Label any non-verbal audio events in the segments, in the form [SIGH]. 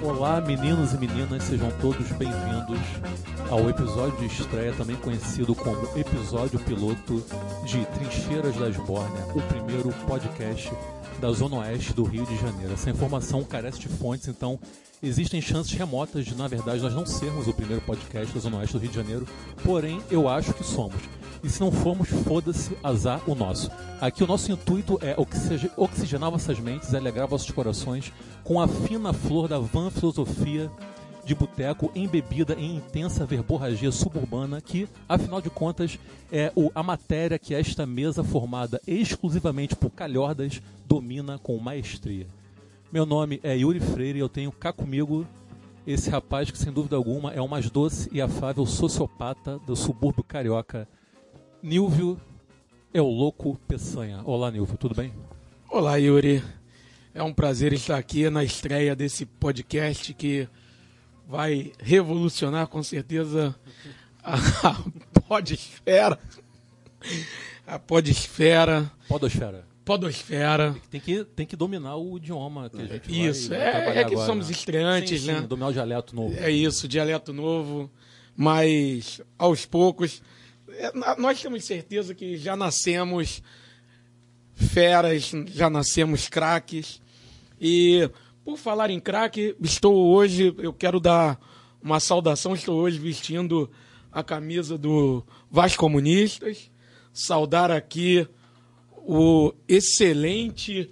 Olá, meninos e meninas, sejam todos bem-vindos ao episódio de estreia, também conhecido como episódio piloto de Trincheiras da Esbórnia, o primeiro podcast da Zona Oeste do Rio de Janeiro. Essa informação carece de fontes, então existem chances remotas de, na verdade, nós não sermos o primeiro podcast da Zona Oeste do Rio de Janeiro, porém eu acho que somos. E se não formos, foda-se, azar o nosso. Aqui o nosso intuito é oxigenar vossas mentes, alegrar vossos corações com a fina flor da van filosofia de boteco embebida em intensa verborragia suburbana que, afinal de contas, é o, a matéria que esta mesa formada exclusivamente por calhordas domina com maestria. Meu nome é Yuri Freire e eu tenho cá comigo esse rapaz que, sem dúvida alguma, é o mais doce e afável sociopata do subúrbio carioca, Nilvio é o louco Peçanha. Olá, Nilvio, tudo bem? Olá, Yuri. É um prazer estar aqui na estreia desse podcast que vai revolucionar com certeza a, a podesfera. A podesfera. Podosfera. Podosfera. Tem que, tem que dominar o idioma que a gente Isso, vai, é, vai é que agora, somos né? estreantes, sim, né? Sim, dominar o dialeto novo. É isso, dialeto novo, mas aos poucos. é, Nós temos certeza que já nascemos feras, já nascemos craques. E por falar em craque, estou hoje, eu quero dar uma saudação, estou hoje vestindo a camisa do Vasco Comunistas. Saudar aqui o excelente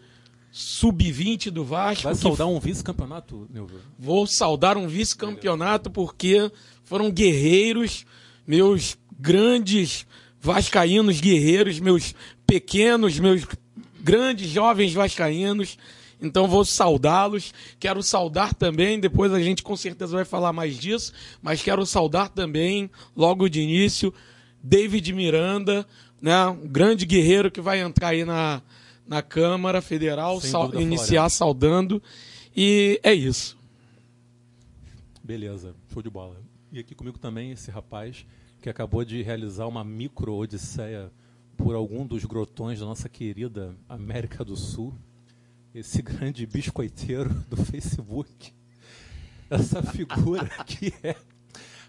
sub-20 do Vasco. Vai que saudar um vice-campeonato, Nilvio? Vou saudar um vice-campeonato porque foram guerreiros, meus grandes vascaínos guerreiros, meus pequenos, meus grandes jovens vascaínos. Então vou saudá-los. Quero saudar também, depois a gente com certeza vai falar mais disso, mas quero saudar também, logo de início, David Miranda, né, um grande guerreiro que vai entrar aí na, na Câmara Federal, sal- dúvida, iniciar saudando. E é isso. Beleza, show de bola. E aqui comigo também esse rapaz que acabou de realizar uma micro-odisseia por algum dos grotões da nossa querida América do Sul. Esse grande biscoiteiro [LAUGHS] do Facebook. Essa figura [LAUGHS] que é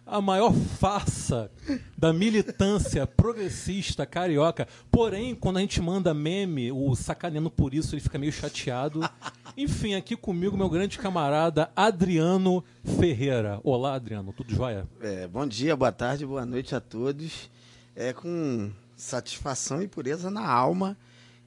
a maior farsa da militância progressista carioca. Porém, quando a gente manda meme, o sacaneando por isso, ele fica meio chateado. Enfim, aqui comigo, meu grande camarada Adriano Ferreira. Olá, Adriano, tudo jóia? É, bom dia, boa tarde, boa noite a todos. É com satisfação e pureza na alma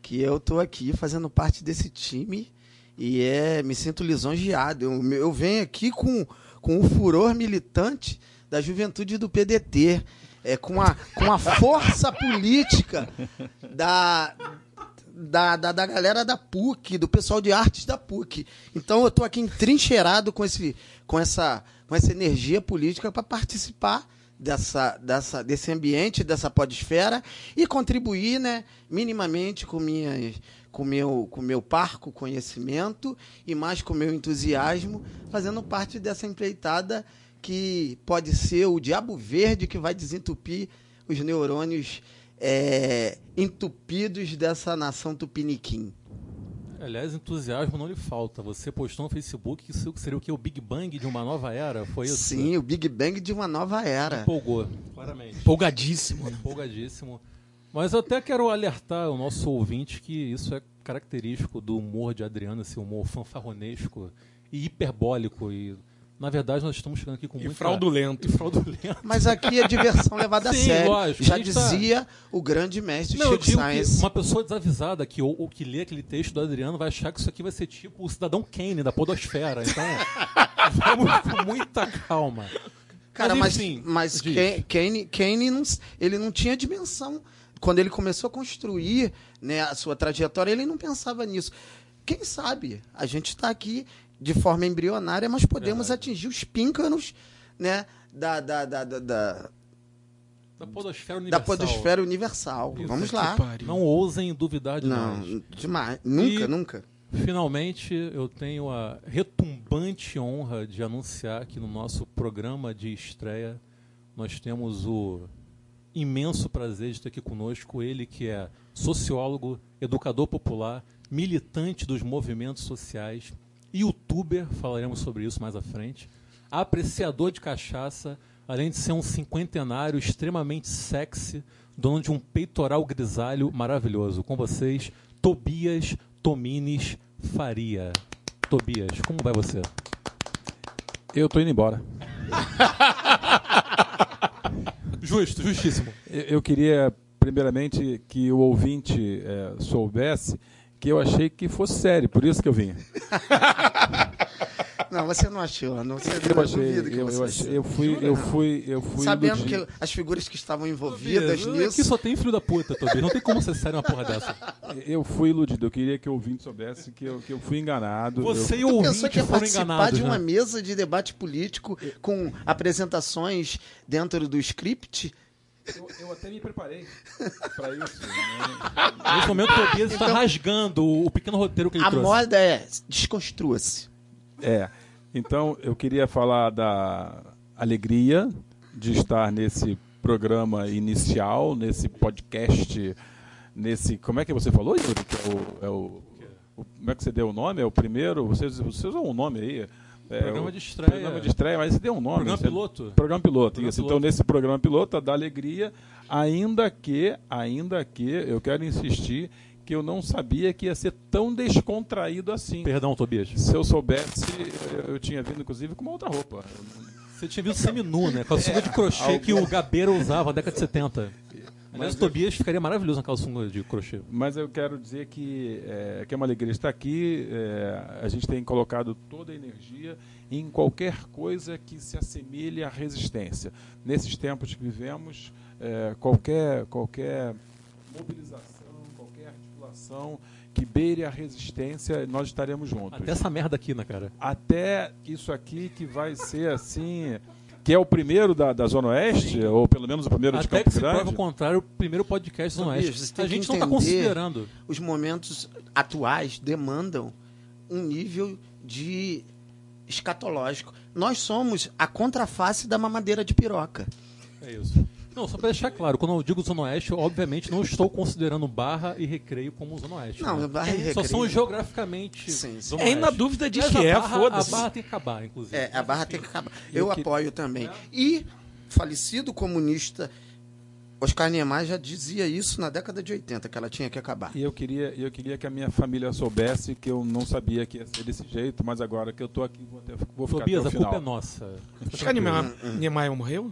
que eu estou aqui fazendo parte desse time e é, me sinto lisonjeado. Eu, eu venho aqui com, com o furor militante da juventude do PDT, é, com, a, com a força [LAUGHS] política da, da, da, da galera da PUC, do pessoal de artes da PUC. Então eu estou aqui entrincheirado com, esse, com, essa, com essa energia política para participar dessa, dessa, desse ambiente, dessa podesfera e contribuir né, minimamente com minhas com meu com meu parco conhecimento e mais com meu entusiasmo, fazendo parte dessa empreitada que pode ser o diabo verde que vai desentupir os neurônios é, entupidos dessa nação tupiniquim. Aliás, entusiasmo não lhe falta. Você postou no Facebook que isso seria o que? O Big Bang de uma nova era? Foi isso? Sim, o Big Bang de uma nova era. Empolgou, claramente. Empolgadíssimo. né? Empolgadíssimo. Mas eu até quero alertar o nosso ouvinte que isso é característico do humor de Adriano, esse humor fanfarronesco e hiperbólico. E, na verdade, nós estamos chegando aqui com E muita... fraudulento. [LAUGHS] E fraudulento. Mas aqui é diversão levada a Sim, sério. lógico, Já a tá- dizia o grande mestre Não, eu Chico digo Sainz. que uma pessoa desavisada que, ou, ou que lê aquele texto do Adriano vai achar que isso aqui vai ser tipo o cidadão Kane da podosfera. Então, [LAUGHS] vamos com muita calma. Cara, mas, enfim, mas. Kane, Kane, Kane não, ele não tinha dimensão. Quando ele começou a construir né, a sua trajetória, ele não pensava nisso. Quem sabe a gente está aqui de forma embrionária, mas podemos Verdade. atingir os píncaros né, da, da, da, da, da, Da podosfera da universal. podosfera universal. Vamos que lá. pariu. Não ousem duvidar de nós. Não, demais. Nunca, E- nunca. Finalmente, eu tenho a retumbante honra de anunciar que no nosso programa de estreia nós temos o imenso prazer de ter aqui conosco ele que é sociólogo, educador popular, militante dos movimentos sociais, youtuber, falaremos sobre isso mais à frente. Apreciador de cachaça, além de ser um cinquentenário extremamente sexy, dono de um peitoral grisalho maravilhoso. Com vocês, Tobias Tomines Faria. Tobias, como vai você? Eu tô indo embora. [LAUGHS] Justo, justíssimo. Eu, queria, primeiramente, que o ouvinte é, soubesse que eu achei que fosse sério, por isso que eu vim. [LAUGHS] Não, você não achou. Não, você Eu achei, que eu, você eu, achei, eu fui, eu fui, eu fui Sabendo iludido. que as figuras que estavam envolvidas Tobias, nisso. Aqui só tem filho da puta, Tobias. Não tem como ser sério uma porra dessa. Eu fui iludido. Eu queria que o ouvinte soubesse que eu, que eu fui enganado. Você e eu, o ouvinte que ia foram participar enganados, de uma né? mesa de debate político com apresentações dentro do script? Eu, eu até me preparei [LAUGHS] para isso. né? Nesse momento, o Tobias está rasgando o pequeno roteiro que ele A trouxe. moda é desconstrua-se. É. Então, eu queria falar da alegria de estar nesse programa inicial, nesse podcast, nesse. Como é que você falou, Yuri? É o, é o- o- como é que você deu o nome? É o primeiro? Vocês, vocês usam um nome aí? É, Programa de estreia. Programa de estreia, mas deu um nome. Programa você- piloto. Programa piloto, Programa isso. piloto. Então, nesse programa piloto, da alegria, ainda que, ainda que, eu quero insistir que eu não sabia que ia ser tão descontraído assim. Perdão, Tobias. Se eu soubesse, eu tinha vindo, inclusive, com uma outra roupa. Você tinha visto seminu, né? Com a sunga de crochê que o Gabeira usava na década de 70. [LAUGHS] Aliás, o Tobias ficaria maravilhoso naquela sunga de crochê. Mas eu quero dizer que é, que é uma alegria estar aqui. é, a gente tem colocado toda a energia em qualquer coisa que se assemelhe à resistência. Nesses tempos que vivemos, é, qualquer, qualquer mobilização, qualquer articulação que beire a resistência, nós estaremos juntos. Até essa merda aqui, né, cara? até isso aqui que vai ser assim, que é o primeiro da, da Zona Oeste, ou pelo menos o primeiro de Até Campo que se prova Grande. o contrário, o primeiro podcast Tobias, Oeste. A gente não está considerando. Os momentos atuais demandam um nível de escatológico. Nós somos a contraface da mamadeira de piroca. É isso. Não, só pra deixar claro, quando eu digo Zona Oeste, eu, obviamente não estou considerando Barra e Recreio como Zona Oeste. Não, né? Barra e Só Recreio- são geograficamente Sim, sim. Zona É, na dúvida de Mas que a é, Barra- foda-se. A Barra tem que acabar, inclusive. É, a barra tem que acabar. Eu Eu que- apoio também. E falecido comunista Oscar Niemeyer já dizia isso na década de 80, que ela tinha que acabar. E eu queria, eu queria que a minha família soubesse que eu não sabia que ia ser desse jeito, mas agora que eu tô aqui, vou, até, vou ficar Tobias, até a o culpa final. é nossa. Oscar Niemeyer, Niemeyer morreu?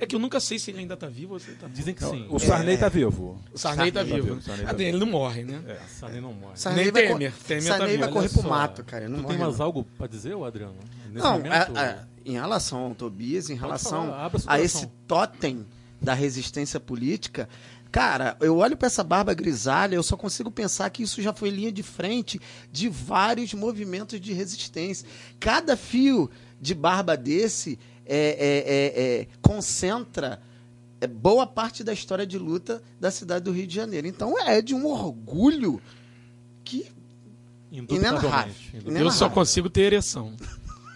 É que eu nunca sei se ele ainda tá vivo ou se ele tá Dizem que sim. O Sarney tá vivo. O Sarney tá Sarney vivo. tá vivo, tá ele não morre, né? É. Sarney não morre. Sarney Nem vai, Temer. Temer tá Sarney vivo. vai correr pro mato, cara. Não tu morre, tem mais não. algo pra dizer, Adriano? Nesse Não, momento, a- a- em relação ao Tobias, em relação a esse totem da resistência política, cara, eu olho pra essa barba grisalha, eu só consigo pensar que isso já foi linha de frente de vários movimentos de resistência. Cada fio de barba desse é, é, é, é, concentra é, boa parte da história de luta da cidade do Rio de Janeiro. Então é de um orgulho que indubitavelmente. inenarrável. Eu só consigo ter ereção.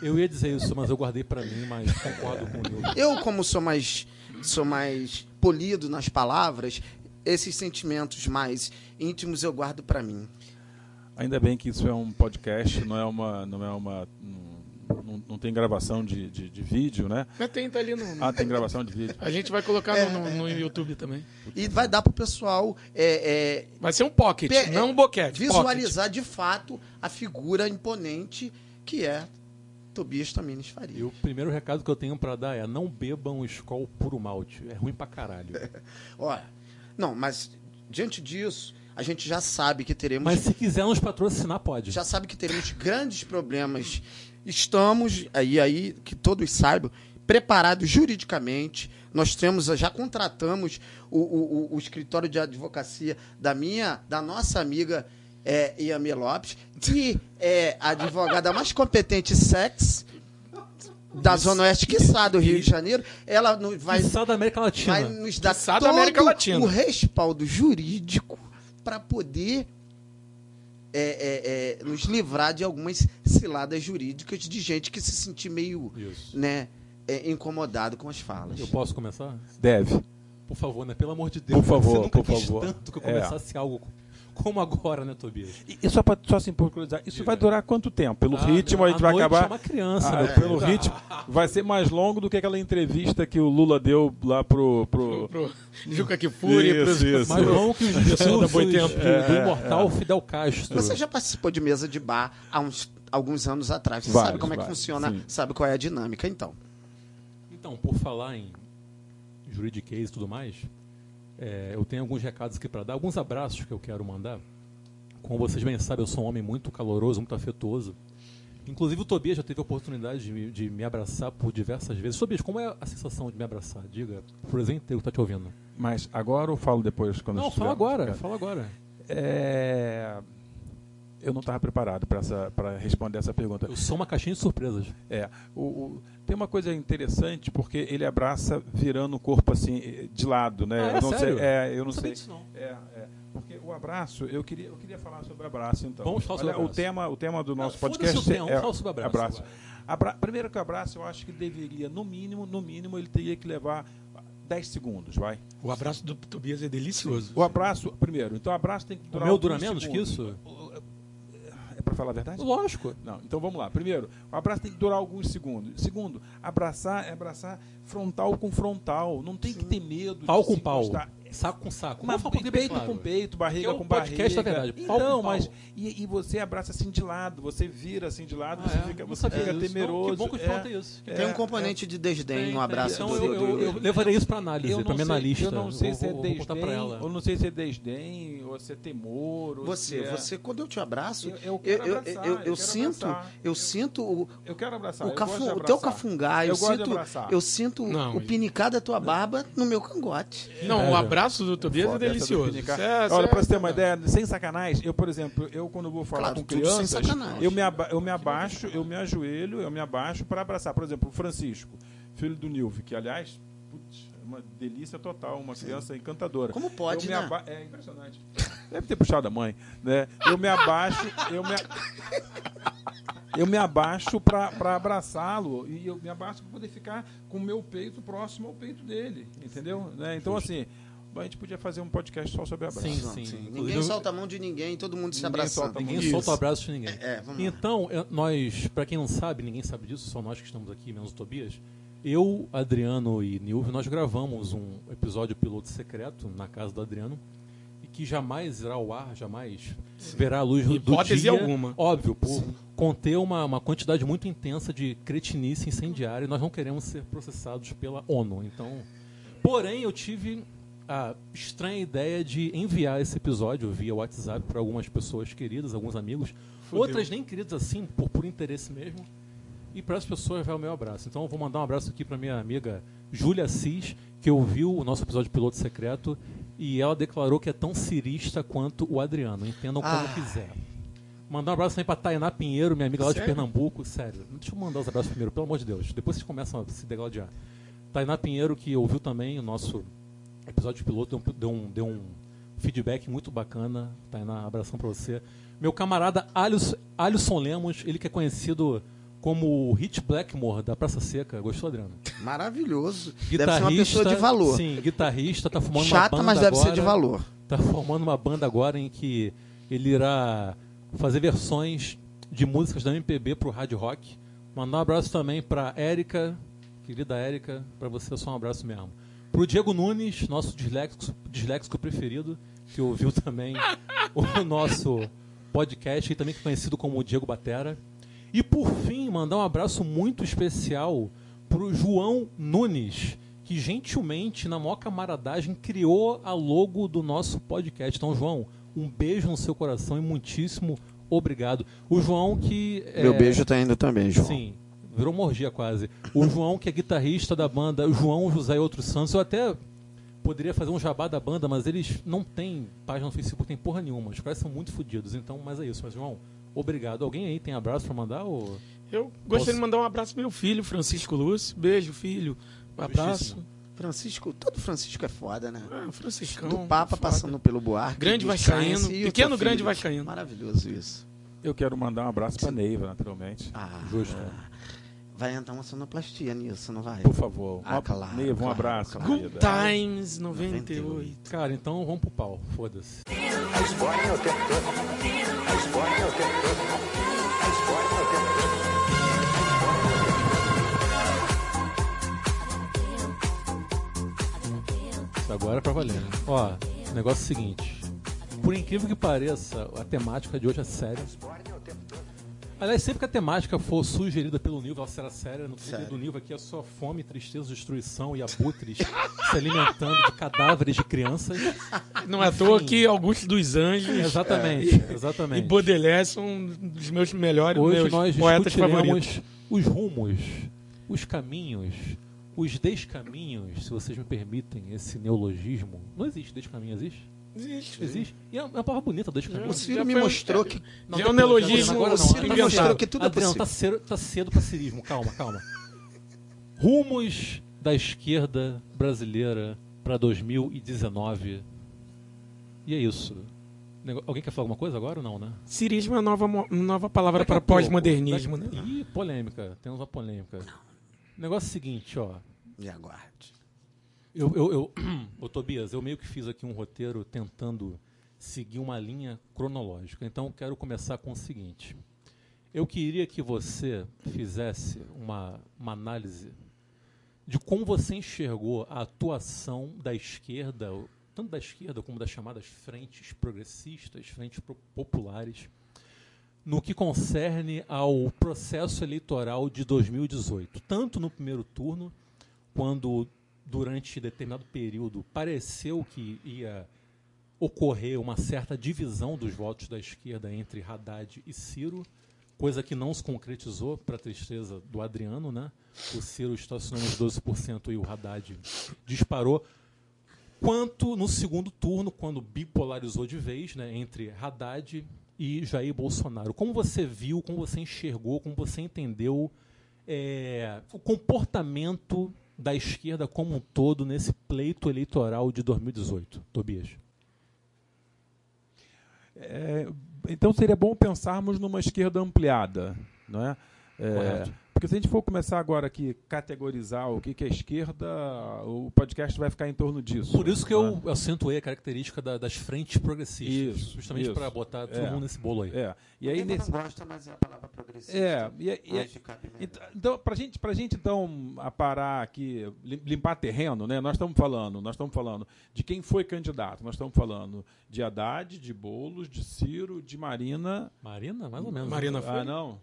Eu ia dizer isso, mas eu guardei pra mim, mas concordo com o. Eu, como sou mais, sou mais polido nas palavras, esses sentimentos mais íntimos eu guardo pra mim. Ainda bem que isso é um podcast, não é uma. Não, é uma, não, não- tem gravação de, de, de vídeo, né? Mas tem, tá ali no... Ah, tem gravação de vídeo. A gente vai colocar no, no- no YouTube também. E vai dar pro pessoal é, Vai ser um pocket, Pe- não um boquete. visualizar de fato a figura imponente que é Tobias Tamines Faria. E o primeiro recado que eu tenho pra dar é: não bebam Skol puro malte. É ruim pra caralho. [LAUGHS] Olha, não, mas diante disso, a gente já sabe que teremos Mas se quiser nos patrocinar, pode. já sabe que teremos grandes problemas. Estamos, aí, aí que todos saibam, preparados juridicamente. Nós temos, já contratamos o, o, o- escritório de advocacia da minha, da nossa amiga é, Iame Lopes, que é a advogada mais competente sex da Zona Oeste, quiçá do Rio de Janeiro. Ela vai, da América Latina. vai nos dar Quiçá da todo América Latina. o respaldo jurídico para poder é, é, é, nos livrar de algumas ciladas jurídicas de gente que se sentir meio Isso. né, é, incomodado com as falas. Eu posso começar? Deve. Por favor, né? Pelo amor de Deus. Por favor, Você nunca por quis favor. tanto que eu É. começasse algo Como agora, né, Tobias? E, e só, pra, só assim, por curiosidade, isso Diga. vai durar quanto tempo? Pelo Ah, ritmo, a gente vai noite acabar. É uma criança, Ah, né? Pelo ritmo, vai ser mais longo do que aquela entrevista que o Lula deu lá pro. pro... Pro Juca Kifuri, Isso, pros- isso. Mais longo que os [LAUGHS] discursos Boitempo. do, do imortal Fidel Castro. Você já participou de mesa de bar há uns alguns anos atrás. Você Vários, sabe como é que vários, funciona, sim. sabe qual é a dinâmica, então. Então, por falar em juridiquês e tudo mais, é, eu tenho alguns recados aqui para dar, alguns abraços que eu quero mandar. Como vocês bem sabem, eu sou um homem muito caloroso, muito afetuoso. Inclusive o Tobias já teve a oportunidade de, me- de me abraçar por diversas vezes. Tobias, como é a sensação de me abraçar? Diga, por exemplo, inteiro que tá te ouvindo. Mas agora ou falo depois? Quando Não, fala agora, fala agora. É... Eu não estava preparado para responder essa pergunta. Eu sou uma caixinha de surpresas. É, o, o- tem uma coisa interessante porque ele abraça virando o corpo assim de lado, né? Ah, é? eu não Sério? sei, é, eu não sabia sei. disso, não. É, é, porque o abraço, eu queria, eu queria falar sobre abraço então. Vamos falar sobre Olha, o abraço. tema, o tema do nosso Ah, podcast o tema, é vamos falar sobre abraço agora. Abra- Primeiro que o abraço, eu acho que deveria, no mínimo, no mínimo, ele teria que levar 10 segundos, vai. O abraço do Tobias é delicioso. O abraço, primeiro, então o abraço tem que O durar meu dura menos que segundos. isso? Para falar a verdade? Lógico. Não, então vamos lá. Primeiro, o abraço tem que durar alguns segundos. Segundo, abraçar é abraçar frontal com frontal. Não tem que ter medo Pau de com se pau. encostar. Saco com saco. Mas peito claro. com peito, barriga Que é com podcast barriga. da verdade, pau com Não, pau. mas e, e você abraça assim de lado, você vira assim de lado, Ah, você é? fica, você fica disso. temeroso. Não, que bom que o é. João tem isso. Tem um É, componente de desdém no abraço Então do, eu, eu, eu do- levarei isso pra análise, Eu pra não, minha sei, analista. eu não sei se é desdém, ela. ou não sei se é desdém, ou se é temor. Você, é- você, quando eu te abraço, Eu- eu eu, eu, eu, eu eu sinto, eu sinto o, Eu quero abraçar. o, eu cafu- gosto de o teu cafungá, eu, Eu sinto, eu sinto Não, o pinicar da tua barba no meu cangote. Não, É, o já. Abraço do Tobias é do delicioso. é- Olha, é pra você ter uma verdade. ideia, sem sacanagem, eu, por exemplo, eu quando vou falar Claro, com crianças, sacanagem. eu me, aba- eu me abaixo, eu me ajoelho, eu me abaixo para abraçar. Por exemplo, o Francisco, filho do Nilve, que aliás, putz, é uma delícia total, uma criança encantadora. Como pode, Eu me né? aba- É impressionante. Deve ter puxado a mãe, né? Eu me abaixo, eu me eu me abaixo para abraçá-lo e eu me abaixo para poder ficar com o meu peito próximo ao peito dele, entendeu? Né? Então assim, a gente podia fazer um podcast só sobre abraço. Sim, sim. sim. Ninguém solta a mão de ninguém, todo mundo se abraçando. solta. Ninguém Isso. solta o abraço de ninguém. É, vamos lá. Então, é, nós, pra quem não sabe, ninguém sabe disso, só nós que estamos aqui, menos o Tobias. Eu, Adriano e Nilvio, nós gravamos um episódio piloto secreto na casa do Adriano e que jamais irá ao ar, jamais verá a luz do Hipótese dia. alguma. Óbvio, por conter uma, uma quantidade muito intensa de cretinice incendiária e nós não queremos ser processados pela ONU. Então, porém, eu tive a estranha ideia de enviar esse episódio via WhatsApp para algumas pessoas queridas, alguns amigos, Fudeu. outras nem queridas assim, por, por interesse mesmo. E para as pessoas vai o meu abraço. Então eu vou mandar um abraço aqui para minha amiga Júlia Assis, que ouviu o nosso episódio piloto secreto e ela declarou que é tão cirista quanto o Adriano. Entendam como Ah. quiser. Mandar um abraço também para Tainá Pinheiro, minha amiga lá de Sério? Pernambuco. Sério, deixa eu mandar os abraços primeiro, pelo amor de Deus. Depois vocês começam a se degladiar. Tainá Pinheiro, que ouviu também o nosso episódio piloto, deu um, deu um, feedback muito bacana. Tainá, abração para você. Meu camarada Alisson, Alisson Lemos, ele que é conhecido como o Hit Blackmore da Praça Seca. Gostou, Adriano? Maravilhoso. Deve ser uma pessoa de valor. Sim, guitarrista, tá formando uma Chata, banda mas deve agora, ser de valor. Tá formando uma banda agora em que ele irá fazer versões de músicas da MPB pro hard rock. Mandar um abraço também pra Érica, querida Érica, pra você só um abraço mesmo. Pro Diego Nunes, nosso disléxico, disléxico preferido, que ouviu também o nosso podcast e também conhecido como Diego Batera. E por fim, mandar um abraço muito especial pro João Nunes, que gentilmente, na maior camaradagem, criou a logo do nosso podcast. Então, João, um beijo no seu coração e muitíssimo obrigado. O João que. é- Meu beijo tá indo também, João. Sim, virou morgia quase. O João, que é guitarrista da banda, o João José e Outros Santos, eu até poderia fazer um jabá da banda, mas eles não têm página no Facebook, tem porra nenhuma. Os caras são muito fodidos, então, mas é isso. Mas, João, obrigado. Alguém aí tem abraço pra mandar? Ou... Eu gostaria Posso- de mandar um abraço pro meu filho, Francisco Lúcio. Beijo, filho. Um abraço. Justíssimo. Francisco, todo Francisco é foda, né? Ah, Franciscão. Do Papa foda. passando pelo Buarque. Grande Vascaíno, e pequeno grande. Vascaíno. Maravilhoso isso. Eu quero mandar um abraço para Neiva, naturalmente. Ah, Justo. Vai entrar uma sonoplastia nisso, não vai? Por favor. Ah, Um- claro, Neiva, um claro, abraço. claro. querida. Times 98. Cara, então vamos pro pau. Foda-se. Agora é pra valer. né? Ó, o negócio é o seguinte. Por incrível que pareça, a temática de hoje é séria. Aliás, sempre que a temática for sugerida pelo Nilva, ela será séria. No Sério. do Nilva aqui é só fome, tristeza, destruição e abutres [LAUGHS] se alimentando de cadáveres de crianças. Não é à toa que Augusto dos Anjos Exatamente, e exatamente. Baudelaire são um dos meus melhores Hoje meus nós poetas favoritos. os rumos, os caminhos, os descaminhos, se vocês me permitem esse neologismo. Não existe descaminho, existe? Existe. Existe. E é uma palavra bonita, descaminho. O Ciro Já me foi um- mostrou que Não, Já é um neologismo, agora o. Ciro Tá me mostrou que tudo é Adriano, tá possível. cedo, tá cedo pra cirismo. Calma, calma. Rumos da esquerda brasileira pra 2019. E é isso. Alguém quer falar alguma coisa agora ou não, né? Cirismo é a nova, nova palavra Daqui para pós-modernismo, né? Ih, polêmica. Temos uma polêmica. O negócio é o seguinte, ó. Me aguarde. Eu, eu, eu, [CLEARS THROAT] ô Tobias, eu meio que fiz aqui um roteiro tentando seguir uma linha cronológica. Então, quero começar com o seguinte. Eu queria que você fizesse uma, uma análise de como você enxergou a atuação da esquerda, tanto da esquerda como das chamadas frentes progressistas, frentes populares, no que concerne ao processo eleitoral de 2018, tanto no primeiro turno, quando durante determinado período pareceu que ia ocorrer uma certa divisão dos votos da esquerda entre Haddad e Ciro, coisa que não se concretizou para tristeza do Adriano, né? O Ciro estacionou nos 12% e o Haddad disparou. Quanto no segundo turno, quando bipolarizou de vez, né, entre Haddad e Jair Bolsonaro. Como você viu, como você enxergou, como você entendeu é, o comportamento da esquerda como um todo nesse pleito eleitoral de 2018, Tobias? É, então seria bom pensarmos numa esquerda ampliada, não é? É, Correto. Porque se a gente for começar agora aqui categorizar o que, que é esquerda, o podcast vai ficar em torno disso. Por isso que não é? eu acentuei a característica da- das frentes progressistas, Isso, justamente para botar todo É. mundo nesse bolo aí. É. E aí nesse, não gosta, mas é a palavra progressista. É, e, e-. Ent- Então, pra gente, pra gente então aparar aqui, lim- limpar terreno, né? Nós estamos falando, nós estamos falando de quem foi candidato. Nós estamos falando de Haddad, de Bolos, de Ciro, de Marina. Marina, mais ou menos. Marina né? foi? Ah, não.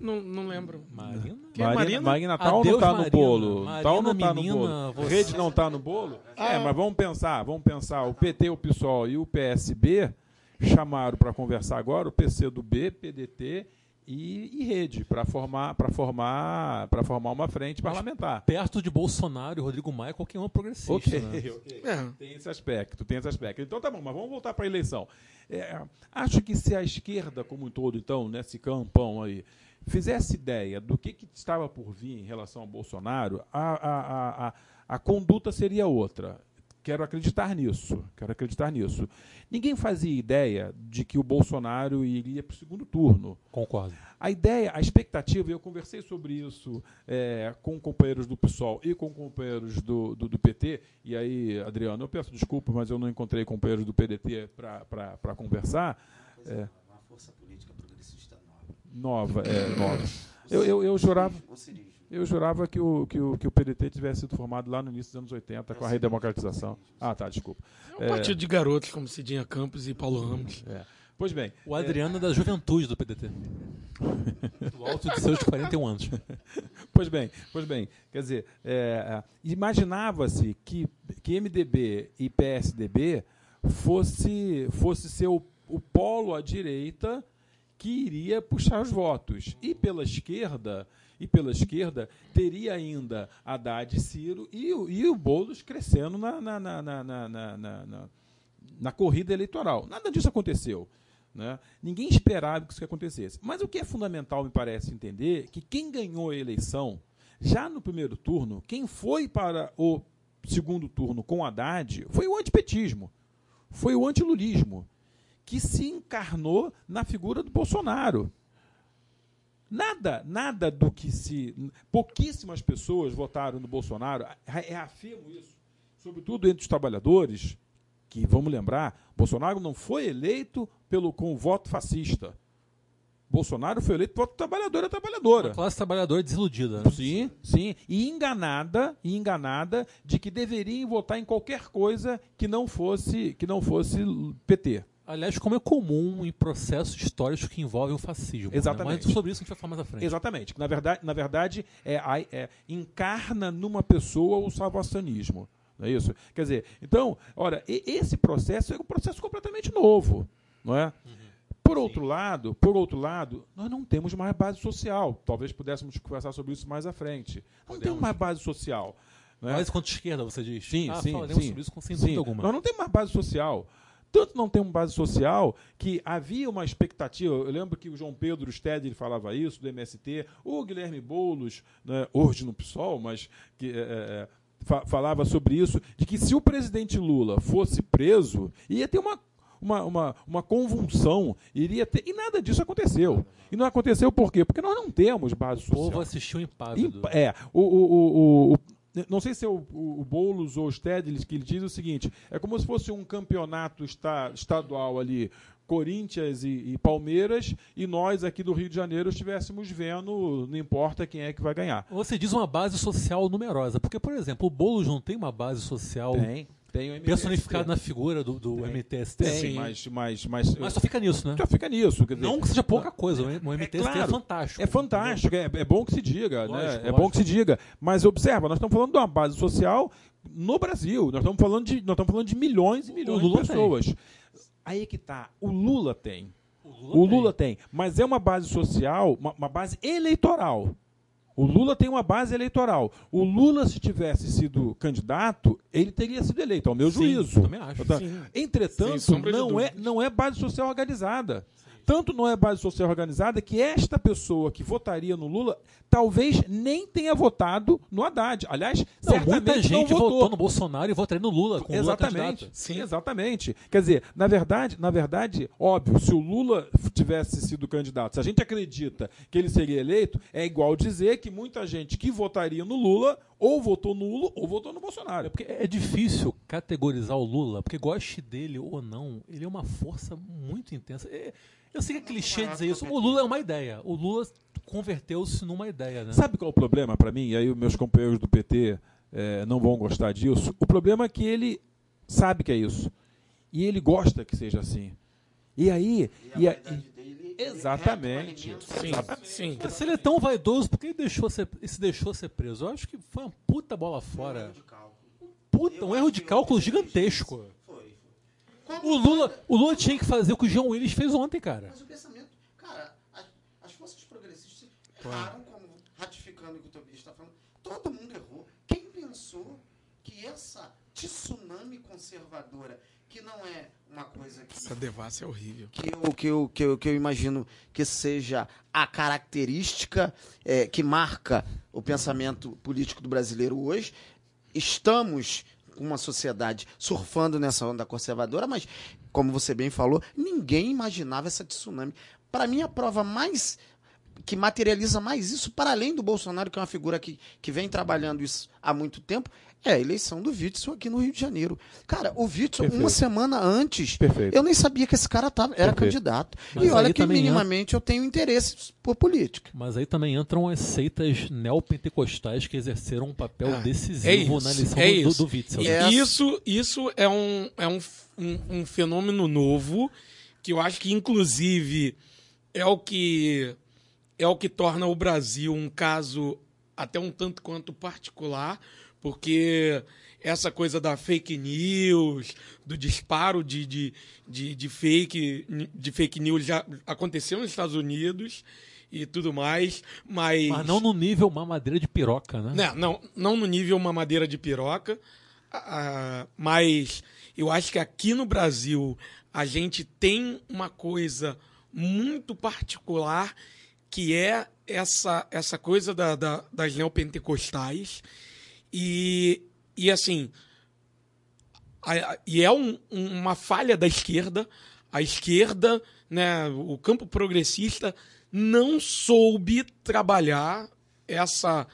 Não, não lembro. Marina? Quem é Marina? Marina tá ou Adeus, não tá no Marina. bolo? Marina, tá ou não tá menina, no bolo? você- Rede não tá no bolo? É, mas vamos pensar, vamos pensar. O PT, o PSOL e o PSB chamaram para conversar agora o PCdoB, PDT e, e Rede para formar para formar para formar uma frente parlamentar. Perto de Bolsonaro e Rodrigo Maia, qualquer um é progressista. Ok, né? ok. É. Tem esse aspecto, tem esse aspecto. Então tá bom, mas vamos voltar para a eleição. É, acho que se a esquerda como um todo, então, nesse campão aí, fizesse ideia do que, que estava por vir em relação ao Bolsonaro, a, a, a, a, conduta seria outra. Quero acreditar nisso. Quero acreditar nisso. Ninguém fazia ideia de que o Bolsonaro iria para o segundo turno. Concordo. A ideia, a expectativa, eu conversei sobre isso é, com companheiros do PSOL e com companheiros do, do, do PT, e aí, Adriano, eu peço desculpa, mas eu não encontrei companheiros do PDT para conversar. É, Uma força política progressista nova, nova. é, nova. Eu, eu, eu jurava. Eu jurava que o, que, o, que o PDT tivesse sido formado lá no início dos anos 80, com a redemocratização. Ah, tá, desculpa. É um partido de garotos como Cidinha Campos e Paulo Ramos. É. Pois bem, O Adriano é da juventude do PDT. [LAUGHS] Do alto de seus 41 anos. Pois bem, pois bem. Quer dizer, é, é, imaginava-se que, que MDB e PSDB fosse, fosse ser o, o polo à direita que iria puxar os votos. E pela esquerda, e pela esquerda teria ainda Haddad e Ciro e, e o Boulos crescendo na, na, na, na, na- na- na corrida eleitoral. Nada disso aconteceu. Né? Ninguém esperava que isso acontecesse. Mas o que é fundamental, me parece entender, que quem ganhou a eleição, já no primeiro turno, quem foi para o segundo turno com Haddad foi o antipetismo, foi o antilulismo, que se encarnou na figura do Bolsonaro. Nada, nada do que se. Pouquíssimas pessoas votaram no Bolsonaro. Reafirmo isso. Sobretudo entre os trabalhadores, que, vamos lembrar, Bolsonaro não foi eleito pelo, com voto fascista. Bolsonaro foi eleito por trabalhadora trabalhadora. Uma classe trabalhadora desiludida. Né? Sim, sim. E enganada, e enganada de que deveriam votar em qualquer coisa que não fosse, que não fosse PT. Aliás, como é comum em processos históricos que envolvem o fascismo. Exatamente. Né? Mas sobre isso a gente vai falar mais à frente. Exatamente. Na verdade, na verdade é, é, encarna numa pessoa o salvacionismo. Não é isso? Quer dizer, então, olha, esse processo é um processo completamente novo. Não é? Uhum. Por outro lado, por outro lado, nós não temos mais base social. Talvez pudéssemos conversar sobre isso mais à frente. Não Podemos. temos mais base social. É? Mais quanto esquerda, você diz? Sim, ah, sim. Falaremos sim, sobre isso com sem dúvida alguma. Nós não temos mais base social. Tanto não temos base social que havia uma expectativa. Eu lembro que o João Pedro Stedley falava isso, do MST, o Guilherme Boulos, né, hoje no PSOL, mas que. É, é, falava sobre isso, de que se o presidente Lula fosse preso, ia ter uma uma, uma, uma convulsão, iria ter. E nada disso aconteceu. E não aconteceu por quê? Porque nós não temos base social. O povo assistiu impávido. Imp é. O, o, o, o, não sei se é o, o Boulos ou o Stedley que ele diz o seguinte: é como se fosse um campeonato esta, estadual ali, Corinthians e, e, Palmeiras, e nós aqui do Rio de Janeiro estivéssemos vendo, não importa quem é que vai ganhar. Você diz uma base social numerosa, porque, por exemplo, o Boulos não tem uma base social. Tem. Tem o personificado na figura do, do MTST. Tem, Sim. Mas, mas, mas, mas só fica nisso, né? Só fica nisso. Dizer, não que seja pouca coisa, o MTST é, claro, é fantástico. É fantástico, é, é, bom que se diga, lógico, né? Lógico. É bom que se diga. Mas observa, nós estamos falando de uma base social no Brasil. Nós estamos falando de, nós estamos falando de milhões e milhões de pessoas. Tem. Aí é que tá. O Lula tem. O Lula, o Lula tem. tem. Mas é uma base social, uma, uma base eleitoral. O Lula tem uma base eleitoral. O Lula, se tivesse sido candidato, ele teria sido eleito, ao meu Sim, juízo. Também acho. Sim. Entretanto, Sim, não, é, não é base social organizada. Tanto não é base social organizada que esta pessoa que votaria no Lula talvez nem tenha votado no Haddad. Aliás, não, muita gente votou. votou. no Bolsonaro e votaria no Lula. Com exatamente. Lula Sim, exatamente. Quer dizer, na verdade, na verdade, óbvio, se o Lula tivesse sido candidato, se a gente acredita que ele seria eleito, é igual dizer que muita gente que votaria no Lula ou votou no Lula ou votou no Bolsonaro. É porque é difícil categorizar o Lula, porque goste dele ou não, ele é uma força muito intensa. É, eu sei que é clichê dizer isso. O Lula é uma ideia. O Lula converteu-se numa ideia. Né? Sabe qual é o problema para mim? E aí os meus companheiros do PT é, não vão gostar disso. O problema é que ele sabe que é isso. E ele gosta que seja assim. E aí. E a, e, exatamente. Sim, sim. Se ele é tão vaidoso, por que ele deixou ser, se deixou ser preso? Eu acho que foi uma puta bola fora. Puta, um erro de cálculo gigantesco. O Lula, o Lula tinha que fazer o que o João Willis fez ontem, cara. Mas o pensamento, cara, as, as forças progressistas erraram, como ratificando o que o Tobias está falando. Todo mundo errou. Quem pensou que essa tsunami conservadora, que não é uma coisa que. Essa devassa é horrível. Que eu, que eu, que eu, que eu imagino que seja a característica é, que marca o pensamento político do brasileiro hoje. Estamos uma sociedade surfando nessa onda conservadora, mas, como você bem falou, ninguém imaginava essa tsunami. Para mim, a prova mais que materializa mais isso, para além do Bolsonaro, que é uma figura que, que vem trabalhando isso há muito tempo, é a eleição do Witzel aqui no Rio de Janeiro. Cara, o Witzel, Perfeito. uma semana antes, Perfeito. eu nem sabia que esse cara tava, era Perfeito. candidato. Mas e olha que minimamente eu tenho interesse por política. Mas aí também entram as seitas neopentecostais que exerceram um papel ah, decisivo é isso, na eleição é do, do, Witzel. E é isso, isso é, um, é um, um, um fenômeno novo que eu acho que, inclusive, é o que é o que torna o Brasil um caso até um tanto quanto particular, porque essa coisa da fake news, do disparo de, de, de, de, fake, de fake news já aconteceu nos Estados Unidos e tudo mais, mas... Mas não no nível mamadeira de piroca, né? Não, não, não no nível mamadeira de piroca, uh, mas eu acho que aqui no Brasil a gente tem uma coisa muito particular que é essa, essa coisa da, da, das neopentecostais e, e assim, a, e é um, uma falha da esquerda. A esquerda, né, o campo progressista não soube trabalhar essa.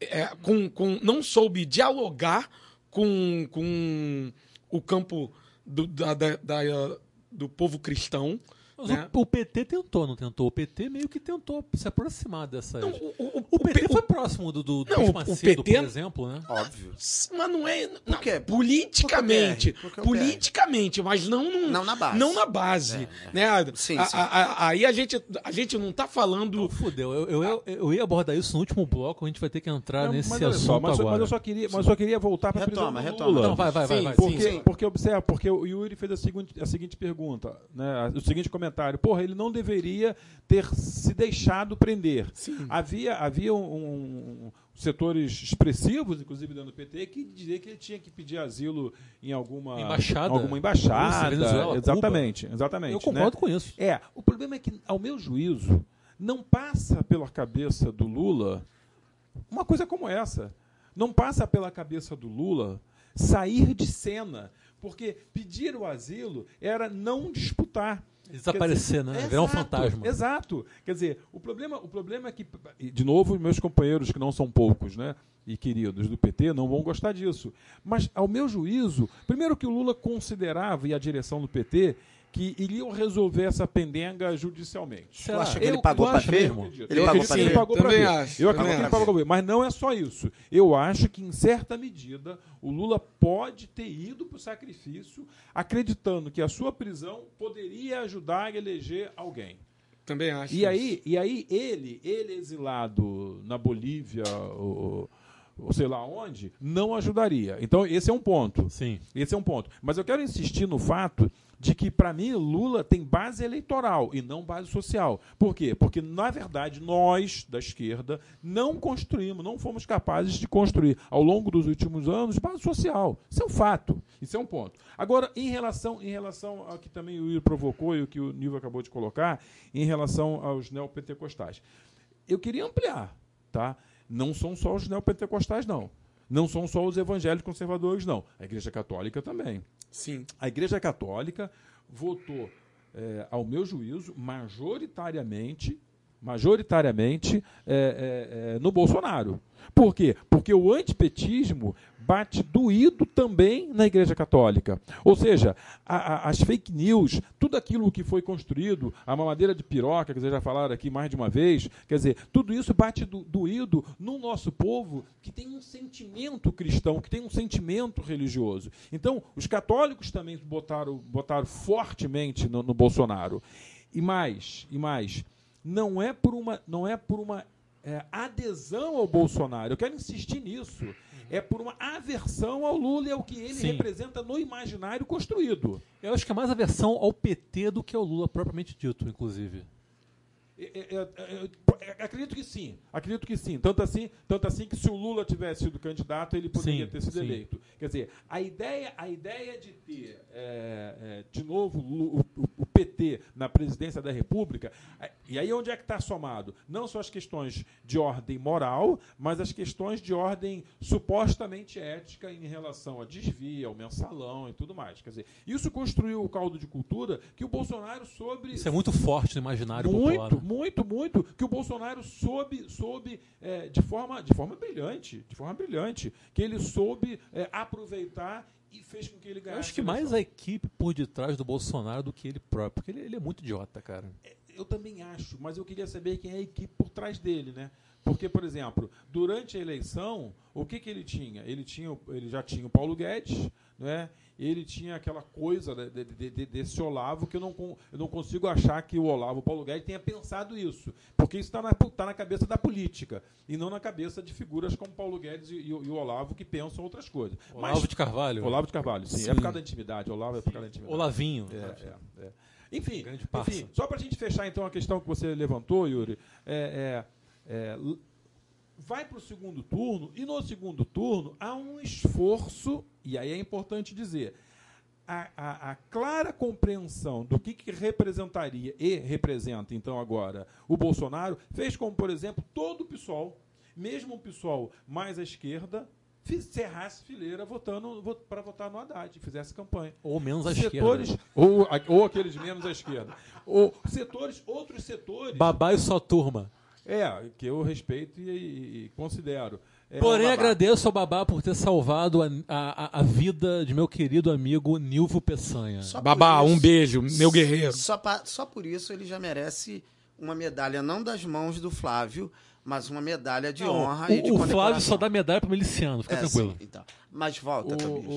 é, com, com, não soube dialogar com, com o campo do, da, da- da- do povo cristão. Mas né? o, o PT tentou, não tentou? O PT meio que tentou se aproximar dessas. Não, o, o- o PT P- foi próximo do, do, do Não, o- o Macedo, PT por exemplo, né? Óbvio. Mas não é. Não, quê? Politicamente. Por que o PR? Politicamente, mas não, num- Não na base. Não na base. É, é. Né? Sim, A- sim. a- a- aí a gente, a gente não tá falando. Fudeu, eu, eu, eu, eu ia abordar isso no último bloco, a gente vai ter que entrar Não, nesse mas assunto só, mas, agora. mas eu só queria, mas eu só queria voltar para Retoma, do retoma. Lula. Não, vai, vai, vai. Sim, vai. sim. Porque, porque observa, porque o Yuri fez a seguinte, a seguinte pergunta, né, o seguinte comentário. Porra, ele não deveria ter se deixado prender. Havia, havia um, um- setores expressivos, inclusive dentro do PT, que diziam que ele tinha que pedir asilo em alguma Embaixada. Alguma embaixada. Venezuela, exatamente, exatamente. Eu concordo né? com isso. É, o problema é que, ao meu juízo, não passa pela cabeça do Lula uma coisa como essa. Não passa pela cabeça do Lula sair de cena. Porque pedir o asilo era não disputar. Desaparecer, Quer né? Virar um exato, fantasma. Exato. Quer dizer, o problema, o problema é que, de novo, meus companheiros, que não são poucos, né? E queridos do PT, não vão gostar disso. Mas, ao meu juízo, primeiro que o Lula considerava, e a direção do PT, que iriam resolver essa pendenga judicialmente. Será? Acha que ele pagou acho ver? mesmo. Ele Eu pagou ele ver? Também ver. acho, Eu também acredito que ele acho. pagou pra ver. Mas não é só isso. Eu acho que, em certa medida, o Lula pode ter ido para o sacrifício acreditando que a sua prisão poderia ajudar a eleger alguém. Também acho. E aí, e aí ele, ele exilado na Bolívia, ou, ou sei lá onde, não ajudaria. Então, esse é um ponto. Sim. Esse é um ponto. Mas eu quero insistir no fato de que, para mim, Lula tem base eleitoral e não base social. Por quê? Porque, na verdade, nós, da esquerda, não construímos, não fomos capazes de construir, ao longo dos últimos anos, base social. Isso é um fato. Isso é um ponto. Agora, em relação, em relação ao que também o Will provocou e o que o Nilva acabou de colocar, em relação aos neopentecostais. Eu queria ampliar, tá? Não são só os neopentecostais, não. Não são só os evangélicos conservadores, não. A Igreja Católica também. Sim. A Igreja Católica votou, eh, ao meu juízo, majoritariamente, majoritariamente eh, eh, eh, no Bolsonaro. Por quê? Porque o antipetismo bate doído também na Igreja Católica. Ou seja, a- a- as fake news, tudo aquilo que foi construído, a mamadeira de piroca, que vocês já falaram aqui mais de uma vez, quer dizer, tudo isso bate do- doído no nosso povo que tem um sentimento cristão, que tem um sentimento religioso. Então, os católicos também botaram, botaram fortemente no, no Bolsonaro. E mais, e mais, não é por uma, não é por uma é, adesão ao Bolsonaro. Eu quero insistir nisso. É por uma aversão ao Lula e ao que ele Sim. representa no imaginário construído. Eu acho que é mais aversão ao PT do que ao Lula propriamente dito, inclusive. Acredito que sim, acredito que sim. Tanto assim, tanto assim que se o Lula tivesse sido candidato, ele poderia Sim, ter sido sim. eleito. Quer dizer, a ideia, a ideia de ter é, é, de novo o, o- o PT na presidência da República, é, e aí onde é que está somado? Não só as questões de ordem moral, mas as questões de ordem supostamente ética em relação a desvio, ao mensalão e tudo mais. Quer dizer, isso construiu o caldo de cultura que o Bolsonaro soube Isso é muito forte no imaginário muito, popular. né? Muito, muito, que o Bolsonaro soube, soube é, de, forma, de forma brilhante, de forma brilhante, que ele soube é, aproveitar e fez com que ele Eu ganhasse. acho que a mais a equipe por detrás do Bolsonaro do que ele próprio. Porque ele, ele é muito idiota, cara. Eu também acho, mas eu queria saber quem é a equipe por trás dele, né? Porque, por exemplo, durante a eleição, o que, que ele tinha? Ele, tinha? ele já tinha o Paulo Guedes, né? ele tinha aquela coisa de- de- de- de- desse Olavo que eu não, eu não consigo achar que o Olavo, o Paulo Guedes, tenha pensado isso. Porque isso está na, tá na cabeça da política e não na cabeça de figuras como Paulo Guedes e, e o e o Olavo que pensam outras coisas. Olavo de Carvalho. Olavo de Carvalho, sim. Sim. É por causa da intimidade. Olavo é por causa da intimidade. Olavinho. É, é, é. Enfim, enfim, só para a gente fechar então a questão que você levantou, Yuri, é, é, é, vai para o segundo turno e no segundo turno há um esforço, e aí é importante dizer, a, a- a clara compreensão do que, que representaria e representa então agora o Bolsonaro fez como, por exemplo, todo o PSOL, mesmo o PSOL mais à esquerda, cerrasse fileira votando para votar no Haddad, fizesse campanha. Ou menos à setores, esquerda. ou, a- ou aqueles menos à esquerda. Ou setores, outros setores. Babá e sua turma. É, que eu respeito e, e- e considero. É, Porém, agradeço ao Babá por ter salvado a, a, a vida de meu querido amigo Nilvo Peçanha. Só Babá, isso- um beijo, meu guerreiro. Só, pa- só por isso ele já merece uma medalha, não das mãos do Flávio, mas uma medalha de Não, honra e de o, o Flávio só dá medalha pro miliciano, fica É, tranquilo. sim, então. Mas volta. O,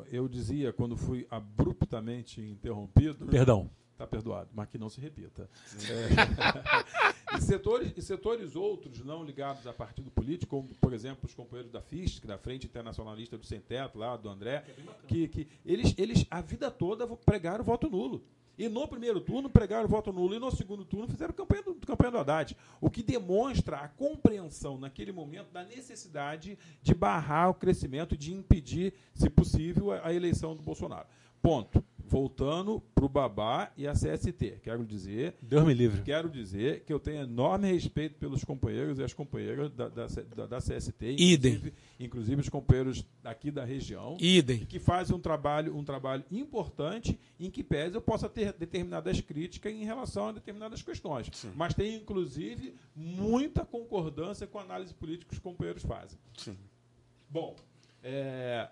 o- eu dizia, quando fui abruptamente interrompido, Perdão. Está perdoado, mas que não se repita. É. [LAUGHS] e, setores, e setores outros não ligados a partido político, como, por exemplo, os companheiros da FISC, da Frente Internacionalista do Sem Teto, lá do André, que, que eles, eles a vida toda pregaram voto nulo. E no primeiro turno pregaram voto nulo, e no segundo turno fizeram campanha do, campanha do Haddad. O que demonstra a compreensão, naquele momento, da necessidade de barrar o crescimento, de impedir, se possível, a, a eleição do Bolsonaro. Ponto. Voltando para o Babá e a CST. Quero dizer Deus me livre. Quero dizer que eu tenho enorme respeito pelos companheiros e as companheiras da, da, da, da CST, Idem. inclusive, inclusive os companheiros daqui da região, Idem. que fazem um trabalho, um trabalho importante em que pese eu possa ter determinadas críticas em relação a determinadas questões. Mas tem, inclusive, muita concordância com a análise política que os companheiros fazem. Sim. Bom, é,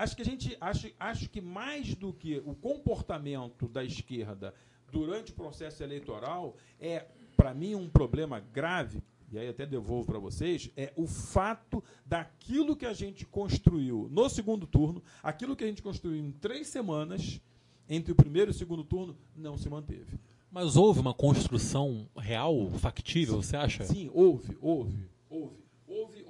acho que a gente acho, acho que mais do que o comportamento da esquerda durante o processo eleitoral é para mim um problema grave e aí até devolvo para vocês é o fato daquilo que a gente construiu no segundo turno aquilo que a gente construiu em três semanas entre o primeiro e o segundo turno não se manteve Mas houve uma construção real, factível, você acha? Sim, houve, houve, houve.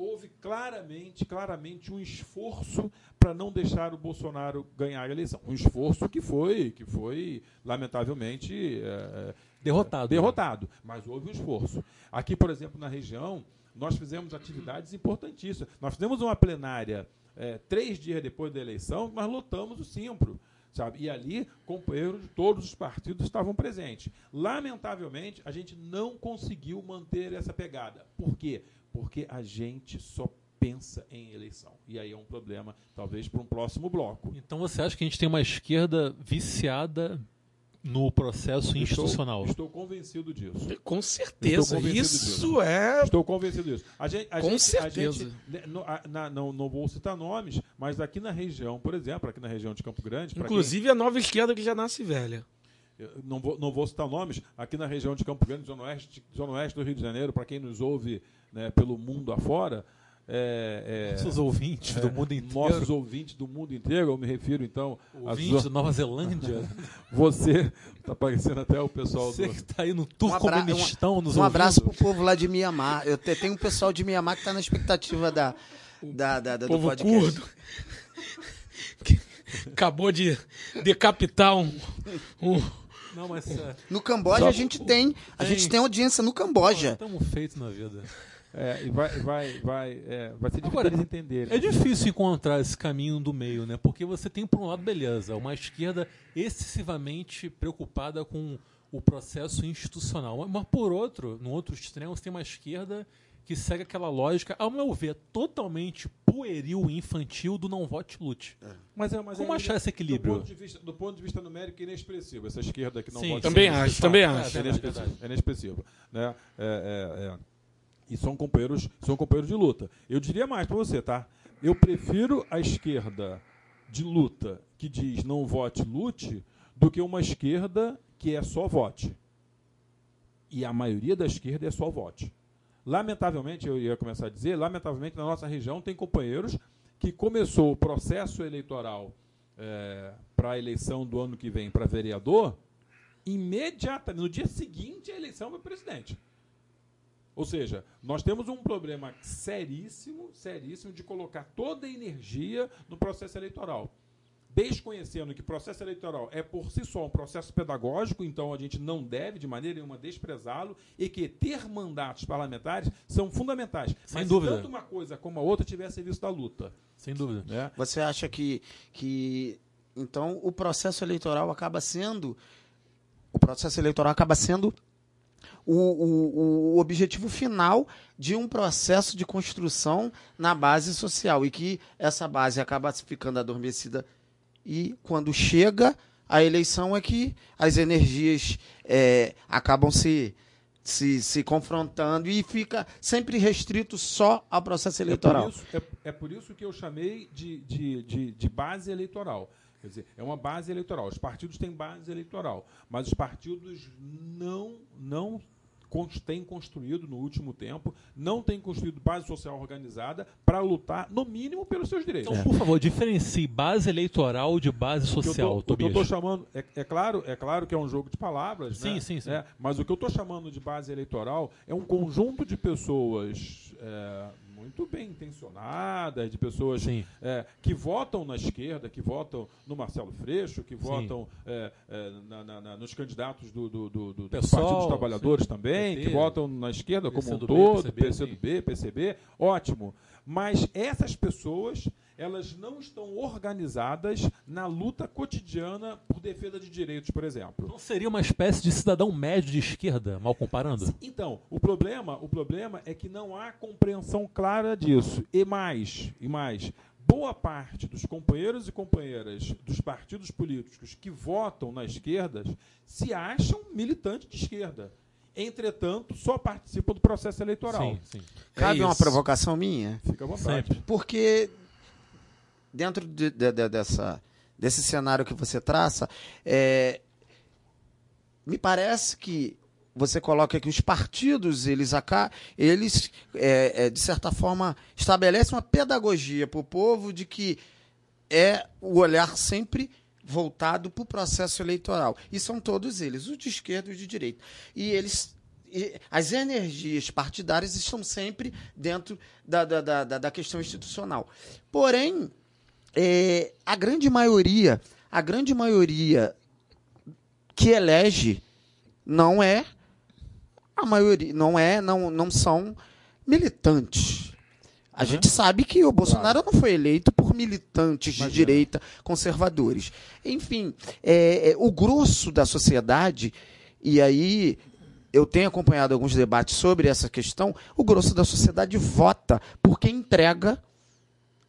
Houve, claramente, claramente um esforço para não deixar o Bolsonaro ganhar a eleição. Um esforço que foi, que foi lamentavelmente é, Derrotado. derrotado. Mas houve um esforço. Aqui, por exemplo, na região, nós fizemos atividades importantíssimas. Nós fizemos uma plenária é, três dias depois da eleição, nós lotamos o Simpro. Sabe? E ali, companheiros de todos os partidos estavam presentes. Lamentavelmente, a gente não conseguiu manter essa pegada. Por quê? Porque a gente só pensa em eleição. E aí é um problema, talvez, para um próximo bloco. Então você acha que a gente tem uma esquerda viciada no processo institucional? Estou, estou convencido disso. Com Estou certeza. Isso disso. é. Estou convencido disso. A gente, a Com gente, A certeza. gente, né, no- a- na- não, não vou citar nomes, mas aqui na região, por exemplo, aqui na região de Campo Grande, pra quem- Inclusive a nova esquerda que já nasce velha. Não vou, não vou citar nomes, aqui na região de Campo Grande, Zona Oeste, Zona Oeste do Rio de Janeiro, para quem nos ouve né, pelo mundo afora, é, é, Nossos ouvintes do mundo inteiro. nossos ouvintes do mundo inteiro, eu me refiro então a ouvintes zo- da Nova Zelândia. [LAUGHS] você, está parecendo até o pessoal Você do, que está aí no Um, abra- Turcomenistão nos um abraço ouvindo. pro povo lá de Mianmar. Eu te- tenho um pessoal de Mianmar que tá na expectativa da, da, da- da- do Povo podcast. curdo. [LAUGHS] Acabou de decapitar um. um- Não, mas [LAUGHS] é, No Camboja a gente tem, a gente tem audiência no Camboja. estamos feitos na vida. É, e vai, vai, vai, é, vai ser difícil Agora, eles entenderem. É difícil encontrar esse caminho do meio, né? Porque você tem, por um lado, beleza, uma esquerda excessivamente preocupada com o processo institucional. Mas, por outro, no outro extremo, você tem uma esquerda que segue aquela lógica, ao meu ver, totalmente pueril e infantil do não vote lute. Mas é, mas Como é- achar esse equilíbrio? Do ponto, de vista, do ponto de vista numérico, é inexpressivo. Essa esquerda que não Sim, vota Também acho, também É, acho. É inexpressivo. É inexpressivo, né? É, é, é. E são companheiros, são companheiros de luta. Eu diria mais para você, tá? Eu prefiro a esquerda de luta que diz não vote, lute, do que uma esquerda que é só vote. E a maioria da esquerda é só vote. Lamentavelmente, eu ia começar a dizer, lamentavelmente na nossa região tem companheiros que começou o processo eleitoral para a eleição do ano que vem para vereador, imediatamente, no dia seguinte à eleição para presidente. Ou seja, nós temos um problema seríssimo, seríssimo de colocar toda a energia no processo eleitoral. Desconhecendo que processo eleitoral é por si só um processo pedagógico, então a gente não deve de maneira nenhuma desprezá-lo, e que ter mandatos parlamentares são fundamentais. Sem Mas dúvida. se tanto uma coisa como a outra tiver serviço da luta. Sem dúvida. Né? Você acha que, que então o processo eleitoral acaba sendo o processo eleitoral acaba sendo o, o, o objetivo final de um processo de construção na base social e que essa base acaba ficando adormecida e quando chega a eleição é que as energias é, acabam se, se, se confrontando e fica sempre restrito só ao processo eleitoral. É por isso, é, é por isso que eu chamei de, de, de, de base eleitoral. Quer dizer, é uma base eleitoral. Os partidos têm base eleitoral, mas os partidos não, não têm construído no último tempo, não têm construído base social organizada para lutar, no mínimo, pelos seus direitos. Então, por favor, diferencie base eleitoral de base tô- social, o que eu Tobias. estou chamando é, é claro é claro que é um jogo de palavras Sim, né? sim, sim. É, mas o que eu estou chamando de base eleitoral é um conjunto de pessoas é, muito bem intencionadas de pessoas é, que votam na esquerda que votam no Marcelo Freixo que votam é, é, na- na- na- nos candidatos do, do, do, do PSOL, Partido dos Trabalhadores sim. também PT, que votam na esquerda como um PCdoB, todo PCB, PCdoB, PCB ótimo. Mas essas pessoas elas não estão organizadas na luta cotidiana por defesa de direitos, por exemplo. Então seria uma espécie de cidadão médio de esquerda, mal comparando? Então, o problema, o problema é que não há compreensão clara disso. E mais, e mais, boa parte dos companheiros e companheiras dos partidos políticos que votam na esquerda se acham militantes de esquerda. Entretanto, só participam do processo eleitoral. Sim, sim. Cabe É uma provocação minha? Fica à vontade. Sempre. Porque dentro de- de- de- dessa, desse cenário que você traça, é, me parece que você coloca que os partidos, eles, acá, eles é, é, de certa forma, estabelecem uma pedagogia para o povo de que é o olhar sempre voltado para o processo eleitoral. E são todos eles, os de esquerda e os de direita. E eles. e as energias partidárias estão sempre dentro da, da, da, da- da questão institucional. Porém, é, a grande maioria, a grande maioria que elege não é a maioria, não é, não, não são militantes. A gente sabe que o Bolsonaro não foi eleito por militantes de Imagina. direita conservadores. Enfim, é, é, o grosso da sociedade, e aí eu tenho acompanhado alguns debates sobre essa questão, o grosso da sociedade vota por quem entrega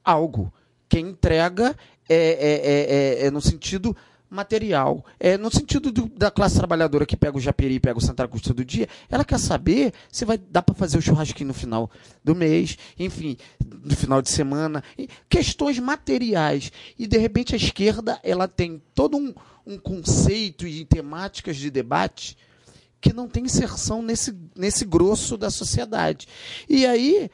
algo. Quem entrega é, é, é, é- é no sentido material. É no sentido do- da classe trabalhadora que pega o Japeri e pega o Santa Cruz todo dia, ela quer saber se vai dar para fazer o churrasquinho no final do mês, enfim, no final de semana, questões materiais. E de repente a esquerda ela tem todo um, um conceito e temáticas de debate que não tem inserção nesse, nesse grosso da sociedade. E aí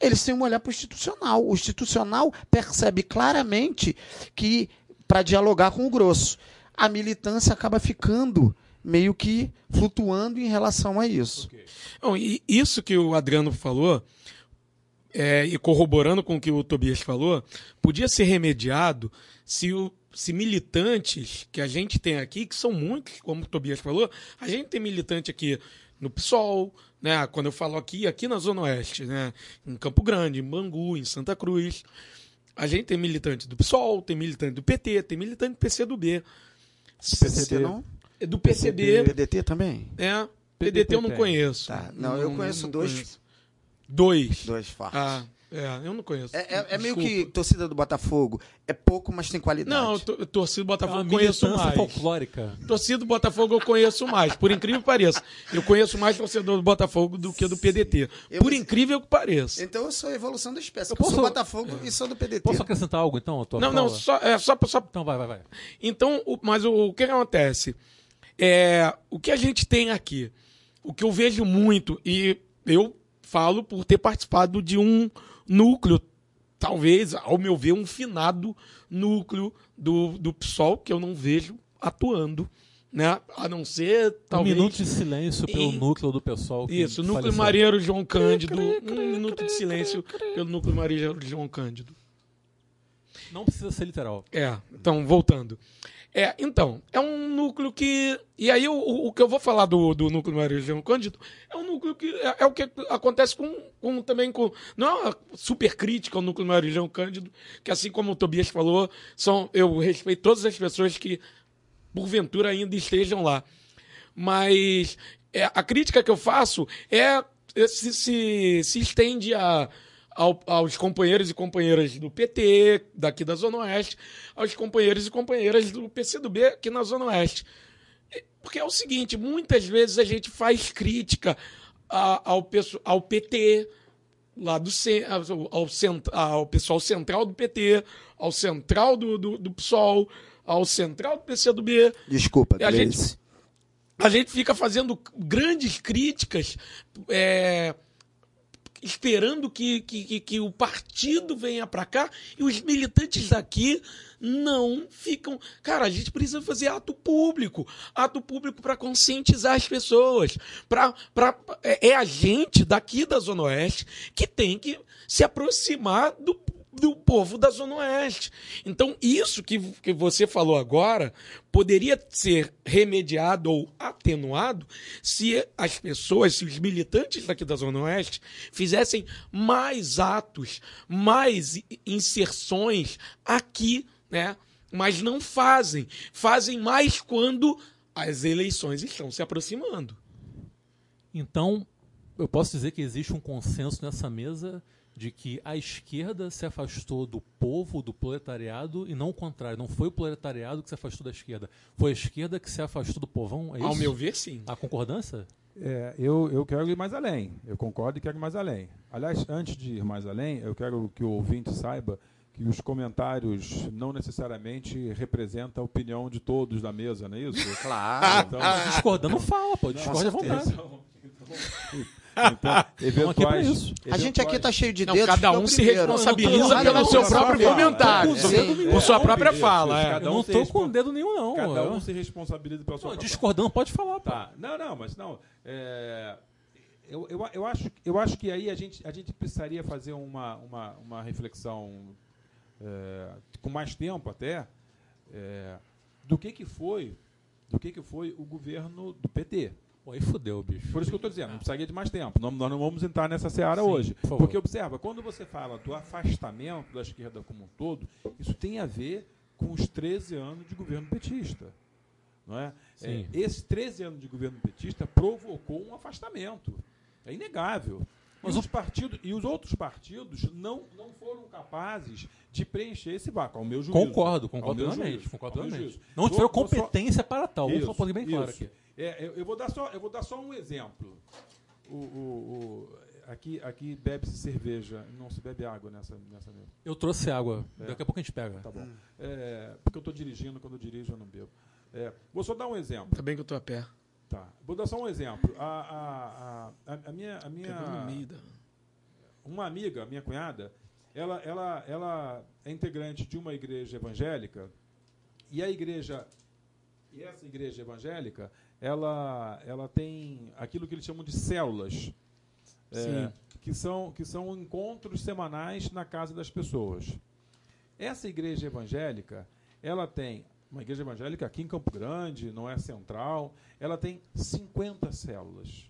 eles têm um olhar para o institucional. O institucional percebe claramente que, para dialogar com o grosso, a militância acaba ficando meio que flutuando em relação a isso. Não, e isso que o Adriano falou, é, e corroborando com o que o Tobias falou, podia ser remediado se, o, se militantes que a gente tem aqui, que são muitos, como o Tobias falou, a gente tem militante aqui no PSOL, né? Quando eu falo aqui, aqui na Zona Oeste, né? Em Campo Grande, em Bangu, em Santa Cruz. A gente tem militante do PSOL, tem militante do PT, tem militante do PCdoB. Você não? Do PCB, PDT também? é. PDT eu não conheço. Tá. Não, eu conheço dois- conheço. Dois. Dois fartos. Ah, é, eu não conheço. É, é- é meio que torcida do Botafogo. É pouco, mas tem qualidade. Não, to- torcida do É Botafogo uma eu conheço mais. folclórica. Torcida do Botafogo eu conheço mais, por incrível que pareça. Eu conheço mais torcedor do Botafogo do que do PDT. Eu- Por incrível que pareça. Então eu sou a evolução da espécie. Eu Eu, sou posso- Botafogo e sou do PDT. Posso acrescentar algo então? Não, não, só, é, só, só Então vai, vai, vai. Então, o- mas o, o que acontece? É, o que a gente tem aqui, o que eu vejo muito, e eu falo por ter participado de um núcleo, talvez, ao meu ver, um finado núcleo do, do PSOL, que eu não vejo atuando, né? A não ser, Um talvez... minuto de silêncio pelo E- núcleo do pessoal. que Isso, núcleo faleceu. Marinheiro João Cândido. Um minuto de silêncio pelo núcleo Marinheiro João Cândido. Não precisa ser literal. É, então, voltando. É, então, é um núcleo que. E aí, o, o que eu vou falar do, do núcleo Maria João Cândido é um núcleo que. É, é o que acontece com, com também com. Não é uma super crítica ao núcleo Maria João Cândido, que assim como o Tobias falou, são, eu respeito todas as pessoas que, porventura, ainda estejam lá. Mas é, a crítica que eu faço é, se, se, se estende a, ao- aos companheiros e companheiras do PT, daqui da Zona Oeste, aos companheiros e companheiras do PCdoB aqui na Zona Oeste. Porque é o seguinte, muitas vezes a gente faz crítica a- ao, ao PT, lá do ao, ao pessoal central do PT, ao central do, do, do PSOL, ao central do PCdoB. Desculpa, a gente-. A gente fica fazendo grandes críticas, é, esperando que, que, que- que o partido venha para cá e os militantes daqui não ficam. Cara, a gente precisa fazer ato público ato público para conscientizar as pessoas. Pra, pra, é, é a gente daqui da Zona Oeste que tem que se aproximar do, do povo da Zona Oeste. Então, isso que, que você falou agora poderia ser remediado ou atenuado se as pessoas, se os militantes daqui da Zona Oeste fizessem mais atos, mais inserções aqui, né? Mas não fazem. Fazem mais quando as eleições estão se aproximando. Então, eu posso dizer que existe um consenso nessa mesa de que a esquerda se afastou do povo, do proletariado, e não o contrário. Não foi o proletariado que se afastou da esquerda. Foi a esquerda que se afastou do povão. É Ao meu ver, sim. A concordância? É, eu, eu quero ir mais além. Eu concordo e quero ir mais além. Aliás, antes de ir mais além, eu quero que o ouvinte saiba que os comentários não necessariamente representam a opinião de todos da mesa, não é isso? [LAUGHS] Claro. Então, Discordando, fala, pô. Discorde à vontade. então, então, [LAUGHS] Eventuais, isso. A gente aqui tá cheio de Não, dedos. cada que é o um se responsabiliza pelo seu próprio comentário. Com sua própria fala. é. um não tô com o dedo nenhum, não. Cada Eu- um se responsabiliza pela sua discordando, pode falar, pô. Tá. Não, não, mas não. é, eu, eu, eu, acho, eu acho que aí a gente, a gente precisaria fazer uma, uma, uma reflexão é, com mais tempo até é, do que, que foi do que, que foi o governo do PT. Pô, aí fudeu, bicho. Por isso que eu estou dizendo, não precisaria de mais tempo. Não- nós não vamos entrar nessa seara Sim, hoje. por. Porque observa, quando você fala do afastamento da esquerda como um todo, isso tem a ver com os 13 anos de governo petista. Não é? É, esses 13 anos de governo petista provocou um afastamento. É inegável. Mas os partidos, e os outros partidos não, não foram capazes de preencher esse vácuo, ao meu juízo. Concordo, concordo plenamente. Concordo plenamente. Não tiveram vou só- competência para tal. Vamos isso, fazer bem claro isso. aqui. É, eu, eu vou dar só, eu vou dar só um exemplo. O, o- o- aqui, aquaqui bebe-se cerveja, não se bebe água nessa, nessa mesa. Eu trouxe água. É. Daqui a pouco a gente pega. Tá bom. É, porque eu estou dirigindo, quando eu dirijo eu não bebo. É, vou só dar um exemplo. Tá bem que eu tô a pé. Tá. Vou dar só um exemplo. A, a, a, a minha, a minha, uma amiga, minha cunhada, ela, ela, ela é integrante de uma igreja evangélica e a igreja e essa igreja evangélica ela, ela tem aquilo que eles chamam de células é, que são que são encontros semanais na casa das pessoas essa igreja evangélica ela tem uma igreja evangélica aqui em Campo Grande não é central ela tem 50 células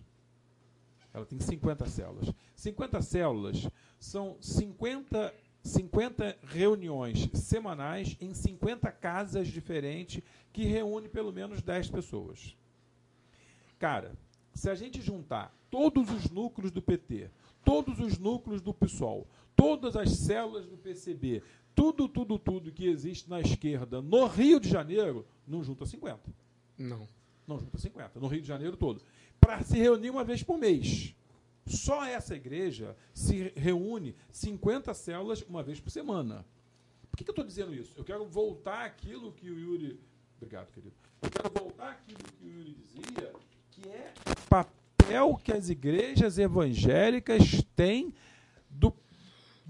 ela tem 50 células. 50 células são 50, 50 reuniões semanais em 50 casas diferentes que reúne pelo menos 10 pessoas. Cara, se a gente juntar todos os núcleos do PT, todos os núcleos do PSOL, todas as células do PCB, tudo, tudo, tudo que existe na esquerda no Rio de Janeiro, não junta 50. Não. Não, junta 50, no Rio de Janeiro todo. Para se reunir uma vez por mês. Só essa igreja se reúne 50 células uma vez por semana. Por que, que eu estou dizendo isso? Eu quero voltar àquilo que o Yuri. Obrigado, querido. Eu quero voltar àquilo que o Yuri dizia, que é o papel que as igrejas evangélicas têm do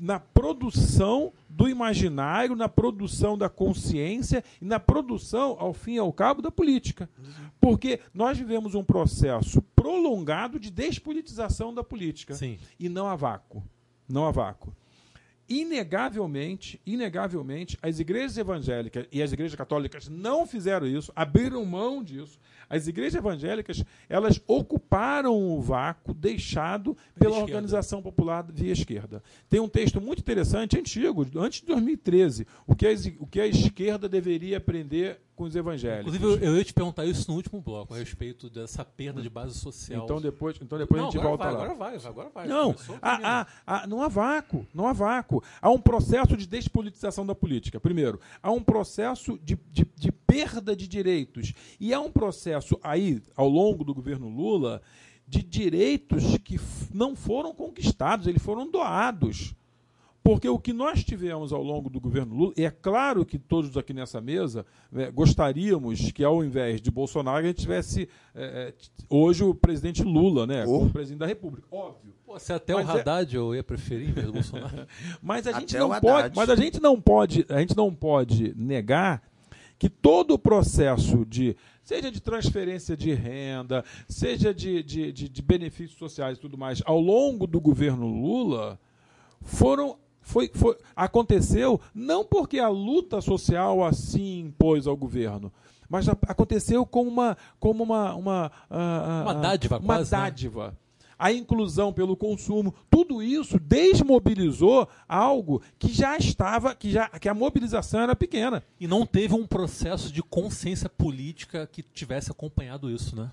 na produção do imaginário, na produção da consciência e na produção, ao fim e ao cabo, da política. Porque nós vivemos um processo prolongado de despolitização da política. Sim. E não há vácuo. Não há vácuo. Inegavelmente, inegavelmente, as igrejas evangélicas e as igrejas católicas não fizeram isso, abriram mão disso. As igrejas evangélicas, elas ocuparam o vácuo deixado pela esquerda. organização popular via esquerda. Tem um texto muito interessante, antigo, antes de 2013, o que, o que a esquerda deveria aprender com os evangélicos. Inclusive, eu, eu ia te perguntar isso no último bloco, a respeito dessa perda de base social. Então depois, então depois não, a gente volta vai, lá. Agora vai, agora vai. Não, Começou, há, termina. há- há- não há vácuo, não há vácuo. Há um processo de despolitização da política. Primeiro, há um processo de, de- de perda de direitos. E há um processo aí, ao longo do governo Lula, de direitos que não foram conquistados, eles foram doados. Porque o que nós tivemos ao longo do governo Lula, e é claro que todos aqui nessa mesa né, gostaríamos que, ao invés de Bolsonaro, a gente tivesse eh, eh, hoje o presidente Lula, né, Oh. como presidente da República. Óbvio. Pô, se até Mas o é- Haddad eu ia preferir em vez do Bolsonaro. [LAUGHS] Mas a gente Até não pode, mas a gente não pode, a gente não pode negar que todo o processo de seja de transferência de renda, seja de, de, de, de benefícios sociais e tudo mais, ao longo do governo Lula, foram foi, foi, aconteceu não porque a luta social assim impôs ao governo, mas aconteceu como uma como uma uma, ah, ah, Uma dádiva uma quase, né? dádiva. A inclusão pelo consumo, tudo isso desmobilizou algo que já estava, que já que a mobilização era pequena. E não teve um processo de consciência política que tivesse acompanhado isso, né?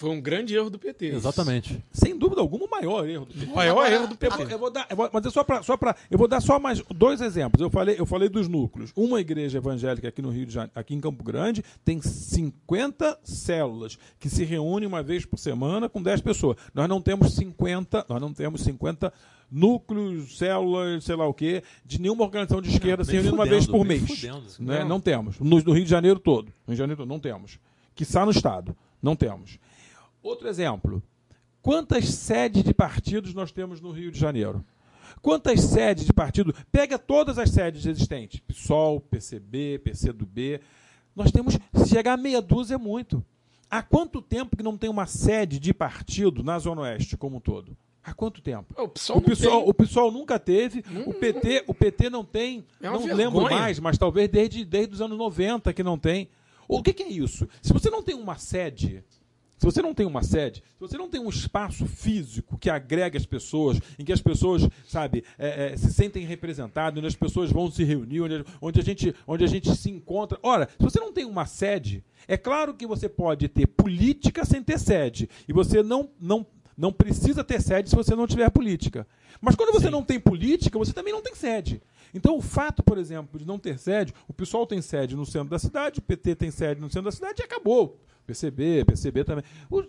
Foi um grande erro do PT. Exatamente. Sem dúvida alguma, o maior erro do PT. O maior erro do Eu PT. vou, eu vou dar, eu vou, mas é só para, só para, eu vou dar só mais dois exemplos. Eu falei, eu falei dos núcleos. Uma igreja evangélica aqui no Rio de Janeiro, aqui em Campo Grande, tem 50 células que se reúnem uma vez por semana com 10 pessoas. Nós não temos 50, nós não temos 50 núcleos, células, sei lá o quê, de nenhuma organização de esquerda se reunindo uma vez por mês. fudendo. Né? Não. Não. temos. No, no Rio de Janeiro todo. No Rio de Janeiro todo, não temos. Que está no Estado. Não temos. Outro exemplo. Quantas sedes de partidos nós temos no Rio de Janeiro? Quantas sedes de partido? Pega todas as sedes existentes. PSOL, PCB, PCdoB. Nós temos, se chegar a meia dúzia é muito. Há quanto tempo que não tem uma sede de partido na Zona Oeste como um todo? Há quanto tempo? O PSOL, O PSOL, o PSOL nunca teve, o PT, o PT não tem, É não vergonha. lembro mais, mas talvez desde, desde os anos 90 que não tem. O que, que é isso? Se você não tem uma sede, se você não tem uma sede, se você não tem um espaço físico que agrega as pessoas, em que as pessoas, sabe, é, é, se sentem representadas, onde as pessoas vão se reunir, onde, onde, a gente, onde a gente se encontra. Ora, se você não tem uma sede, é claro que você pode ter política sem ter sede. E você não, não, não precisa ter sede se você não tiver política. Mas quando você não tem política, você também não tem sede. Então, o fato, por exemplo, de não ter sede, o PSOL tem sede no centro da cidade, o PT tem sede no centro da cidade e acabou. PCB, PCB também. O-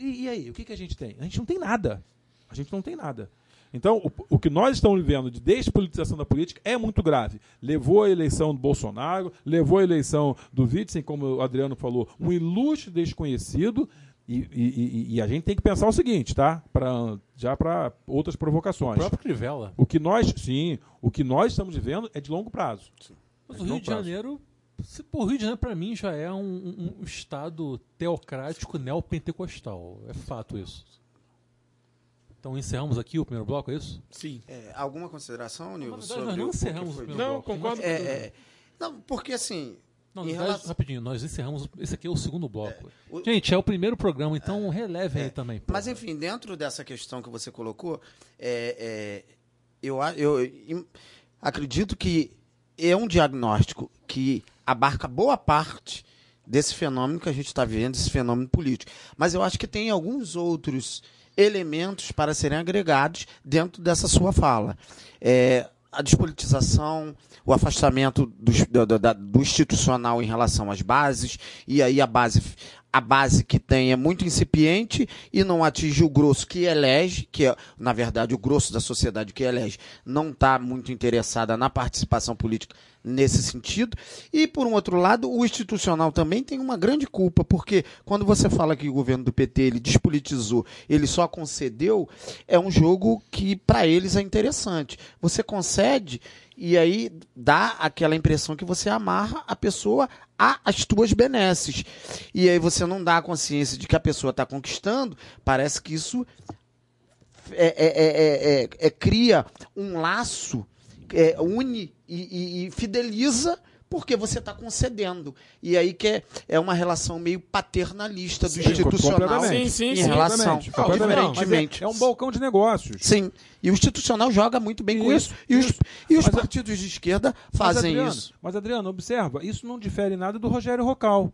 e, e- aí, o que, que a gente tem? A gente não tem nada. A gente não tem nada. Então, o, o que nós estamos vivendo de despolitização da política é muito grave. Levou a eleição do Bolsonaro, levou a eleição do Witzel, como o Adriano falou, um ilustre desconhecido. E, e- e- a gente tem que pensar o seguinte, tá? Pra, já para outras O provocações. próprio Crivella. O que nós, sim, o que nós estamos vivendo é de longo prazo. Mas É o Rio de prazo. Janeiro, o Rio de Janeiro para mim já é um, um- estado teocrático neopentecostal. É fato isso. Então encerramos aqui o primeiro bloco, é isso? Sim. É, alguma consideração, Na Nil? verdade, sobre nós não encerramos o primeiro Não, bloco. concordo. É, é, não, porque assim. Não, em na verdade, relação- rapidinho, nós encerramos. Esse aqui é o segundo bloco. o- Gente, é o primeiro programa, então relevem aí também. pô. Mas enfim, dentro dessa questão que você colocou, é, é, eu, a- eu im- acredito que é um diagnóstico que abarca boa parte desse fenômeno que a gente está vivendo, esse fenômeno político. Mas eu acho que tem alguns outros elementos para serem agregados dentro dessa sua fala. É, a despolitização, o afastamento do, do- do institucional em relação às bases, e aí a base, a base que tem é muito incipiente e não atinge o grosso que elege, que é, na verdade, o grosso da sociedade que elege, não está muito interessada na participação política nesse sentido. E, por um outro lado, o institucional também tem uma grande culpa, porque quando você fala que o governo do PT ele despolitizou, ele só concedeu, é um jogo que para eles é interessante. Você concede e aí dá aquela impressão que você amarra a pessoa às tuas benesses. E aí você não dá a consciência de que a pessoa está conquistando, parece que isso é, é- é- é- é- cria um laço, é, une e, e- e fideliza porque você está concedendo. E aí que é, é uma relação meio paternalista do Sim, institucional. Sim, sim, em sim. relação. Completamente, completamente. Mas Diferentemente. É, é um balcão de negócios. Sim. E o institucional joga muito bem com Isso, isso. E os, isso. e os Mas a- partidos de esquerda Mas, fazem Adriano, isso. Mas, Adriano, observa, isso não difere nada do Rogério Rocal.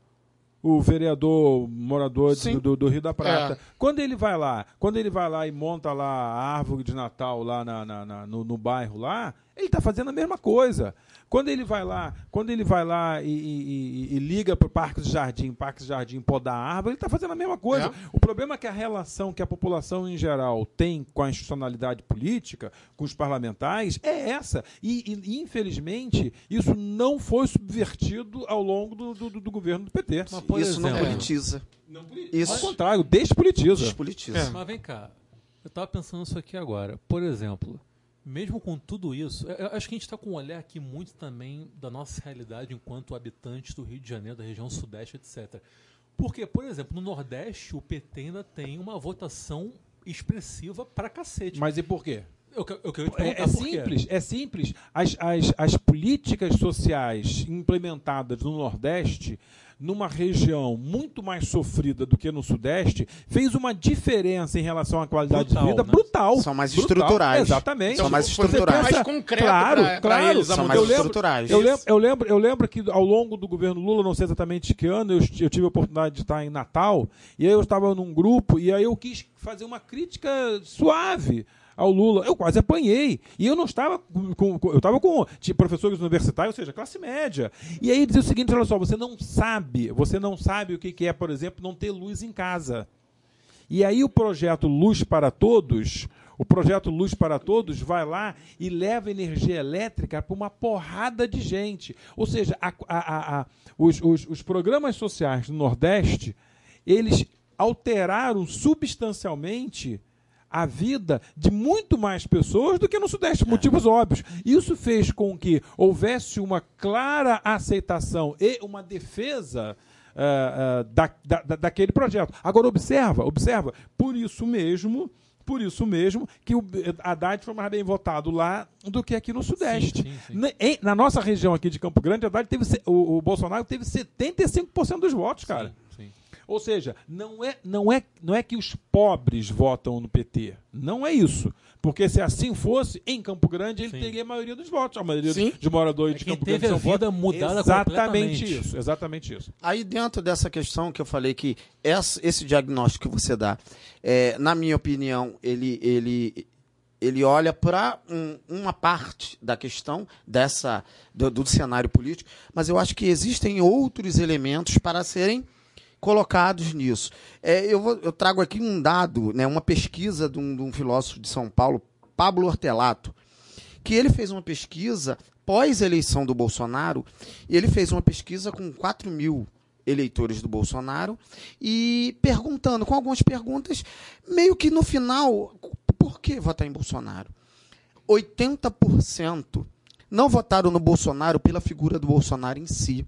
O vereador morador do, do- do Rio da Prata. É. Quando ele vai lá, quando ele vai lá e monta lá a árvore de Natal lá na- na- na- no, no bairro lá, ele está fazendo a mesma coisa. Quando ele vai lá, quando ele vai lá e, e- e- e liga para o Parque do Jardim, Parque do Jardim podar a árvore, ele está fazendo a mesma coisa. É. O problema é que a relação que a população em geral tem com a institucionalidade política, com os parlamentares, é essa. E, e, infelizmente, isso não foi subvertido ao longo do, do- do governo do PT. Mas, por isso não exemplo- politiza. Ao Isso contrário, despolitiza. despolitiza. Mas vem cá, eu tava pensando nisso aqui agora. Por exemplo, mesmo com tudo isso, eu- eu acho que a gente está com um olhar aqui muito também da nossa realidade enquanto habitantes do Rio de Janeiro, da região sudeste, etc. Porque, por exemplo, no Nordeste, o PT ainda tem uma votação expressiva pra cacete. Mas e por quê? eu, eu te É, perguntar é simples, é simples. As, as, as políticas sociais implementadas no Nordeste, numa região muito mais sofrida do que no Sudeste, fez uma diferença em relação à qualidade Brutal, de vida né? brutal. São mais Brutal, estruturais. Exatamente. São mais estruturais. pensa- Mais concreto claro, pra- pra claro, eles, a São Eu mais lembro- estruturais. Eu lembro, eu, lembro, eu lembro que ao longo do governo Lula, não sei exatamente que ano, eu, eu tive a oportunidade de estar em Natal, e aí eu estava num grupo, e aí eu quis fazer uma crítica suave ao Lula. Eu quase apanhei. E eu não estava com. eu estava com professores universitários, ou seja, classe média. E aí dizia o seguinte: olha só, você não sabe, você não sabe o que é, por exemplo, não ter luz em casa. E aí o projeto Luz para Todos, o projeto Luz para Todos vai lá e leva energia elétrica para uma porrada de gente. Ou seja, a- a- a- os, os- os programas sociais do Nordeste, eles alteraram substancialmente a vida de muito mais pessoas do que no Sudeste, motivos óbvios. Isso fez com que houvesse uma clara aceitação e uma defesa ah, ah, da, da- da- daquele projeto. Agora observa, observa, por isso mesmo, por isso mesmo que o Haddad foi mais bem votado lá do que aqui no Sudeste. Sim, sim, sim. Na, em- na nossa região aqui de Campo Grande, Haddad teve, o, o Bolsonaro teve 75% dos votos, cara. Ou seja, não é, não, é, não é que os pobres votam no PT. Não é isso. Porque se assim fosse, em Campo Grande ele Sim. teria a maioria dos votos. A maioria Sim. dos moradores É de Campo teve Grande a são vida votos. mudada Exatamente isso. Exatamente isso. Aí dentro dessa questão que eu falei que essa- esse diagnóstico que você dá, é, na minha opinião, ele, ele, ele olha para uma parte da questão dessa do, do cenário político, mas eu acho que existem outros elementos para serem colocados nisso. É, eu, vou- eu trago aqui um dado, né, uma pesquisa de um, de um filósofo de São Paulo, Pablo Hortelato, que ele fez uma pesquisa pós-eleição do Bolsonaro, e ele fez uma pesquisa com 4 mil eleitores do Bolsonaro e perguntando, com algumas perguntas, meio que no final, por que votar em Bolsonaro? 80% não votaram no Bolsonaro pela figura do Bolsonaro em si.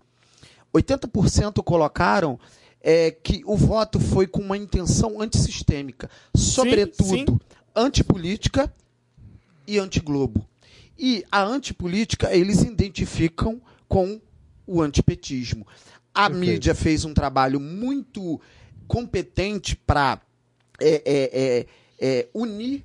80% colocaram é, que o voto foi com uma intenção antissistêmica, sobretudo antipolítica e antiglobo. E a antipolítica eles identificam com o antipetismo. A Perfeito. mídia fez um trabalho muito competente para é, é, é, é, unir.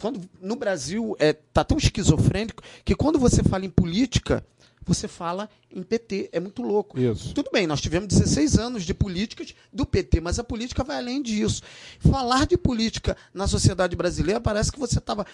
Quando, no Brasil está tão esquizofrênico que quando você fala em política, você fala em PT. É muito louco. Isso. Tudo bem, nós tivemos 16 anos de políticas do PT, mas a política vai além disso. Falar de política na sociedade brasileira parece que você estava.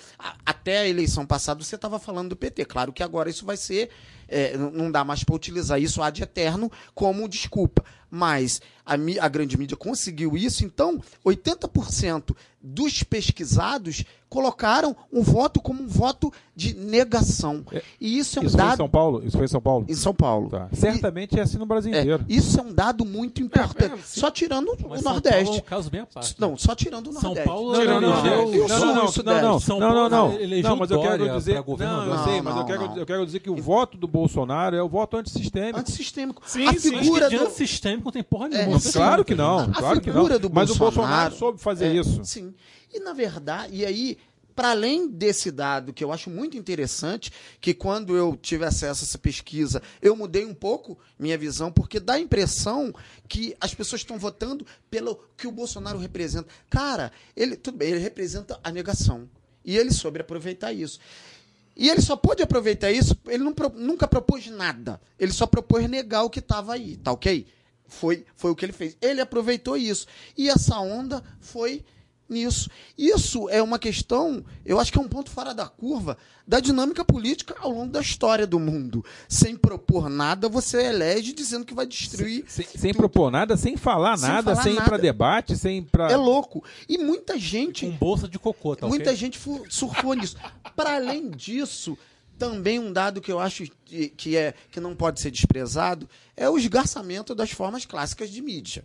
Até a eleição passada você estava falando do PT. Claro que agora isso vai ser. é, não- dá mais para utilizar isso ad eterno como desculpa. Mas a, a grande mídia conseguiu isso, então 80% dos pesquisados colocaram um voto como um voto de negação. E isso é um Isso foi em dado. São Paulo? Isso foi em São Paulo? Em São Paulo. Tá. Certamente é assim no Brasil É, inteiro. isso é um dado muito importante. É, é, sim. só tirando Mas o São Paulo é Nordeste. um caso bem à parte. Não, só tirando o São Nordeste. Paulo Não, não, não, não, o não, Sul, não, não, não, não, São não, não, não. Não, mas eu quero dizer, não, eu sei, Não, mas eu não, quero, não. eu quero dizer que o voto do Bolsonaro é o voto antissistêmico. Antissistêmico. Sim, a sim. figura do... antissistêmico não tem porra nenhuma. É, Não tem Claro que não, claro que não. figura do Mas o Bolsonaro- Bolsonaro soube fazer É, isso. Sim. E, na verdade, e aí, para além desse dado que eu acho muito interessante, que quando eu tive acesso a essa pesquisa, eu mudei um pouco minha visão, porque dá a impressão que as pessoas estão votando pelo que o Bolsonaro representa. Cara, ele tudo bem, ele representa a negação. E ele soube aproveitar isso. E ele só pôde aproveitar isso, ele não nunca propôs nada. Ele só propôs negar o que estava aí, tá ok? Foi, foi o que ele fez. Ele aproveitou isso. E essa onda foi nisso. Isso é uma questão, eu acho que é um ponto fora da curva da dinâmica política ao longo da história do mundo. Sem propor nada, você elege dizendo que vai destruir. Sem, sem propor nada, sem falar Sem nada, falar sem ir nada. pra debate, sem ir pra. É louco. E muita gente. Com bolsa de cocô, tá Muita ok? gente surfou nisso. Para além disso, também um dado que eu acho que, é, que não pode ser desprezado é o esgarçamento das formas clássicas de mídia.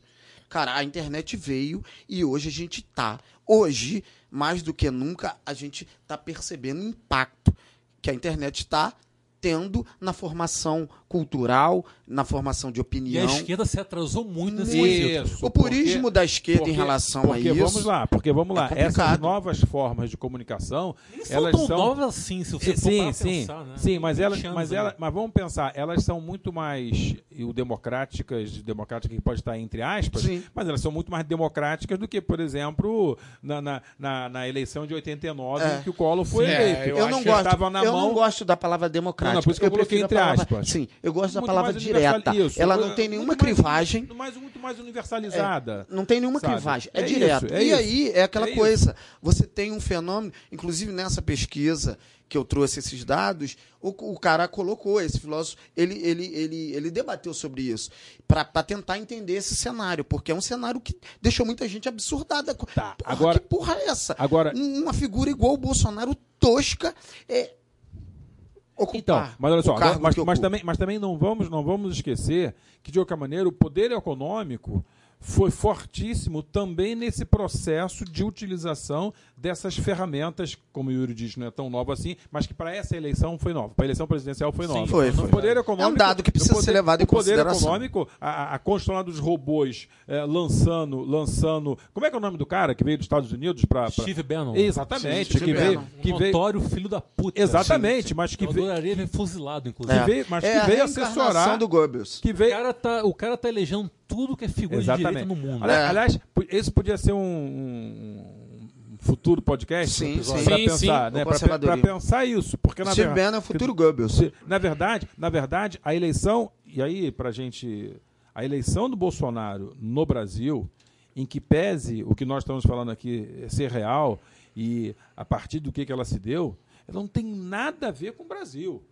Cara, a internet veio e hoje a gente tá. Hoje, mais do que nunca, a gente tá percebendo o impacto que a internet está tendo na formação cultural, na formação de E a opinião. esquerda se atrasou muito nesse. O purismo porque- da esquerda porque- em relação porque a isso. vamos lá, porque vamos lá, é essas novas formas de comunicação, Nem são elas tão são novas assim, se você for sim, sim, pensar, né? sim, mas 20 elas, anos mas aí. ela, mas vamos pensar, elas são muito mais e o democráticas, democráticas que pode estar entre aspas, Sim. mas elas são muito mais democráticas do que, por exemplo, na, na, na, na eleição de 89 É. em que o Collor foi Sim, eleito. é, Eu, não acho que gosto, estava na eu mão não gosto da palavra democrática. Não, não, por isso que eu prefiro a entre palavra- aspas. Sim, eu gosto da muito palavra mais direta. isso, Ela muito- não tem nenhuma mais- crivagem. muito mais, muito mais universalizada. Não tem nenhuma Sabe? crivagem. É, É direto. isso, é e isso. aí é aquela É coisa. Você tem um fenômeno, inclusive nessa pesquisa que eu trouxe esses dados, o, o cara colocou, esse filósofo, ele, ele, ele, ele debateu sobre isso, para tentar entender esse cenário, porque é um cenário que deixou muita gente absurdada. Tá, Porra, agora- que porra é essa? Agora, Um- Uma figura igual o Bolsonaro, tosca, é. Ocupar Então, mas olha só, agora- mas, mas também, mas também não vamos, não vamos esquecer que, de qualquer maneira, o poder econômico foi fortíssimo também nesse processo de utilização dessas ferramentas, como o Yuri diz, não é tão nova assim, mas que para essa eleição foi nova. Para a eleição presidencial foi Sim, nova. foi, No foi. poder econômico, É um dado que precisa poder- ser levado em no poder consideração. econômico, a, a- a construção dos robôs eh, lançando, lançando. Como é que é o nome do cara que veio dos Estados Unidos para. Steve Bannon. Exatamente, Steve que veio, Bannon. que um veio, notório filho da puta. Exatamente, mas que veio, adoraria ver fuzilado, inclusive. É. veio- mas é que a veio reencarnação assessorar. do Goebbels. que O veio, cara, tá, o cara tá elegendo tudo que é figura de direita no mundo. Ali- É. Aliás, esse podia ser um- um futuro podcast Sim, para sim. Sim, pensar, sim. né? Pensar isso, porque na Steve verdade, é o futuro Goebbels. na verdade, na verdade, a eleição e aí pra gente, a eleição do Bolsonaro no Brasil, em que pese o que nós estamos falando aqui ser real e a partir do que que ela se deu, ela não tem nada a ver com o Brasil.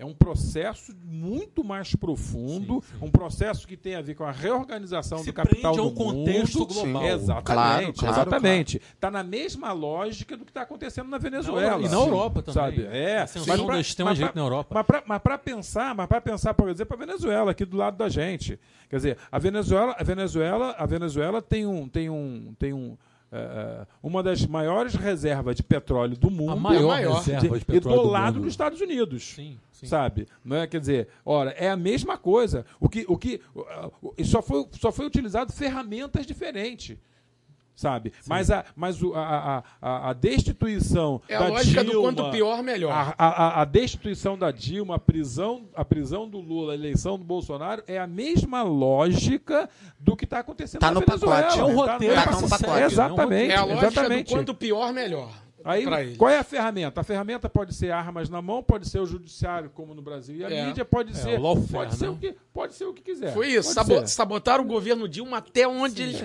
É um processo muito mais profundo, um processo que tem a ver com a reorganização Se do capital prende a um no contexto mundo. global. Exatamente, Claro, claro, exatamente. Está na mesma lógica do que está acontecendo na Venezuela. E na Europa também. Sabe? É. A ascensão pra- da extrema-direita pra- na Europa. Mas para mas pensar, mas para pensar, por exemplo, a Venezuela aqui do lado da gente. Quer dizer, a Venezuela, a Venezuela, a Venezuela tem um tem um tem um eh, uma das maiores reservas de petróleo do mundo. A maior, maior. reserva de e petróleo do do lado dos Estados Unidos Sim, sim. sabe? Não é, quer dizer, ora, é a mesma coisa. O que, o que, e só foi, só foi utilizado ferramentas diferentes, sabe? Mas a, mas o, a, a, a, a destituição É a da lógica Dilma, do quanto pior, melhor. a, a, a destituição da Dilma, a prisão, a prisão do Lula, a eleição do Bolsonaro é a mesma lógica do que está acontecendo Tá na no Venezuela. pacote, É um roteiro Tá no pacote. Exatamente. É a lógica exatamente. do quanto pior, melhor. Aí, qual é a ferramenta? A ferramenta pode ser armas na mão, pode ser o judiciário, como no Brasil, e a É. mídia pode É, ser, o lawfare, pode ser né? o que, pode ser o que quiser. Foi isso. Sabo ser. sabotaram o governo Dilma até onde eles.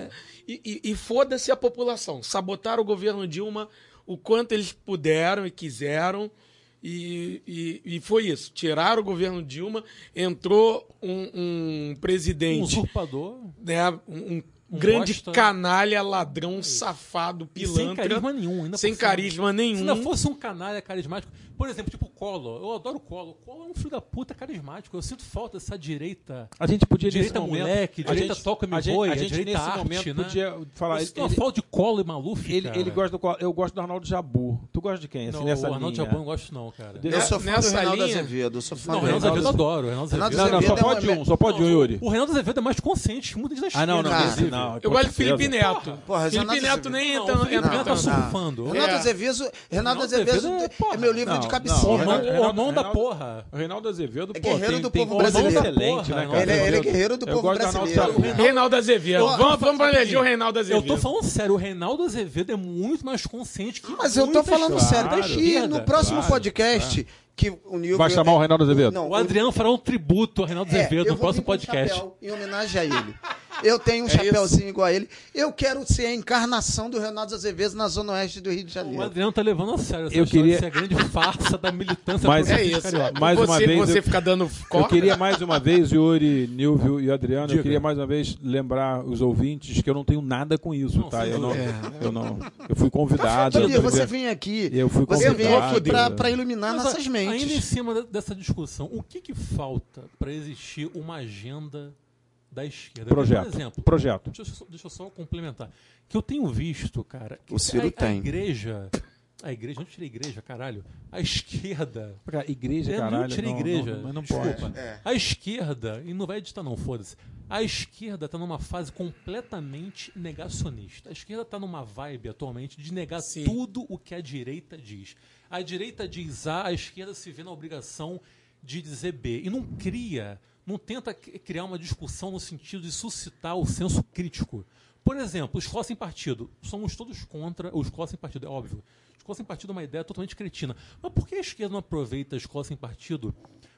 E, e- e foda-se a população. Sabotaram o governo Dilma o quanto eles puderam e quiseram. E, e- e foi isso. Tiraram o governo Dilma, entrou um, um Um presidente, usurpador. né, um, um grande bosta. canalha, ladrão, safado, e Sem pilantra. carisma nenhum. Ainda sem carisma nenhum. Se não fosse um canalha carismático, por exemplo, tipo o Collor, eu adoro o Collor. O Collor é um filho da puta carismático. Eu sinto falta dessa direita. A gente podia Direita nesse momento, moleque, a direita gente- toca gente, boi, a a gente direita nesse arte, momento né? podia falar. eu Ele, falta de Collor e Maluf. ele, cara. ele gosta do qual- eu gosto do Arnaldo Jabu. Tu gosta de quem? Assim, Não, nessa o Arnaldo linha? Jabor eu não gosto não, cara. De- Eu sou fã do Nessa Reinaldo linha- Azevedo. Eu sou fã Não, o do Reinaldo Azevedo eu adoro. O Reinaldo Azevedo. Não, não, só Azevedo é pode uma- um, só pode um, Não, Yuri. O Reinaldo Azevedo é mais consciente que muita gente da Ah, não, não, não. Eu gosto de certeza. Felipe Neto. Porra, Felipe Renato Neto nem Não, entra, o Felipe entra Neto tá surfando. Reinaldo É. Azevedo, é, é, meu livro Não, de não, cabeceira. O Reinaldo- mão, o mão da Reinaldo- porra. O Reinaldo Azevedo, É pô, guerreiro tem, do tem povo brasileiro. excelente, Porra, né, cara? Ele é- ele é Azevedo. guerreiro do Eu povo do brasileiro. Reinaldo Azevedo. Eu- Vamos, vamos o Reinaldo Eu Azevedo. tô falando sério, o Reinaldo Azevedo é muito mais consciente que Mas eu tô falando sério. E no próximo podcast, que o Nilvio... Vai chamar o Reinaldo Azevedo? Não, O Adriano fará um tributo ao Reinaldo É, Azevedo eu no próximo um podcast. chapéu em homenagem a ele. [LAUGHS] Eu tenho um É chapéuzinho igual a ele. Eu quero ser a encarnação do Reinaldo Azevedo na Zona Oeste do Rio de O Janeiro. Adriano tá levando a sério essa Eu queria- a grande farsa da militância Mas- É isso. carioca. Mais você, uma vez, Você eu- fica dando Eu queria mais uma vez, Yuri, Nilvio e Adriano, Diga. eu queria mais uma vez lembrar os ouvintes que eu não tenho nada com isso, Não, tá? Eu não, dúvida. eu não, eu fui convidado. Sabia, eu você vem aqui, Eu fui você vem convidado. aqui pra, pra iluminar Mas, nossas Ainda em mentes. cima de- dessa discussão, o que, que falta para existir uma agenda da esquerda? Projeto. Por exemplo, Projeto. Deixa eu, só, deixa eu só complementar. Que eu tenho visto, cara. que O Ciro a, tem. A igreja. A igreja, onde tirei igreja, caralho? A esquerda. Cara, igreja, Eu não caralho. tirei não, igreja. Não, mas não Desculpa. pode. É. A esquerda, e não vai editar não, foda-se. A esquerda tá numa fase completamente negacionista. A esquerda tá numa vibe atualmente de negar Sim. tudo o que a direita diz. A direita diz A, a esquerda se vê na obrigação de dizer B. E não cria, não tenta criar uma discussão no sentido de suscitar o senso crítico. Por exemplo, escola sem partido. Somos todos contra o escola sem partido, é óbvio. Escola sem partido é uma ideia totalmente cretina. Mas por que a esquerda não aproveita a escola sem partido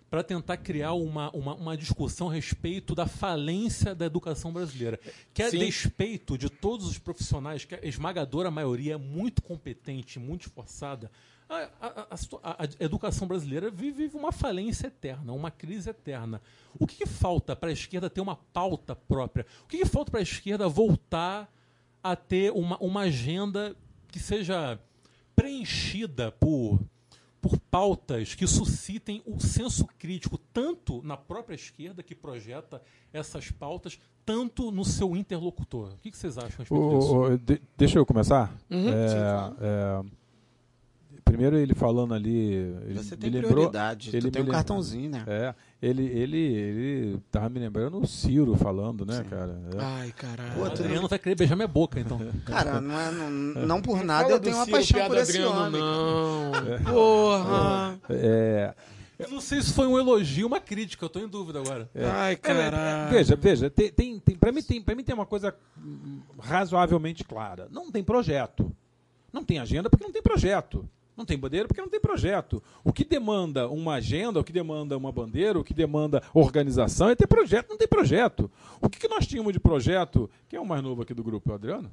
para tentar criar uma, uma, uma discussão a respeito da falência da educação brasileira? Que a Sim. despeito de todos os profissionais, que a esmagadora maioria é muito competente, muito esforçada, a, a- a educação brasileira vive, uma falência eterna, uma crise eterna. O que, que falta para a esquerda ter uma pauta própria? O que, que falta para a esquerda voltar a ter uma, uma agenda que seja preenchida por, por pautas que suscitem o senso crítico, tanto na própria esquerda, que projeta essas pautas, tanto no seu interlocutor? O que, que vocês acham a respeito disso? De- deixa eu começar? Uhum. É, é, primeiro ele falando ali. Ele Você tem lembrou, prioridade. ele tu tem um cartãozinho, né? É, ele, ele, ele tava me lembrando o Ciro falando, né, cara? É. Ai, caralho. Pô, O Adriano vai querer beijar minha boca, então. Cara, não, é, não, não por nada eu tenho uma Ciro, paixão por esse Adriano, homem. Não. [LAUGHS] Porra. É, Eu não sei se foi um elogio ou uma crítica, eu tô em dúvida agora. Ai, caralho. Veja, veja, tem, tem, tem, para mim, tem, pra mim tem uma coisa razoavelmente clara. Não tem projeto. Não tem agenda porque não tem projeto. Não tem bandeira porque não tem projeto. O que demanda uma agenda, o que demanda uma bandeira, o que demanda organização é ter projeto. Não tem projeto. O que, que nós tínhamos de projeto? Quem é o mais novo aqui do grupo? É o Adriano?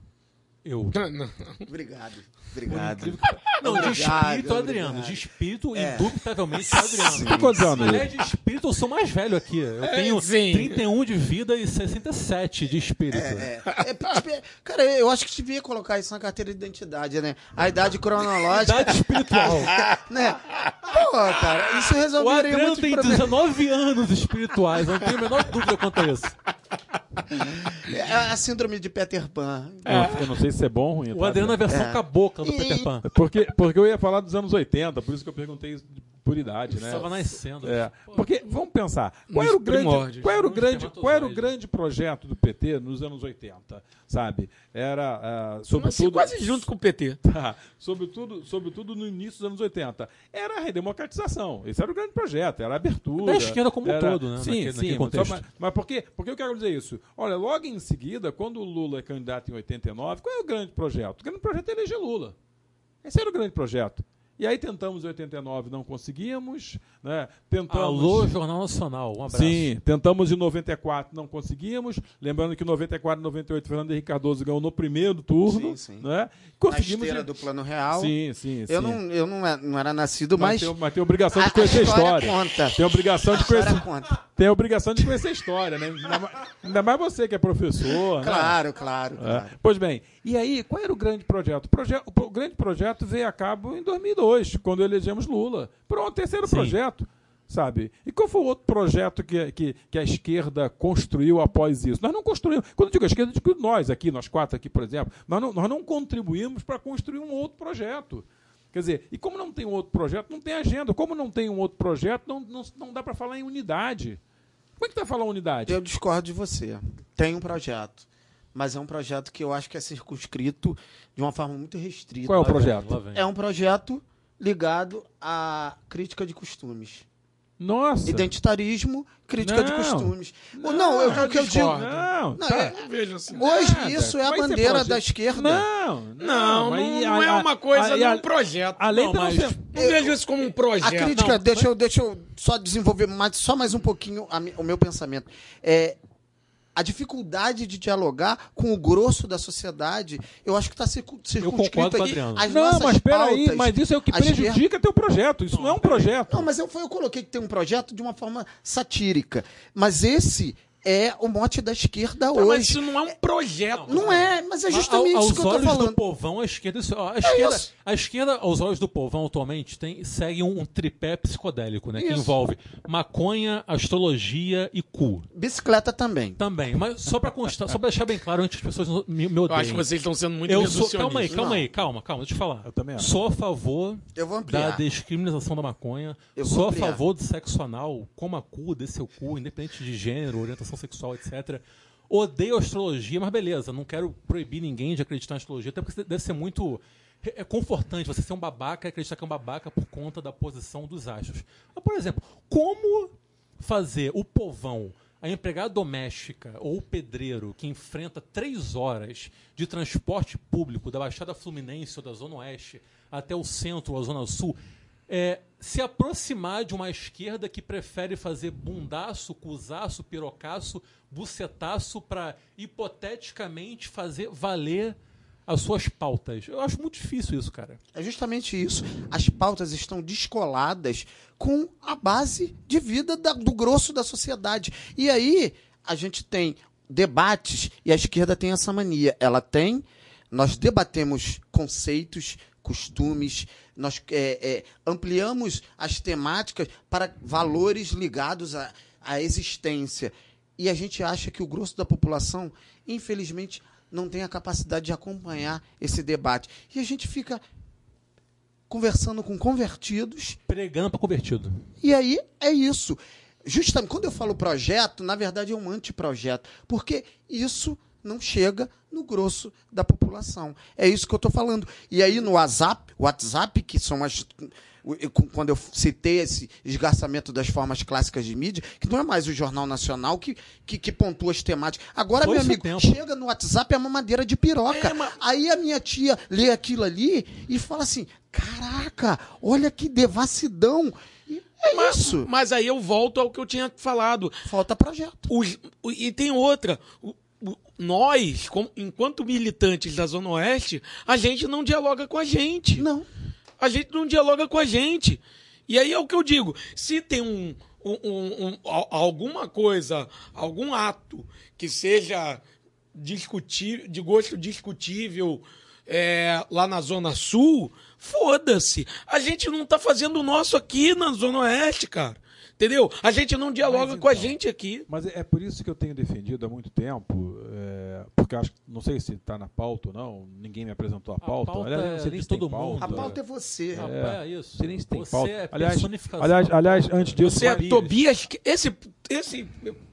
Eu. Não, não. Obrigado. Obrigado. [LAUGHS] Não, de Obrigado, espírito, Adriano. obrigado. De espírito, É. indubitavelmente, Adriano. Tem quantos anos? Aliás, de espírito, eu sou mais velho aqui. Eu tenho sim. 31 de vida e 67 de espírito. É, é, tipo, é, cara, eu acho que devia colocar isso na carteira de identidade, né? A idade cronológica. Idade espiritual. [LAUGHS] né? Pô, cara, isso O resolveria Adriano muito tem problema. 19 anos espirituais, eu não tenho a menor dúvida quanto a isso. É a síndrome de Peter Pan. Eu- Eu não sei se é bom ou ruim. O tá? Adriano é a versão É. cabocla do E- Peter Pan. Porque, porque eu ia falar dos anos 80, por isso que eu perguntei isso por idade, né? Estava nascendo. É, porque, vamos pensar, qual era, o grande, qual, era o Nos grande, qual era o grande projeto do PT nos anos 80, sabe? Era, Nasci sobretudo... quase junto com o PT. [LAUGHS] Tá, sobretudo, sobretudo no início dos anos 80. Era a redemocratização. Esse era o grande projeto, era a abertura. Da esquerda como um era... todo, né, Sim, naquele- sim. naquele só- contexto. mas, mas por quê? Por que eu quero dizer isso? Olha, logo em seguida, quando o Lula é candidato em 89, qual é o grande projeto? O grande projeto é eleger Lula. Esse era o grande projeto. E aí tentamos em 89, não conseguimos. Né? Tentamos... Alô, Jornal Nacional, um abraço. Sim, tentamos em 94, não conseguimos. Lembrando que em 94 e 98, Fernando Henrique Cardoso ganhou no primeiro turno. Sim, sim. Né? Na Conseguimos. esteira do plano real. Sim, sim, Eu, sim. não, eu não, é- não era nascido, Mas, mas. tem, mas tem obrigação a- de conhecer a, a história. conta. Tem obrigação A de conhecer. conta. Tem obrigação de conhecer a história, né? Ainda mais, ainda mais você que é professor. né? Claro, claro, É. claro. Pois bem, e aí, qual era o grande projeto? O, proje- o grande projeto veio a cabo em 2002, quando elegemos Lula. Pronto, terceiro Sim. projeto, sabe? E qual foi o outro projeto que, que, que a esquerda construiu após isso? Nós não construímos. Quando eu digo a esquerda, eu digo nós aqui, nós quatro aqui, por exemplo, nós não, nós não contribuímos para construir um outro projeto. Quer dizer, e como não tem um outro projeto, não tem agenda. Como não tem um outro projeto, não, não, não dá para falar em unidade. Como é que tá falar unidade? Eu discordo de você. Tem um projeto. Mas é um projeto que eu acho que é circunscrito de uma forma muito restrita. Qual é o projeto? lá vem. É um projeto ligado à crítica de costumes. Nossa. Identitarismo, crítica de Não. costumes. Não, não eu, o que eu digo. Não, Não, tá. é- Não vejo assim. hoje Nada. isso é a ser bandeira da esquerda. Não, Não, não, mas não a- é a- uma coisa, é a- um projeto. A lei não, não mas sendo- não vejo isso como um projeto. A crítica, Não, deixa, eu, deixa eu só desenvolver mais, só mais um pouquinho a o meu pensamento. É, a dificuldade de dialogar com o grosso da sociedade, eu acho que está circunscrito. Adriano. As Não, nossas mas peraí, mas isso é o que prejudica teu projeto. Isso não, é um projeto. Não, mas eu, foi, eu coloquei que tem um projeto de uma forma satírica. Mas esse é o mote da esquerda Tá, mas hoje. isso não é um projeto. Não é, mas é Mas justamente ao- isso aos que eu tô olhos do falando. povão, a esquerda, isso- a esquerda, isso. a esquerda, aos olhos do povão atualmente, tem, segue um, um tripé psicodélico, né? Que Isso. envolve maconha, astrologia e cu. Bicicleta também. Também. Mas só pra constar, só pra deixar bem claro antes que as pessoas não- me, me Eu acho que vocês estão sendo muito Eu sou. Calma aí, calma Não. aí, calma, calma, deixa eu falar. Eu também acho. Sou a favor Eu vou da descriminalização da maconha. Eu vou Sou a favor do sexo anal, coma cu, dê seu cu, independente de gênero, orientação sexual, etc. Odeio astrologia, mas beleza, não quero proibir ninguém de acreditar em astrologia, até porque deve ser muito. É confortante você ser um babaca e acreditar que é um babaca por conta da posição dos astros. Mas, por exemplo, como fazer o povão, a empregada doméstica ou o pedreiro que enfrenta três horas de transporte público da Baixada Fluminense ou da Zona Oeste até o centro ou a Zona Sul, é, se aproximar de uma esquerda que prefere fazer bundaço, cusaço, pirocaço, bucetaço para hipoteticamente fazer valer as suas pautas. Eu acho muito difícil isso, cara. É justamente isso. As pautas estão descoladas com a base de vida da- do grosso da sociedade. E aí a gente tem debates e a esquerda tem essa mania. Ela tem, nós debatemos conceitos, costumes, nós é, é, ampliamos as temáticas para valores ligados à, à existência. E a gente acha que o grosso da população, infelizmente, não tem a capacidade de acompanhar esse debate. E a gente fica conversando com convertidos, Pregando para convertido. e aí é isso. Justamente quando eu falo projeto, na verdade é um anteprojeto, porque isso não chega no grosso da população. É isso que eu estou falando. E aí no WhatsApp, WhatsApp, que são as quando eu citei esse esgarçamento das formas clássicas de mídia, que não é mais o Jornal Nacional que, que, que pontua as temáticas. Agora, Foi meu amigo, tempo. chega no WhatsApp é uma madeira de piroca. É, mas- Aí a minha tia lê aquilo ali e fala assim: caraca, olha que devassidão. E é Mas, isso. mas aí eu volto ao que eu tinha falado. Falta projeto. Os- e tem outra. Nós, como- enquanto militantes da Zona Oeste, a gente não dialoga com a gente. Não. A gente não dialoga com a gente. E aí é o que eu digo. Se tem um, um- um- um- al- alguma coisa, algum ato que seja discutível, de gosto discutível é, lá na Zona Sul, foda-se. A gente não tá fazendo o nosso aqui na Zona Oeste, cara. Entendeu? A gente não dialoga Mas com a então, gente aqui. Mas é por isso que eu tenho defendido há muito tempo, é, porque acho, que- não sei se está na pauta ou não, ninguém me apresentou a pauta. pauta Aliás, não é sei nem se tem todo pauta. A pauta é você. É, é isso. Sei nem se tem Você pauta. é aliás, personificação. aliás, aliás, antes disso, Você é Marias- Tobias. Esse, esse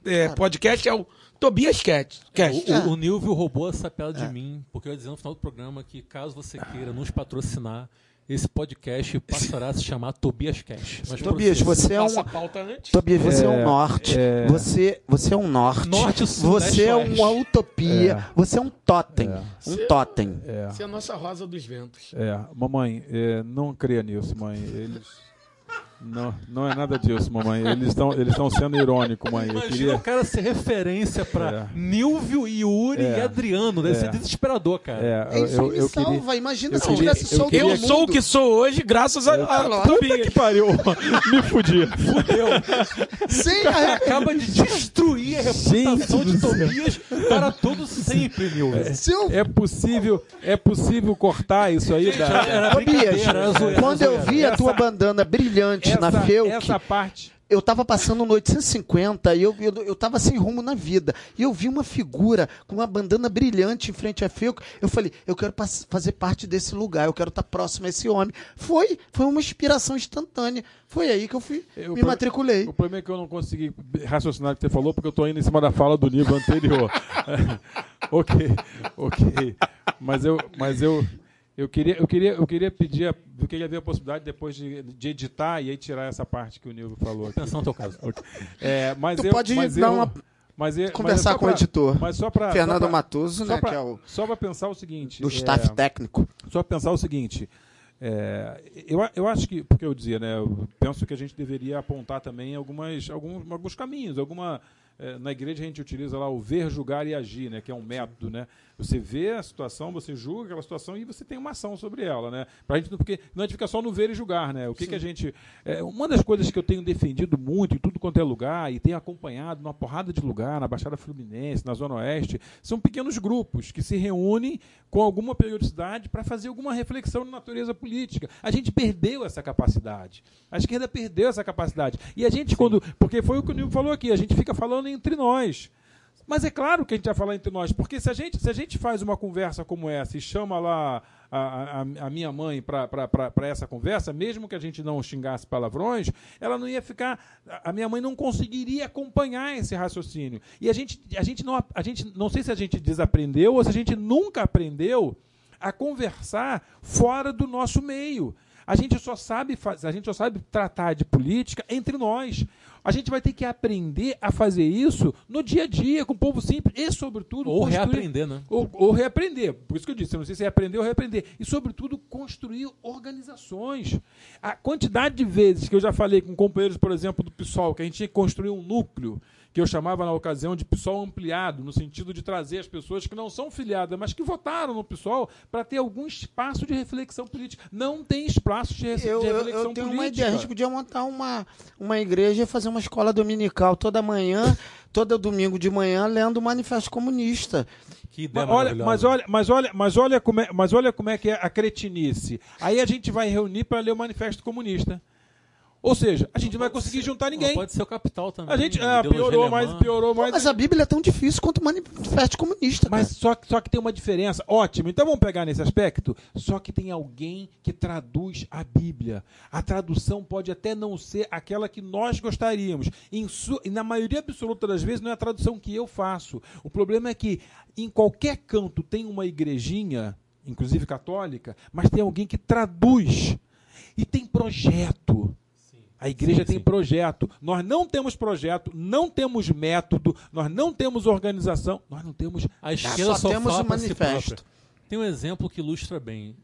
é, podcast é o Tobias Cat. Cast. O, o, o Nilvio roubou essa piada É. de mim, porque eu ia dizer no final do programa que caso você queira nos patrocinar, esse podcast passará a se chamar Tobias Cash. Mas Tobias, prossiga. você é um. Tobias, você é, um É, norte. é. Você, você é um norte. Norte, sul, Você é oeste. uma utopia. É. Você é um totem. É. Um Você- totem. É, Essa é a nossa rosa dos ventos. é, mamãe, é, não creia nisso, mãe. Eles. Não, não é nada disso, mamãe. Eles estão eles estão sendo irônicos, mãe. Eu Imagina queria. o cara ser referência pra É. Nilvio, Yuri É. e Adriano. Deve É. ser desesperador, cara. É, É isso eu, aí, eu me salva. queria. Imagina eu se queria- tivesse eu solto Eu todo sou o que sou hoje, graças a, a. Puta que pariu! [LAUGHS] Me fudi. Sem a... Acaba de destruir a reputação Gente de. Tobias para todo sempre, Nilvio. Se eu É possível, é possível cortar isso aí da. Era Tobias, quando eu vi a tua bandana brilhante na essa, Felk, essa parte. eu tava passando no 850 e eu, eu, eu tava sem rumo na vida. E eu vi uma figura com uma bandana brilhante em frente a Fico. Eu falei, eu quero fazer parte desse lugar, eu quero estar próximo a esse homem. Foi, foi uma inspiração instantânea. Foi aí que eu fui, Eu- me matriculei. O problema é que eu não consegui raciocinar o que você falou, porque eu estou indo em cima da fala do nível anterior. [LAUGHS] [LAUGHS] ok, ok. Mas eu, mas eu, eu queria, eu queria, eu queria pedir, a- eu queria ver a possibilidade depois de, de editar e aí tirar essa parte que o Nilvio falou. Aqui. Atenção no teu caso. É, mas Tu eu, pode mas dar eu, uma- mas eu- mas conversar é só com o pra- editor. Mas só para Fernando Matoso, só né, pra, que é o só para pensar o seguinte, do é, staff técnico. só pensar o seguinte. é, eu, eu acho que, porque eu dizia, né? Eu penso que a gente deveria apontar também algumas, alguns, alguns caminhos. Alguma, é, na igreja a gente utiliza lá o ver, julgar e agir, né? Que é um método, né? Você vê a situação, você julga aquela situação e você tem uma ação sobre ela, né? Pra gente, não- porque não a gente fica só no ver e julgar, né? O que, que a gente. é, uma das coisas que eu tenho defendido muito em tudo quanto é lugar e tenho acompanhado numa porrada de lugar, na Baixada Fluminense, na Zona Oeste, são pequenos grupos que se reúnem com alguma periodicidade para fazer alguma reflexão na natureza política. A gente perdeu essa capacidade. A esquerda perdeu essa capacidade. E a gente, quando. Porque foi o que o Nilton falou aqui, a gente fica falando entre nós. Mas é claro que a gente vai falar entre nós, porque se a gente, se a gente faz uma conversa como essa e chama lá a, a, a minha mãe para essa conversa, mesmo que a gente não xingasse palavrões, ela não ia ficar. a- minha mãe não conseguiria acompanhar esse raciocínio. E a gente, a gente não. A gente, não sei se a gente desaprendeu ou se a gente nunca aprendeu a conversar fora do nosso meio. A gente só sabe faz- a gente só sabe tratar de política entre nós. A gente vai ter que aprender a fazer isso no dia a dia, com o povo simples e, sobretudo, Ou construir- reaprender, né? Ou, ou reaprender. Por isso que eu disse, eu não sei se é aprender ou reaprender. E, sobretudo, construir organizações. A quantidade de vezes que eu já falei com companheiros, por exemplo, do PSOL, que a gente tinha que construir um núcleo, que eu chamava na ocasião de PSOL ampliado, no sentido de trazer as pessoas que não são filiadas, mas que votaram no PSOL, para ter algum espaço de reflexão política. Não tem espaço de, re- de Eu, eu, reflexão eu tenho política. uma ideia. A gente podia montar uma, uma igreja e fazer uma escola dominical toda manhã, todo domingo de manhã, lendo o Manifesto Comunista. Que ideia Mas olha, maravilhosa. mas olha, mas olha, mas olha como é, mas olha como é que é a cretinice. Aí a gente vai reunir para ler o Manifesto Comunista. Ou seja, a gente não vai conseguir juntar ninguém. Pode ser o capital também. A gente ah, ideologia piorou alemã. mais, piorou mais. Mas a Bíblia é tão difícil quanto o Manifesto Comunista. Mas cara. só, que- só que tem uma diferença. Ótimo, então vamos pegar nesse aspecto. Só que tem alguém que traduz a Bíblia. A tradução pode até não ser aquela que nós gostaríamos. Em su- e na maioria absoluta das vezes não é a tradução que eu faço. O problema é que em qualquer canto tem uma igrejinha, inclusive católica, mas tem alguém que traduz. E tem projeto. A igreja Sim, tem sim. projeto. Nós não temos projeto, não temos método, nós não temos organização, nós não temos. A esquerda só só, temos si manifesto. Tem um exemplo que ilustra bem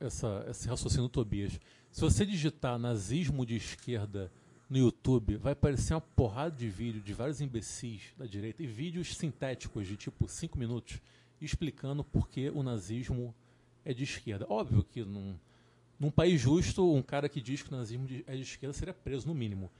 essa, esse raciocínio Tobias. Se você digitar nazismo de esquerda no YouTube, vai aparecer uma porrada de vídeo de vários imbecis da direita e vídeos sintéticos de tipo 5 minutos explicando por que o nazismo é de esquerda. Óbvio que num, num país justo, um cara que diz que o nazismo é de esquerda seria preso, no mínimo.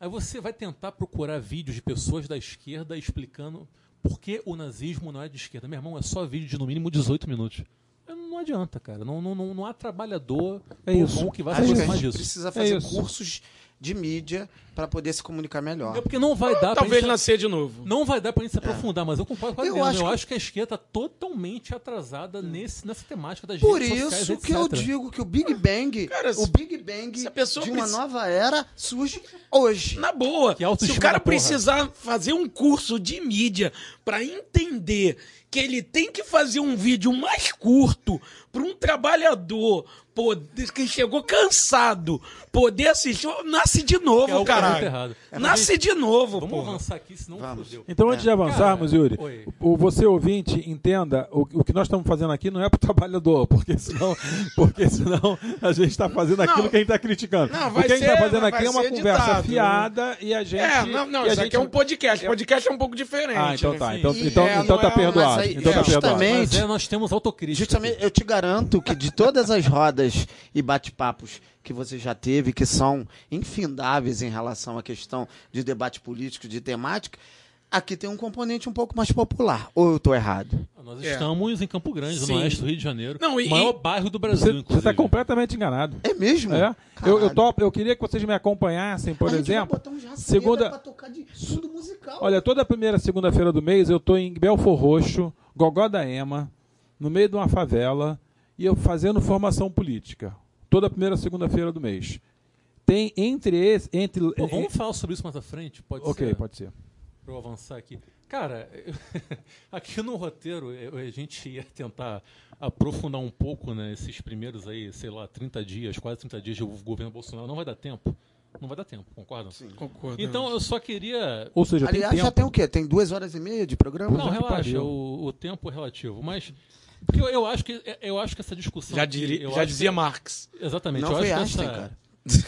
Aí você vai tentar procurar vídeos de pessoas da esquerda explicando por que o nazismo não é de esquerda. Meu irmão, é só vídeo de no mínimo 18 minutos. Não adianta, cara. Não, não, não, não há trabalhador É isso. bom que vai Acho se aproximar gente disso. precisa fazer isso. cursos de mídia para poder se comunicar melhor. É porque não vai dar pra Talvez gente, nascer de novo. não vai dar pra gente se aprofundar, mas eu concordo com a Eu acho Eu que- acho que a esquerda está totalmente atrasada nesse, nessa temática das Por redes sociais, isso etc. que eu digo que o Big Bang, Cara, o Big Bang a de uma precisa- nova era surge hoje. Na boa. Que Se o cara precisar fazer um curso de mídia pra entender que ele tem que fazer um vídeo mais curto para um trabalhador poder, que chegou cansado poder assistir, nasce de é novo, muito caralho. errado. Nasce de novo, Vamos porra. avançar aqui, senão Vamos. fodeu. Então, antes de avançarmos, Cara, Yuri, oi. o, você ouvinte entenda o, o que nós estamos fazendo aqui não é para o trabalhador, porque senão, [LAUGHS] porque senão a gente está fazendo aquilo Não. que a gente está criticando. Não, o vai que a gente está fazendo aqui é uma conversa editado, fiada e a gente. É, não, não, isso aqui gente- é um podcast. Podcast é um pouco diferente. Ah, então né? tá. Então, E então, é, então tá é- perdoado. mas aí- Então tá é, perdoado. justamente- Mas é, nós temos autocrítica. Justamente, eu te garanto que de todas as rodas e bate-papos que você já teve, que são infindáveis em relação à questão de debate político, de temática, aqui tem um componente um pouco mais popular. Ou eu tô errado? Nós É. estamos em Campo Grande, Sim. no oeste do Rio de Janeiro. Não, e- o maior bairro do Brasil, Você está completamente enganado. É mesmo? É. Eu, eu, tô- eu queria que vocês me acompanhassem, por A gente vai exemplo. botar um segunda- pra tocar de fundo musical. Olha, toda primeira segunda-feira do mês eu estou em Belfor Roxo, Gogó da Ema, no meio de uma favela, e eu fazendo formação política. Toda primeira segunda-feira do mês. Tem entre esse. Entre, Pô, vamos falar sobre isso mais à frente? Pode ok, ser? pode ser. Pra eu avançar aqui. Cara, [LAUGHS] aqui no roteiro a gente ia tentar aprofundar um pouco, né, esses primeiros aí, sei lá, 30 dias, quase 30 dias de governo Bolsonaro. Não vai dar tempo. Não vai dar tempo, concordam? Sim. Concordo. Então eu só queria. Ou seja, Aliás, tem já tem o quê? Tem duas horas e meia de programa? Não, relaxa, o, o tempo é relativo. Mas. Porque eu, eu acho que, eu acho que essa discussão. já, aqui, diri- eu já acho dizia que- Marx. Exatamente. Não eu foi acho que Einstein, essa, cara.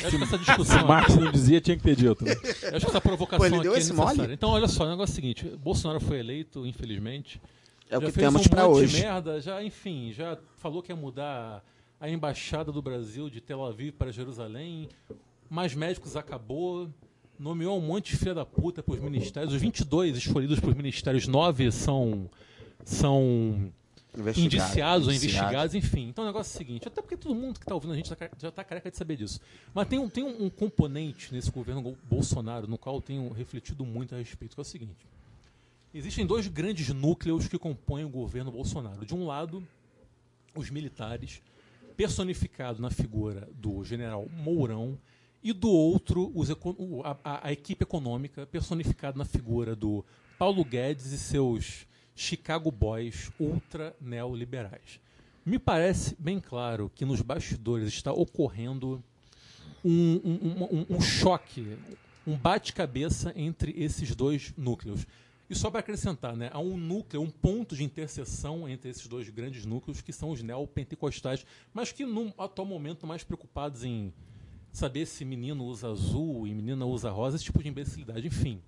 eu acho que essa [LAUGHS] discussão. Se Marx não dizia, tinha que ter dito. né? Eu acho que essa provocação Pô, ele deu aqui é esse necessária. mole? Então, olha só, o negócio é o seguinte: Bolsonaro foi eleito, infelizmente. É o já que fez temos um monte hoje. de merda, já, enfim, já falou que ia mudar a embaixada do Brasil de Tel Aviv para Jerusalém. Mais médicos acabou. Nomeou um monte de filha da puta para os ministérios. Os 22 escolhidos para os ministérios, nove são são indiciados ou investigados, enfim. Então o negócio é o seguinte, até porque todo mundo que está ouvindo a gente já ca- já está careca de saber disso. Mas tem um, tem um, um componente nesse governo Bolsonaro, no qual eu tenho refletido muito a respeito, que é o seguinte. Existem dois grandes núcleos que compõem o governo Bolsonaro. De um lado, os militares, personificado na figura do general Mourão, e do outro, os a, a- a equipe econômica, personificada na figura do Paulo Guedes e seus Chicago Boys ultra neoliberais. Me parece bem claro que nos bastidores está ocorrendo um, um- um- um- choque, um bate-cabeça entre esses dois núcleos. E só para acrescentar, né, há um núcleo, um ponto de interseção entre esses dois grandes núcleos, que são os neopentecostais, mas que no atual momento mais preocupados em saber se menino usa azul e menina usa rosa, esse tipo de imbecilidade, enfim.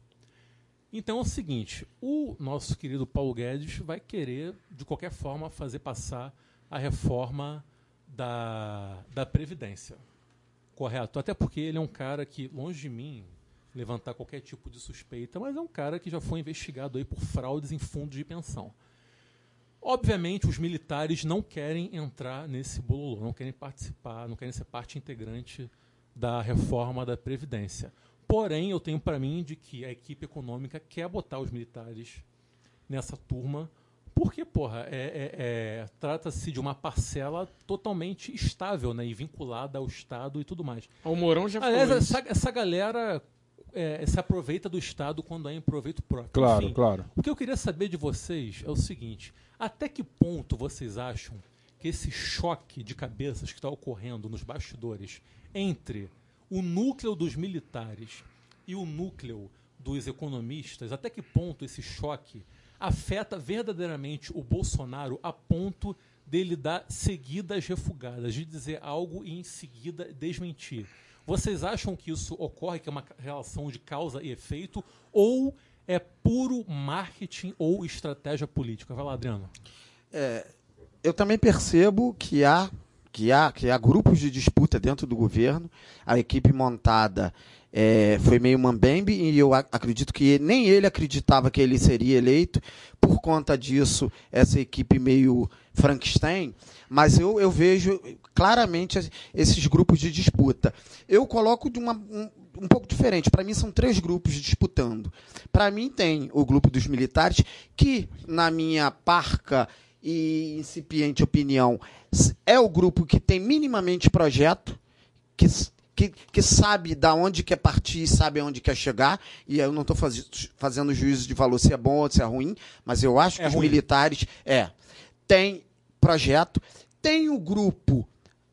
Então é o seguinte, o nosso querido Paulo Guedes vai querer, de qualquer forma, fazer passar a reforma da, da Previdência. Correto? Até porque ele é um cara que, longe de mim, levantar qualquer tipo de suspeita, mas é um cara que já foi investigado aí por fraudes em fundos de pensão. Obviamente, os militares não querem entrar nesse bololô, não querem participar, não querem ser parte integrante da reforma da Previdência. Porém, eu tenho para mim de que a equipe econômica quer botar os militares nessa turma, porque, porra, é, é- é- trata-se de uma parcela totalmente estável né, e vinculada ao Estado e tudo mais. O Mourão já Aliás, falou essa, essa galera é, se aproveita do Estado quando é em proveito próprio. Claro, Enfim, claro. o que eu queria saber de vocês é o seguinte: até que ponto vocês acham que esse choque de cabeças que está ocorrendo nos bastidores entre o núcleo dos militares e o núcleo dos economistas, até que ponto esse choque afeta verdadeiramente o Bolsonaro a ponto dele dar seguidas refugadas, de dizer algo e em seguida desmentir? Vocês acham que isso ocorre, que é uma relação de causa e efeito, ou é puro marketing ou estratégia política? Vai lá, Adriano. eu também percebo que há, que há, que há grupos de disputa dentro do governo. A equipe montada é, foi meio mambembe e eu acredito que nem ele acreditava que ele seria eleito. Por conta disso, essa equipe meio Frankenstein. Mas eu, eu vejo claramente es- esses grupos de disputa. Eu coloco de uma, um, um pouco diferente. Para mim, são três grupos disputando. Para mim, tem o grupo dos militares, que, na minha parca e incipiente opinião, é o grupo que tem minimamente projeto, que, que, que sabe da onde quer partir, sabe aonde quer chegar. E eu não estou fazendo juízo de valor se é bom ou se é ruim, mas eu acho É que os ruim. militares é tem projeto, tem o grupo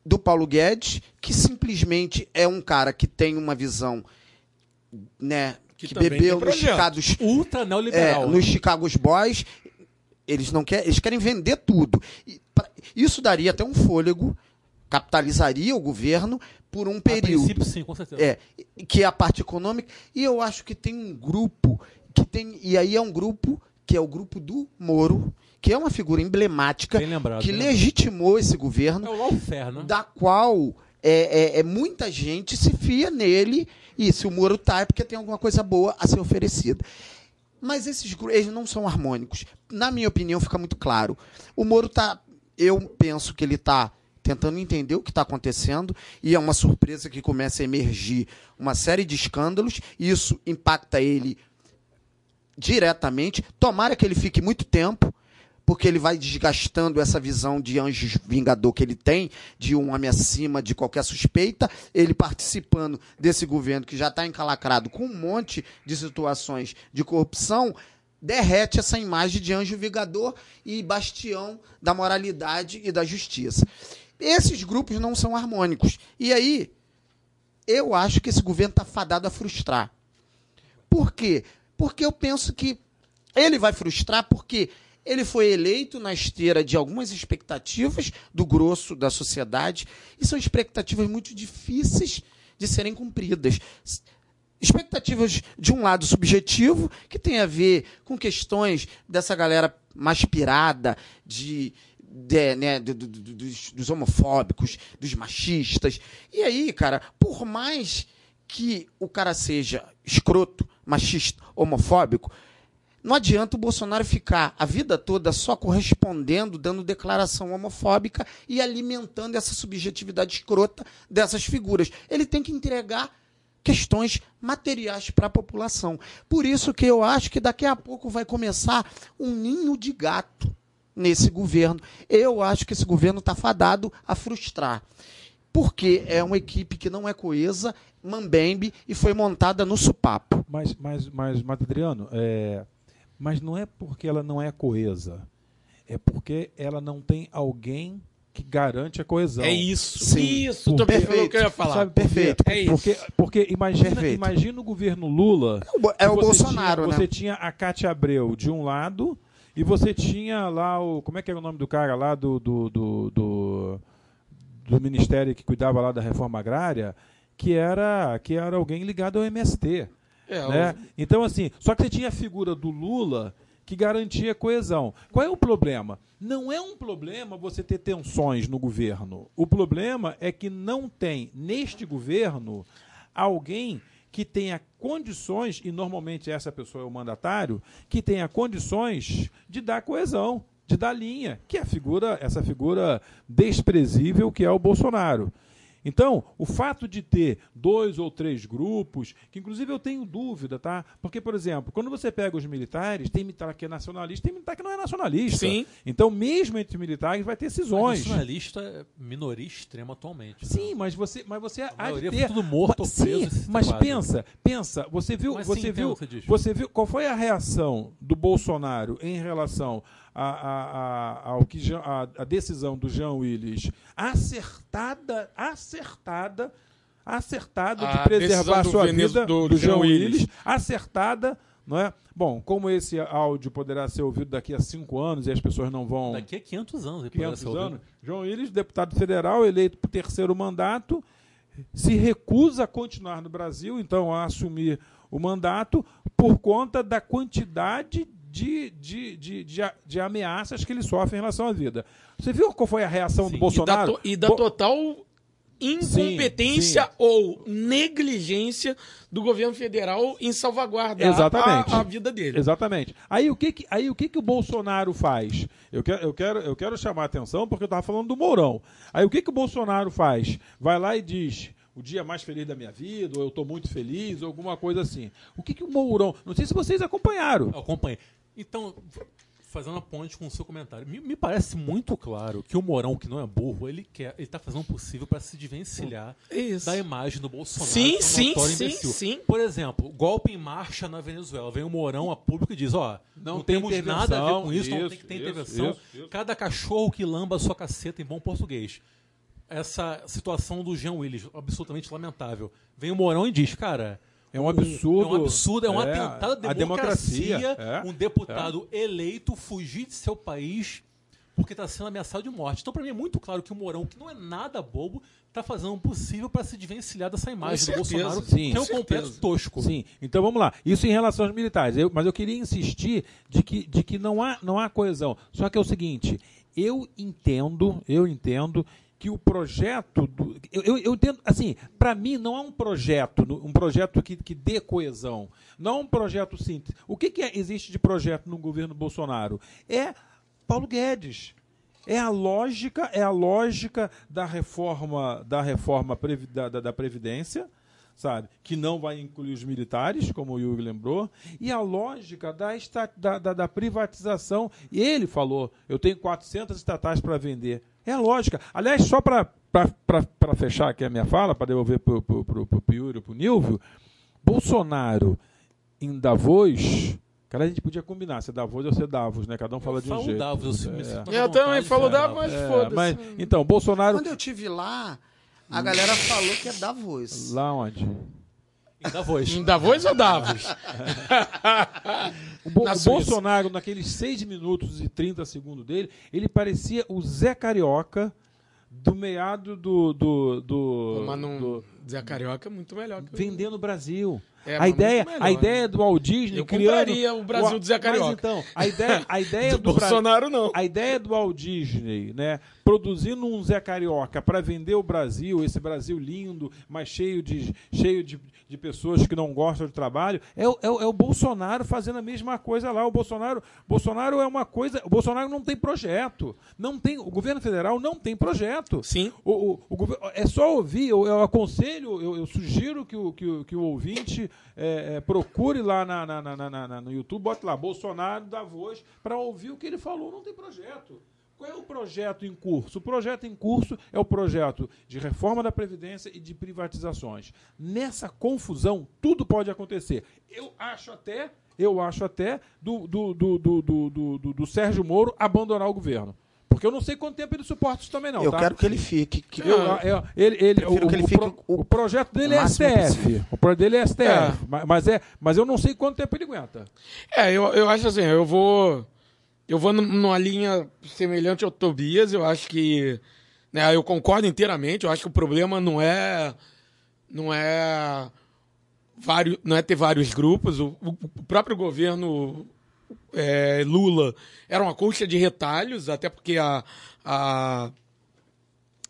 do Paulo Guedes, que simplesmente é um cara que tem uma visão, né, Que que, bebeu nos. Chicago's Ultra é, neoliberal. nos Chicago Boys, eles não querem, eles querem vender tudo. E isso daria até um fôlego, capitalizaria o governo por um A período. princípio, sim, com certeza. É, que é a parte econômica. E eu acho que tem um grupo que tem. E aí é um grupo que é o grupo do Moro, que é uma figura emblemática, lembrado. que legitimou esse governo, É o lawfare, né? da qual é, é- é muita gente se fia nele. E se o Moro tá, é porque tem alguma coisa boa a ser oferecida. Mas esses eles não são harmônicos. Na minha opinião, fica muito claro. O Moro tá. Eu penso que ele está tentando entender o que está acontecendo e é uma surpresa que começa a emergir uma série de escândalos. E isso impacta ele diretamente. Tomara que ele fique muito tempo, porque ele vai desgastando essa visão de anjo vingador que ele tem, de um homem acima de qualquer suspeita. Ele participando desse governo que já está encalacrado com um monte de situações de corrupção, derrete essa imagem de anjo vingador e bastião da moralidade e da justiça. Esses grupos não são harmônicos. E aí, eu acho que esse governo está fadado a frustrar. Por quê? Porque eu penso que ele vai frustrar porque ele foi eleito na esteira de algumas expectativas do grosso da sociedade e são expectativas muito difíceis de serem cumpridas. Expectativas de um lado subjetivo, que tem a ver com questões dessa galera mais pirada, de, de, né, do- do- do- dos, dos homofóbicos, dos machistas. E aí, cara, por mais que o cara seja escroto, machista, homofóbico, não adianta o Bolsonaro ficar a vida toda só correspondendo, dando declaração homofóbica e alimentando essa subjetividade escrota dessas figuras. Ele tem que entregar questões materiais para a população. Por isso que eu acho que daqui a pouco vai começar um ninho de gato nesse governo. Eu acho que esse governo está fadado a frustrar. Porque é uma equipe que não é coesa, mambembe e foi montada no supapo. Mas, mas, mas, mas Adriano, é, mas não é porque ela não é coesa, é porque ela não tem alguém que garante a coesão. É isso. Sim. Isso, Por- perfeito. que eu ia falar. Sabe? Perfeito. É isso. Porque, porque imagina, Perfeito. imagina o governo Lula. É o você Bolsonaro, tinha, né? Você tinha a Cátia Abreu de um lado e você tinha lá o. Como é que era o nome do cara lá do. do, do, do, do ministério que cuidava lá da reforma agrária, que era, que era alguém ligado ao MST. É, né? Então, assim, só que você tinha a figura do Lula que garantia coesão. Qual é o problema? Não é um problema você ter tensões no governo. O problema é que não tem, neste governo, alguém que tenha condições, e normalmente essa pessoa é o mandatário, que tenha condições de dar coesão, de dar linha, que é a figura, essa figura desprezível que é o Bolsonaro. Então, o fato de ter dois ou três grupos, que inclusive eu tenho dúvida, tá? Porque, por exemplo, quando você pega os militares, tem militar que é nacionalista, tem militar que não é nacionalista. Sim. Então, mesmo entre militares, vai ter Mas cisões. nacionalista é minoria extrema atualmente. né? Sim, mas você, mas você há de maioria ter. foi tudo morto mas, ou preso sim, mas quadro. pensa, pensa, você viu, Mas você sim, viu, você você viu qual foi a reação do Bolsonaro em relação a, a, a, ao que a, a decisão do Jean Willis acertada, acertada, acertada de A preservar do sua vida do do, Jean Jean Willis, Willis. acertada, não é? Bom, como esse áudio poderá ser ouvido daqui a cinco anos e as pessoas não vão Daqui a 500 anos. ele poderá 500 ser ouvido. anos. João Willis, deputado federal, eleito por terceiro mandato, se recusa a continuar no Brasil, então a assumir o mandato, por conta da quantidade de, de, de, de, ameaças que ele sofre em relação à vida. Você viu qual foi a reação Sim, do da, Bolsonaro? to- e da total incompetência Sim, sim. ou negligência do governo federal em salvaguardar Exatamente. a, a vida dele. Exatamente. Aí o que que, aí, o, que, que o Bolsonaro faz? Eu quero, eu, quero, eu quero chamar a atenção porque eu estava falando do Mourão. Aí o que, que o Bolsonaro faz? Vai lá e diz o dia mais feliz da minha vida, ou eu estou muito feliz, ou alguma coisa assim. O que, que o Mourão. Não sei se vocês acompanharam. Eu acompanhei. Então, fazendo a ponte com o seu comentário, me, me parece muito claro que o Morão, que não é burro, ele quer, ele tá fazendo o possível para se desvencilhar Isso. da imagem do Bolsonaro. Sim, é sim, sim, imbecil. sim. Por exemplo, golpe em marcha na Venezuela. Vem o Morão a público e diz, ó, não, Não tem temos nada a ver com isso, não intervenção, tem que ter isso, intervenção. isso, isso. Cada cachorro que lamba a sua caceta em bom português. Essa situação do Jean Willis, absolutamente lamentável. Vem o Morão e diz, cara... É um absurdo. É um absurdo, é um É, atentado à democracia. democracia, é, um deputado eleito fugir de seu país porque está sendo ameaçado de morte. Então, para mim, é muito claro que o Morão, que não é nada bobo, está fazendo o possível para se desvencilhar dessa imagem do certeza, Bolsonaro, sim. que é um Com completo tosco. Sim, então vamos lá. Isso em relação aos militares. Eu- mas eu queria insistir de que, de que não, há, não há coesão. Só que é o seguinte: eu entendo, eu entendo que o projeto do, eu, eu, eu entendo assim para mim não é um projeto um projeto que, que dê coesão não é um projeto simples o que, que é, existe de projeto no governo Bolsonaro é Paulo Guedes é a lógica é a lógica da reforma da reforma previ, da, da, da previdência sabe? Que não vai incluir os militares, como o Yuri lembrou, e a lógica da, da, da, da privatização. E ele falou: eu tenho 400 estatais para vender. É a lógica. Aliás, só para fechar aqui a minha fala, para devolver para o e para o Nilvio, Bolsonaro em Davos. Cara, a gente podia combinar se é Davos ou se é Davos, né? Cada um fala eu de um jeito. Davos, eu, é. eu também falo Davos, mas é, foda-se. Mas, então, Bolsonaro. Quando eu tive lá, a galera falou que é Davos. Lá onde? Em Davos. Em Davos ou Davos? [LAUGHS] o, Bo o Bolsonaro, naqueles 6 minutos e 30 segundos dele, ele parecia o Zé Carioca do meado do. do, do, Mas não, do Zé Carioca é muito melhor que Vendendo o Brasil. É, a, ideia, a ideia do Walt Disney Eu criando... o Brasil do Zé Carioca. Mas então, a ideia, a [LAUGHS] ideia do, do Bolsonaro não. A ideia do Walt Disney, né, produzindo um Zé Carioca para vender o Brasil, esse Brasil lindo, mas cheio de cheio de, de pessoas que não gostam de trabalho, é, o- é, é o Bolsonaro fazendo a mesma coisa lá. O Bolsonaro, Bolsonaro é uma coisa, o Bolsonaro não tem projeto. Não tem, o governo federal não tem projeto. Sim. O, o, o é só ouvir, eu, eu aconselho, eu, eu sugiro que o, que o, que o ouvinte é, é, procure lá na, na- na- no YouTube, bote lá Bolsonaro da voz, para ouvir o que ele falou. Não tem projeto. Qual é o projeto em curso? O projeto em curso é o projeto de reforma da Previdência e de privatizações. Nessa confusão, tudo pode acontecer. Eu acho até, eu acho até do, do, do, do, do- do- do Sérgio Moro abandonar o governo. Porque eu não sei quanto tempo ele suporta isso também, não. eu tá? quero que ele fique. que- Eu, eu- ele, ele, o, que ele o fique pro- o- o projeto dele o é STF. possível. O projeto dele é STF. É. Mas, é, mas eu não sei quanto tempo ele aguenta. É, eu, eu acho assim, eu vou. Eu vou num- numa linha semelhante ao Tobias, eu acho que. Né, eu concordo inteiramente, eu acho que o problema não é. Não é. Vários, não é ter vários grupos. O, o- o próprio governo é, Lula era uma colcha de retalhos, até porque a, a,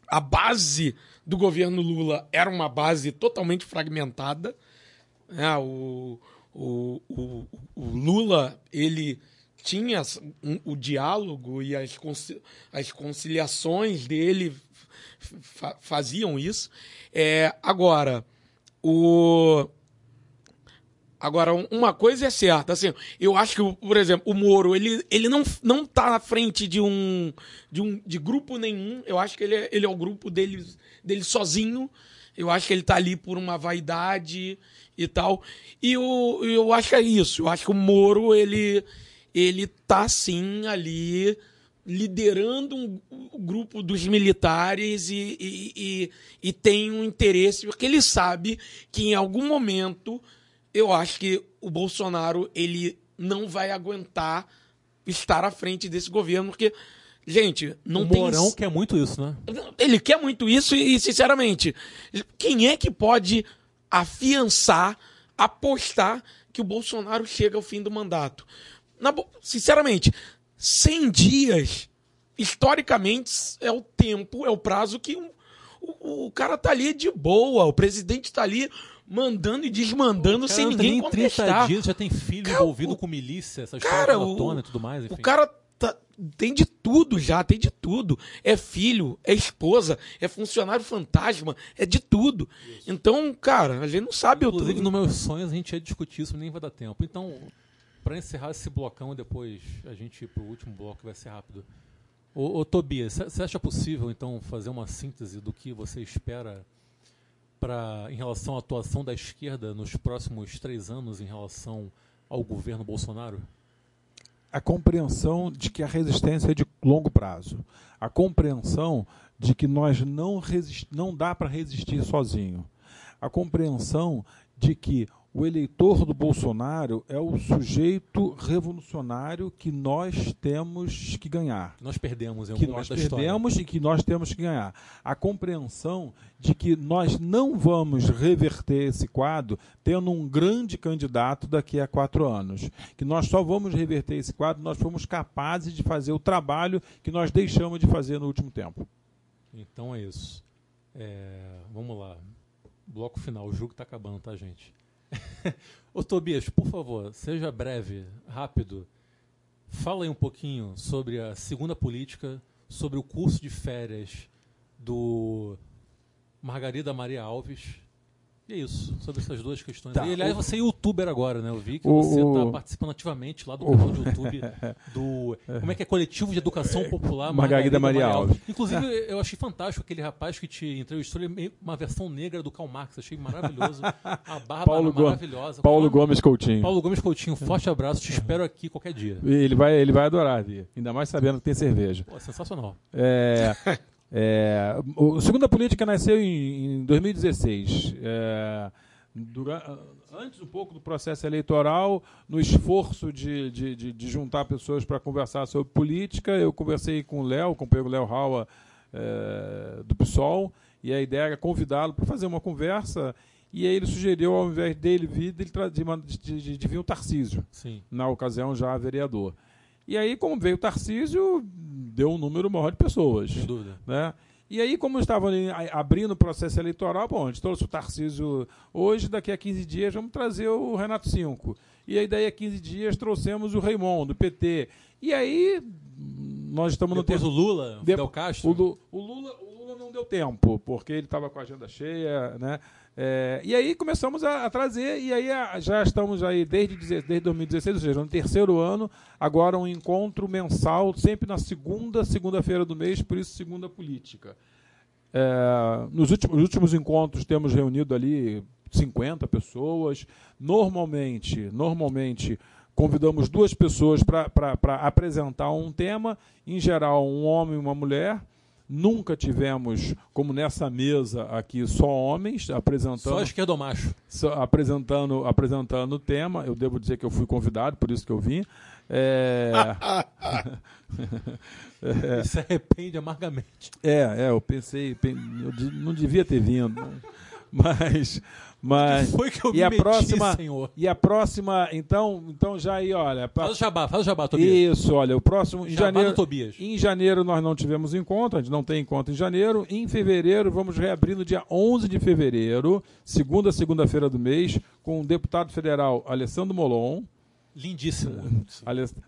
a base do governo Lula era uma base totalmente fragmentada. né? o, o, o, o Lula, ele tinha um- o diálogo e as, as conciliações dele fa- faziam isso. É, agora, o... Agora, um- uma coisa é certa, assim, eu acho que, por exemplo, o Moro, ele, ele não, não tá na frente de um, de um de grupo nenhum, eu acho que ele é, ele é o grupo dele, dele sozinho, eu acho que ele tá ali por uma vaidade e tal, e eu, eu acho que é isso, eu acho que o Moro, ele, ele tá, sim, ali liderando um, o grupo dos militares e, e, e, e tem um interesse, porque ele sabe que em algum momento eu acho que o Bolsonaro ele não vai aguentar estar à frente desse governo, porque, gente, não o tem. Mourão quer muito isso, né? Ele quer muito isso e, sinceramente, quem é que pode afiançar, apostar que o Bolsonaro chega ao fim do mandato? Na sinceramente, 100 dias, historicamente, é o tempo, é o prazo que um- o, o cara tá ali de boa, o presidente tá ali mandando e desmandando sem ninguém 30 contestar. dias, já tem filho Cara, envolvido o- com milícia, essa história Cara, o, tona e tudo mais, enfim. o cara tá- tem de tudo já, tem de tudo. É filho, é esposa, é funcionário fantasma, é de tudo. Então, cara, a gente não sabe o Inclusive, nos meus sonhos, a gente ia discutir isso, nem vai dar tempo. Então, para encerrar esse blocão e depois a gente ir pro último bloco, vai ser rápido. Ô, ô Tobias, você acha possível, então, fazer uma síntese do que você espera pra, em relação à atuação da esquerda nos próximos três anos em relação ao governo Bolsonaro? a compreensão de que a resistência é de longo prazo, a compreensão de que nós não, resist, não dá para resistir sozinho, a compreensão de que o eleitor do Bolsonaro é o sujeito revolucionário que nós temos que ganhar Nós perdemos em algum que nós perdemos e que nós temos que ganhar. A compreensão de que nós não vamos reverter esse quadro tendo um grande candidato daqui a quatro anos. Que nós só vamos reverter esse quadro nós fomos capazes de fazer o trabalho que nós deixamos de fazer no último tempo. Então é isso. É, vamos lá. Bloco final. O jogo tá acabando, tá, gente? [LAUGHS] Ô Tobias, por favor, seja breve, rápido. Fala aí um pouquinho sobre a segunda política, sobre o curso de férias do Margarida Maria Alves. E é isso, sobre essas duas questões. Tá, E, aliás, o- você é youtuber agora, né? Eu vi que O- você está o- participando ativamente lá do canal de YouTube [LAUGHS] do. Como é que é? Coletivo de Educação Popular Margarida Maria Alves. Inclusive, eu achei fantástico aquele rapaz que te entrevistou, ele é uma versão negra do Karl Marx. Achei maravilhoso. A barba Paulo maravilhosa. Paulo Paulo, Gomes Coutinho. Paulo Gomes Coutinho, um forte abraço, te espero aqui qualquer dia. Ele vai, ele vai adorar vir. Ainda mais sabendo que tem cerveja. Pô, sensacional. É, [LAUGHS] é, o a Segunda Política nasceu em, em 2016. É, dura- antes um pouco do processo eleitoral, no esforço de, de, de- de juntar pessoas para conversar sobre política, eu conversei com o Léo, com o Léo Raua, é, do PSOL, e a ideia era convidá-lo para fazer uma conversa. E aí ele sugeriu, ao invés dele vir, de, de, de, de vir o Tarcísio Sim. na ocasião já vereador. E aí, como veio o Tarcísio, deu um número maior de pessoas. Sem dúvida. Né? E aí, como estavam ali abrindo o processo eleitoral, bom, a gente trouxe o Tarcísio hoje, daqui a 15 dias vamos trazer o Renato Cinco. E aí, daí a 15 dias, trouxemos o Raimon, do PT. E aí, nós estamos no Depois tempo. o Lula, De- Fidel Castro. O Lula, o Lula não deu tempo, porque ele estava com a agenda cheia, né? É, e aí começamos a, a trazer, e aí a- já estamos aí desde, desde 2016, ou seja, no terceiro ano, agora um encontro mensal, sempre na segunda, segunda-feira do mês, por isso segunda política. É, nos últimos, últimos encontros temos reunido ali 50 pessoas. Normalmente, normalmente convidamos duas pessoas para apresentar um tema, em geral um homem e uma mulher. Nunca tivemos, como nessa mesa aqui, só homens apresentando Só esquerdomacho. só apresentando apresentando o tema. Eu devo dizer que eu fui convidado, por isso que eu vim. É, [LAUGHS] E se arrepende amargamente. é, é, eu pensei, pen- eu não devia ter vindo, mas, mas Foi que eu e me a meti, próxima senhor. e a próxima, então, então já aí, olha, pra- Faz o jabá, faz o jabá, Tobias. isso, olha, o próximo em Jabá janeiro, Tobias. em janeiro nós não tivemos encontro, a gente não tem encontro em janeiro. Em fevereiro vamos reabrir no dia 11 de fevereiro, segunda segunda-feira do mês, com o deputado federal Alessandro Molon, Lindíssimo.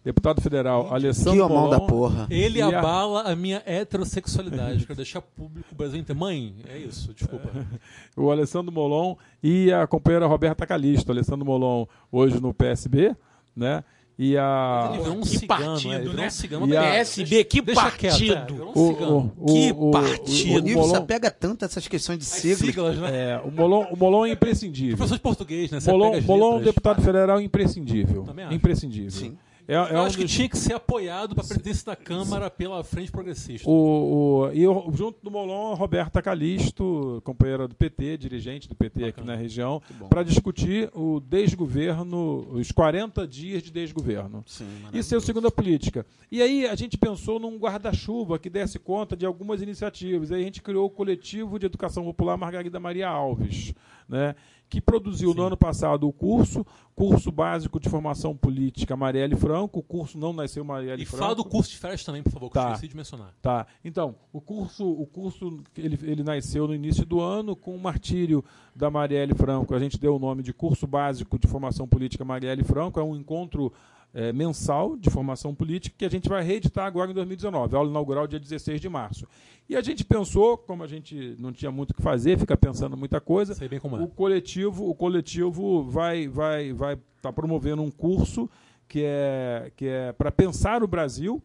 Deputado federal Alessandro Que homão Molon. da porra. Ele E a- abala a minha heterossexualidade. Quero deixar público o Brasil inteiro. Mãe, é isso, desculpa. [LAUGHS] o Alessandro Molon e a companheira Roberta Calisto. Alessandro Molon hoje no PSB, né? E a Ele virou um que cigano, partido, é, ele né? um cigano. E a- PSB, que Deixa quieto, é, partido. um o, o, Que o, partido. O O, Nilson Molon, apega tanto essas questões de As siglas. siglas, né? é, o Molon, o Molon é imprescindível. Professor de português, né? Você Molon, pega Molon letras. deputado federal imprescindível. Também acho. Imprescindível. Sim. É, é Eu um acho que dos- tinha que ser apoiado para a presidência da Câmara pela Frente Progressista. O, o, e o- junto do Molon, a Roberta Calisto, companheira do PT, dirigente do PT aqui Bacana. na região, para discutir o desgoverno, os 40 dias de desgoverno. Sim, Isso é o segunda política. E aí a gente pensou num guarda-chuva que desse conta de algumas iniciativas. Aí a gente criou o coletivo de educação popular Margarida Maria Alves, né? Que produziu no ano passado o curso, curso básico de formação política Marielle Franco. O curso não nasceu Marielle E Franco. fala do curso de férias também, por favor, que eu Tá. esqueci de mencionar. Tá. Então, o curso, o curso ele, ele nasceu no início do ano com o martírio da Marielle Franco. A gente deu o nome de Curso Básico de Formação Política Marielle Franco. É um encontro eh, mensal de formação política que a gente vai reeditar agora em 2019. A aula inaugural dia 16 de março. E a gente pensou, como a gente não tinha muito o que fazer, fica pensando muita coisa, é. o coletivo, o coletivo vai vai vai tá promovendo um curso que é que é para pensar o Brasil,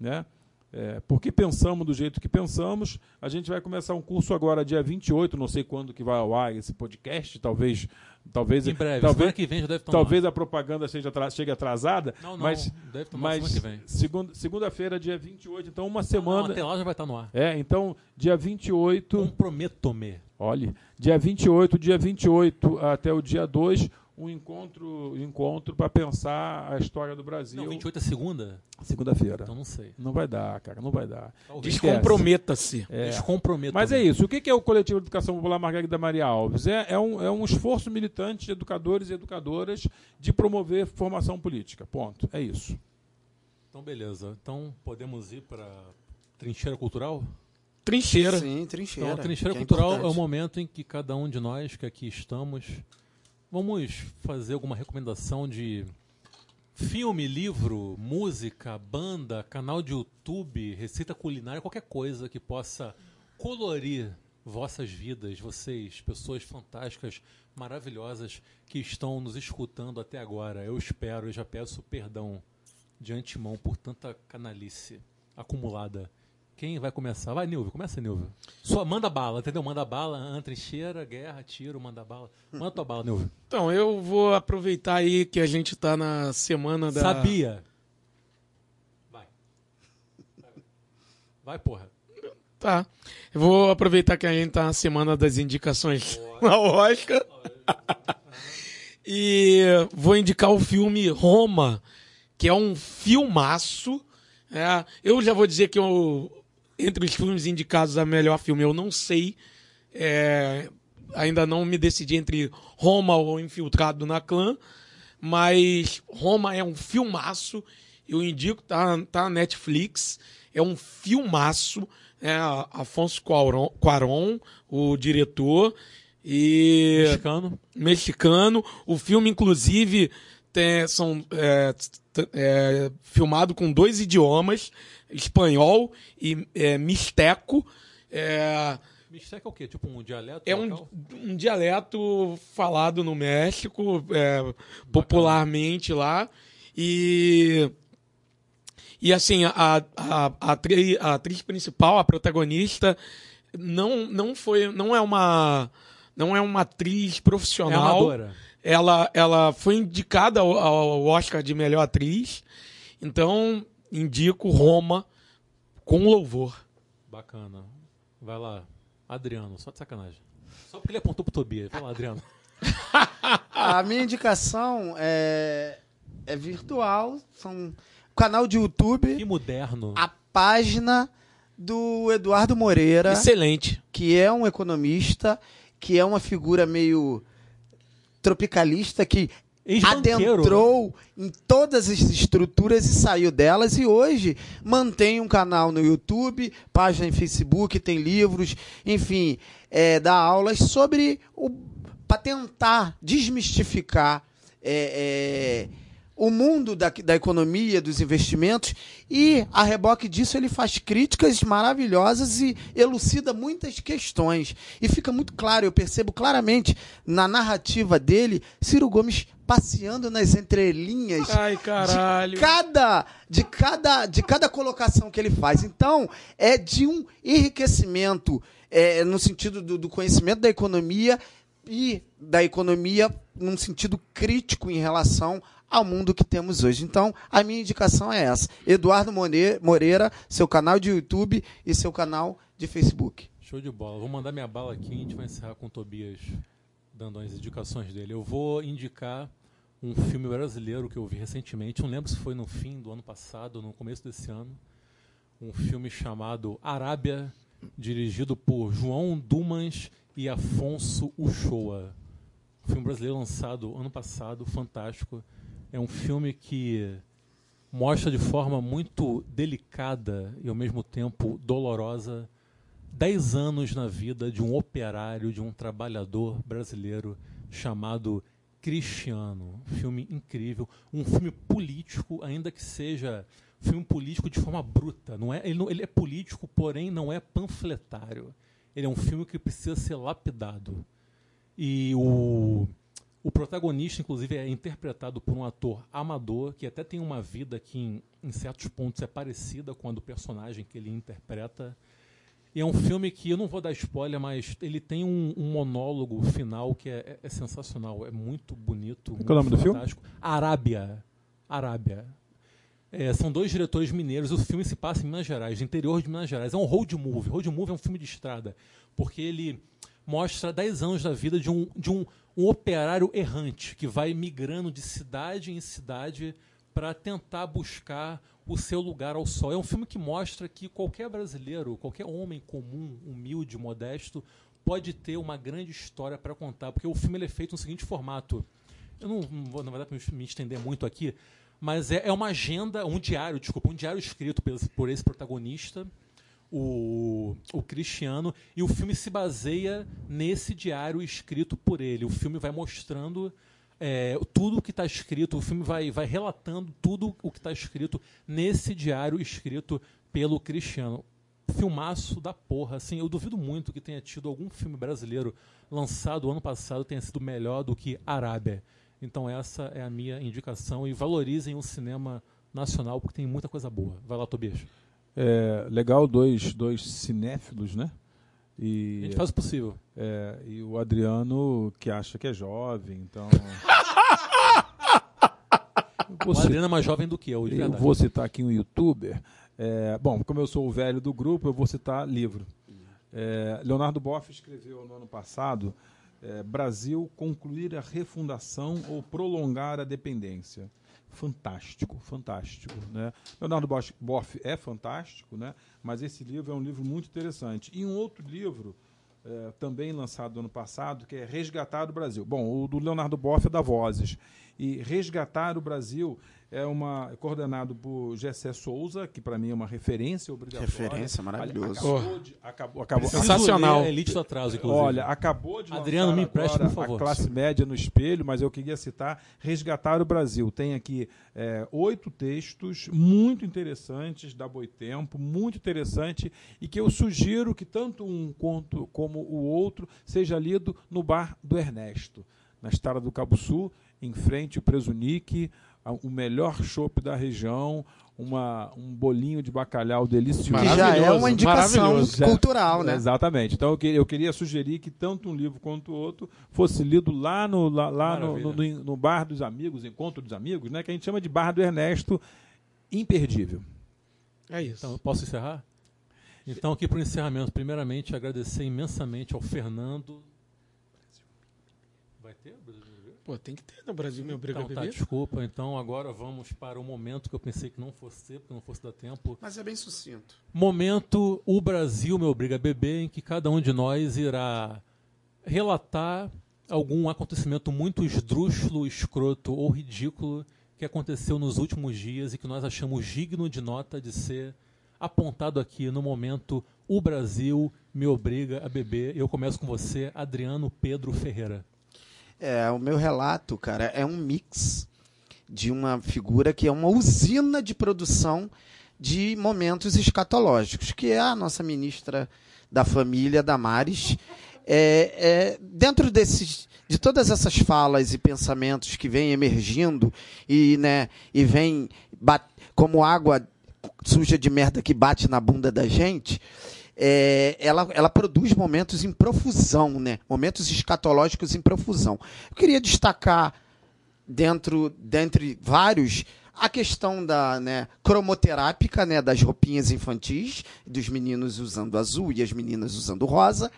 né? É, porque pensamos do jeito que pensamos. A gente vai começar um curso agora dia 28, não sei quando que vai ao ar esse podcast, talvez talvez Em breve, talvez que vem já deve estar talvez a propaganda seja chegue atrasada, Não, não, mas deve tomar mas semana que vem. segunda segunda-feira dia 28, então uma Não, semana até lá já vai estar no ar. é, então dia 28 Comprometo-me. Olhe, dia 28, dia 28 até o dia 2, um encontro, encontro para pensar a história do Brasil. Não, 28 é segunda? Segunda-feira. Então não sei. Não vai dar, cara, não vai dar. Esquece. Descomprometa-se. É. Descomprometo. Mas é isso. O que é o Coletivo de Educação Popular Margarida Maria Alves? É, é, um, é um esforço militante de educadores e educadoras de promover formação política. Ponto. É isso. Então beleza. Então podemos ir para trincheira cultural? Trincheira. Sim, trincheira. Então, a trincheira que é cultural é o importante. momento em que cada um de nós que aqui estamos vamos fazer alguma recomendação de filme, livro, música, banda, canal de YouTube, receita culinária, qualquer coisa que possa colorir vossas vidas, vocês, pessoas fantásticas, maravilhosas que estão nos escutando até agora. Eu espero e já peço perdão de antemão por tanta canalice acumulada. Quem vai começar? Vai, Nilvio, começa, Nilvio. Só manda bala, entendeu? Manda bala, trincheira, guerra, tiro, manda bala. Manda tua bala, Nilvio. Então, eu vou aproveitar aí que a gente tá na semana da. Sabia. Vai. Vai, porra. Tá. Eu vou aproveitar que a gente tá na semana das indicações na Oscar. [LAUGHS] e vou indicar o filme Roma, que é um filmaço. É, eu já vou dizer que eu, entre os filmes indicados a melhor filme, eu não sei. É, ainda não me decidi entre Roma ou Infiltrado na Clã. Mas Roma é um filmaço. Eu indico, tá, tá na Netflix. É um filmaço. É, Afonso Cuarón, Cuarón, o diretor. E Mexicano. mexicano. O filme, inclusive, tem, são é, é, filmado com dois idiomas, espanhol e é, mixteco. É, Mixteca é o quê? Tipo um dialeto? é um, um dialeto falado no México, é, popularmente lá. E, e assim, a, a, a, atri- a atriz principal, a protagonista, não, não foi. não é uma. Não é uma atriz É profissional. amadora. Ela, ela foi indicada ao, ao Oscar de melhor atriz. Então, indico Roma com louvor. Bacana. Vai lá. Adriano, só de sacanagem. Só porque ele apontou pro Tobias. Vai lá, Adriano. [LAUGHS] A minha indicação é, é virtual. São canal de YouTube, Que moderno. a página do Eduardo Moreira, Excelente. que é um economista, que é uma figura meio tropicalista que Ex-banqueiro, adentrou em todas as estruturas e saiu delas e hoje mantém um canal no YouTube, página em Facebook, tem livros, enfim, é, dá aulas sobre o para tentar desmistificar é, é, o mundo da, da economia, dos investimentos e a reboque disso ele faz críticas maravilhosas e elucida muitas questões e fica muito claro, eu percebo claramente na narrativa dele Ciro Gomes passeando nas entrelinhas Ai, de cada, de cada, de cada colocação que ele faz. Então, é de um enriquecimento é, no sentido do, do conhecimento da economia e da economia num sentido crítico em relação ao mundo que temos hoje. Então, a minha indicação é essa. Eduardo More- Moreira, seu canal de YouTube e seu canal de Facebook. Show de bola. Vou mandar minha bala aqui e a gente vai encerrar com o Tobias dando as indicações dele. Eu vou indicar um filme brasileiro que eu vi recentemente. Não lembro se foi no fim do ano passado ou no começo desse ano. Um filme chamado Arábia, dirigido por João Dumans e Afonso Uchoa. Um filme brasileiro lançado ano passado, fantástico. É um filme que mostra de forma muito delicada e ao mesmo tempo dolorosa 10 anos na vida de um operário, de um trabalhador brasileiro chamado Cristiano. Um filme incrível, um filme político, ainda que seja filme político de forma bruta. Não é, ele, não- ele é político, porém não é panfletário. Ele é um filme que precisa ser lapidado. E o, o protagonista, inclusive, é interpretado por um ator amador, que até tem uma vida que, em, em certos pontos, é parecida com a do personagem que ele interpreta. E é um filme que eu não vou dar spoiler, mas ele tem um, um monólogo final que é, é- é sensacional, é muito bonito. Qual é o nome do filme? fantástico. Arábia. Arábia. É, são dois diretores mineiros. O filme se passa em Minas Gerais, no interior de Minas Gerais. É um road movie. Road movie é um filme de estrada, porque ele mostra 10 anos da vida de um, de um, um operário errante que vai migrando de cidade em cidade para tentar buscar o seu lugar ao sol. É um filme que mostra que qualquer brasileiro, qualquer homem comum, humilde, modesto, pode ter uma grande história para contar, porque o filme é feito no seguinte formato. Eu não, não vou, na verdade, me- estender muito aqui, mas é, é uma agenda, um diário, desculpa, um diário escrito por esse protagonista, o, o Cristiano, e o filme se baseia nesse diário escrito por ele. O filme vai mostrando é, tudo o que está escrito, o filme vai, vai relatando tudo o que está escrito nesse diário escrito pelo Cristiano. Filmaço da porra, assim, eu duvido muito que tenha tido algum filme brasileiro lançado ano passado tenha sido melhor do que Arábia. Então essa é a minha indicação e valorizem o cinema nacional porque tem muita coisa boa. Vai lá, Tobias. É, legal, dois, dois cinéfilos, né? A E, gente faz o possível. é, e o Adriano, que acha que é jovem, então. Eu [LAUGHS] O Adriano é mais jovem do que eu, de eu vou citar aqui um youtuber. É, bom, como eu sou o velho do grupo, eu vou citar livro. É, Leonardo Boff escreveu no ano passado é, Brasil concluir a refundação ou prolongar a dependência. Fantástico, fantástico. Né? Leonardo Boff, é fantástico, né? mas esse livro é um livro muito interessante. E um outro livro, é, também lançado no ano passado, que é Resgatar o Brasil. Bom, o do Leonardo Boff é da Vozes. E Resgatar o Brasil é uma é coordenado por Gessé Souza, que para mim é uma referência obrigatória. Referência, maravilhoso. Ali, Acabou de, acabou, acabou, Preciso Sensacional. ler Elite do Atraso, inclusive. Olha, acabou de Adriano, me empreste, por favor. a classe média no espelho, mas eu queria citar Resgatar o Brasil. Tem aqui é, oito textos muito interessantes da Boitempo, muito interessante, e que eu sugiro que tanto um quanto como o outro seja lido no bar do Ernesto, na Estrada do Cabo Sul, em frente ao Presunique, o melhor chopp da região, uma, um bolinho de bacalhau delicioso. Que já é uma indicação cultural, né? Exatamente. Então eu queria, eu queria sugerir que tanto um livro quanto o outro fosse lido lá no, lá, lá no, no, no- no bar dos amigos, encontro dos amigos, né? Que a gente chama de bar do Ernesto, imperdível. É isso. Então, eu posso encerrar? Então, aqui para o encerramento, primeiramente, agradecer imensamente ao Fernando. Vai ter? Brasil Meu Brigada? Pô, tem que ter no Brasil, meu briga Então, tá, bebê. desculpa. Então, agora vamos para o momento que eu pensei que não fosse ter, porque não fosse dar tempo. Mas é bem sucinto. Momento O Brasil Me Obriga a Beber, em que cada um de nós irá relatar algum acontecimento muito esdrúxulo, escroto ou ridículo que aconteceu nos últimos dias e que nós achamos digno de nota de ser apontado aqui no momento O Brasil Me Obriga a Beber. Eu começo com você, Adriano Pedro Ferreira. É, o meu relato, cara, é um mix de uma figura que é uma usina de produção de momentos escatológicos, que é a nossa ministra da Família, Damares. É, é, dentro desses, de todas essas falas e pensamentos que vêm emergindo e, né, e bat- como água suja de merda que bate na bunda da gente, é, ela, ela produz momentos em profusão, né? Momentos escatológicos em profusão. Eu queria destacar dentro, dentre vários, a questão da né, cromoterápica, né, das roupinhas infantis, dos meninos usando azul e as meninas usando rosa,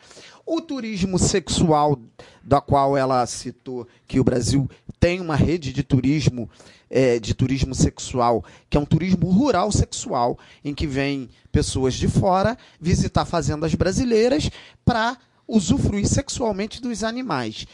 o turismo sexual, da qual ela citou que o Brasil tem uma rede de turismo, eh, de turismo sexual, que é um turismo rural sexual, em que vêm pessoas de fora visitar fazendas brasileiras para usufruir sexualmente dos animais.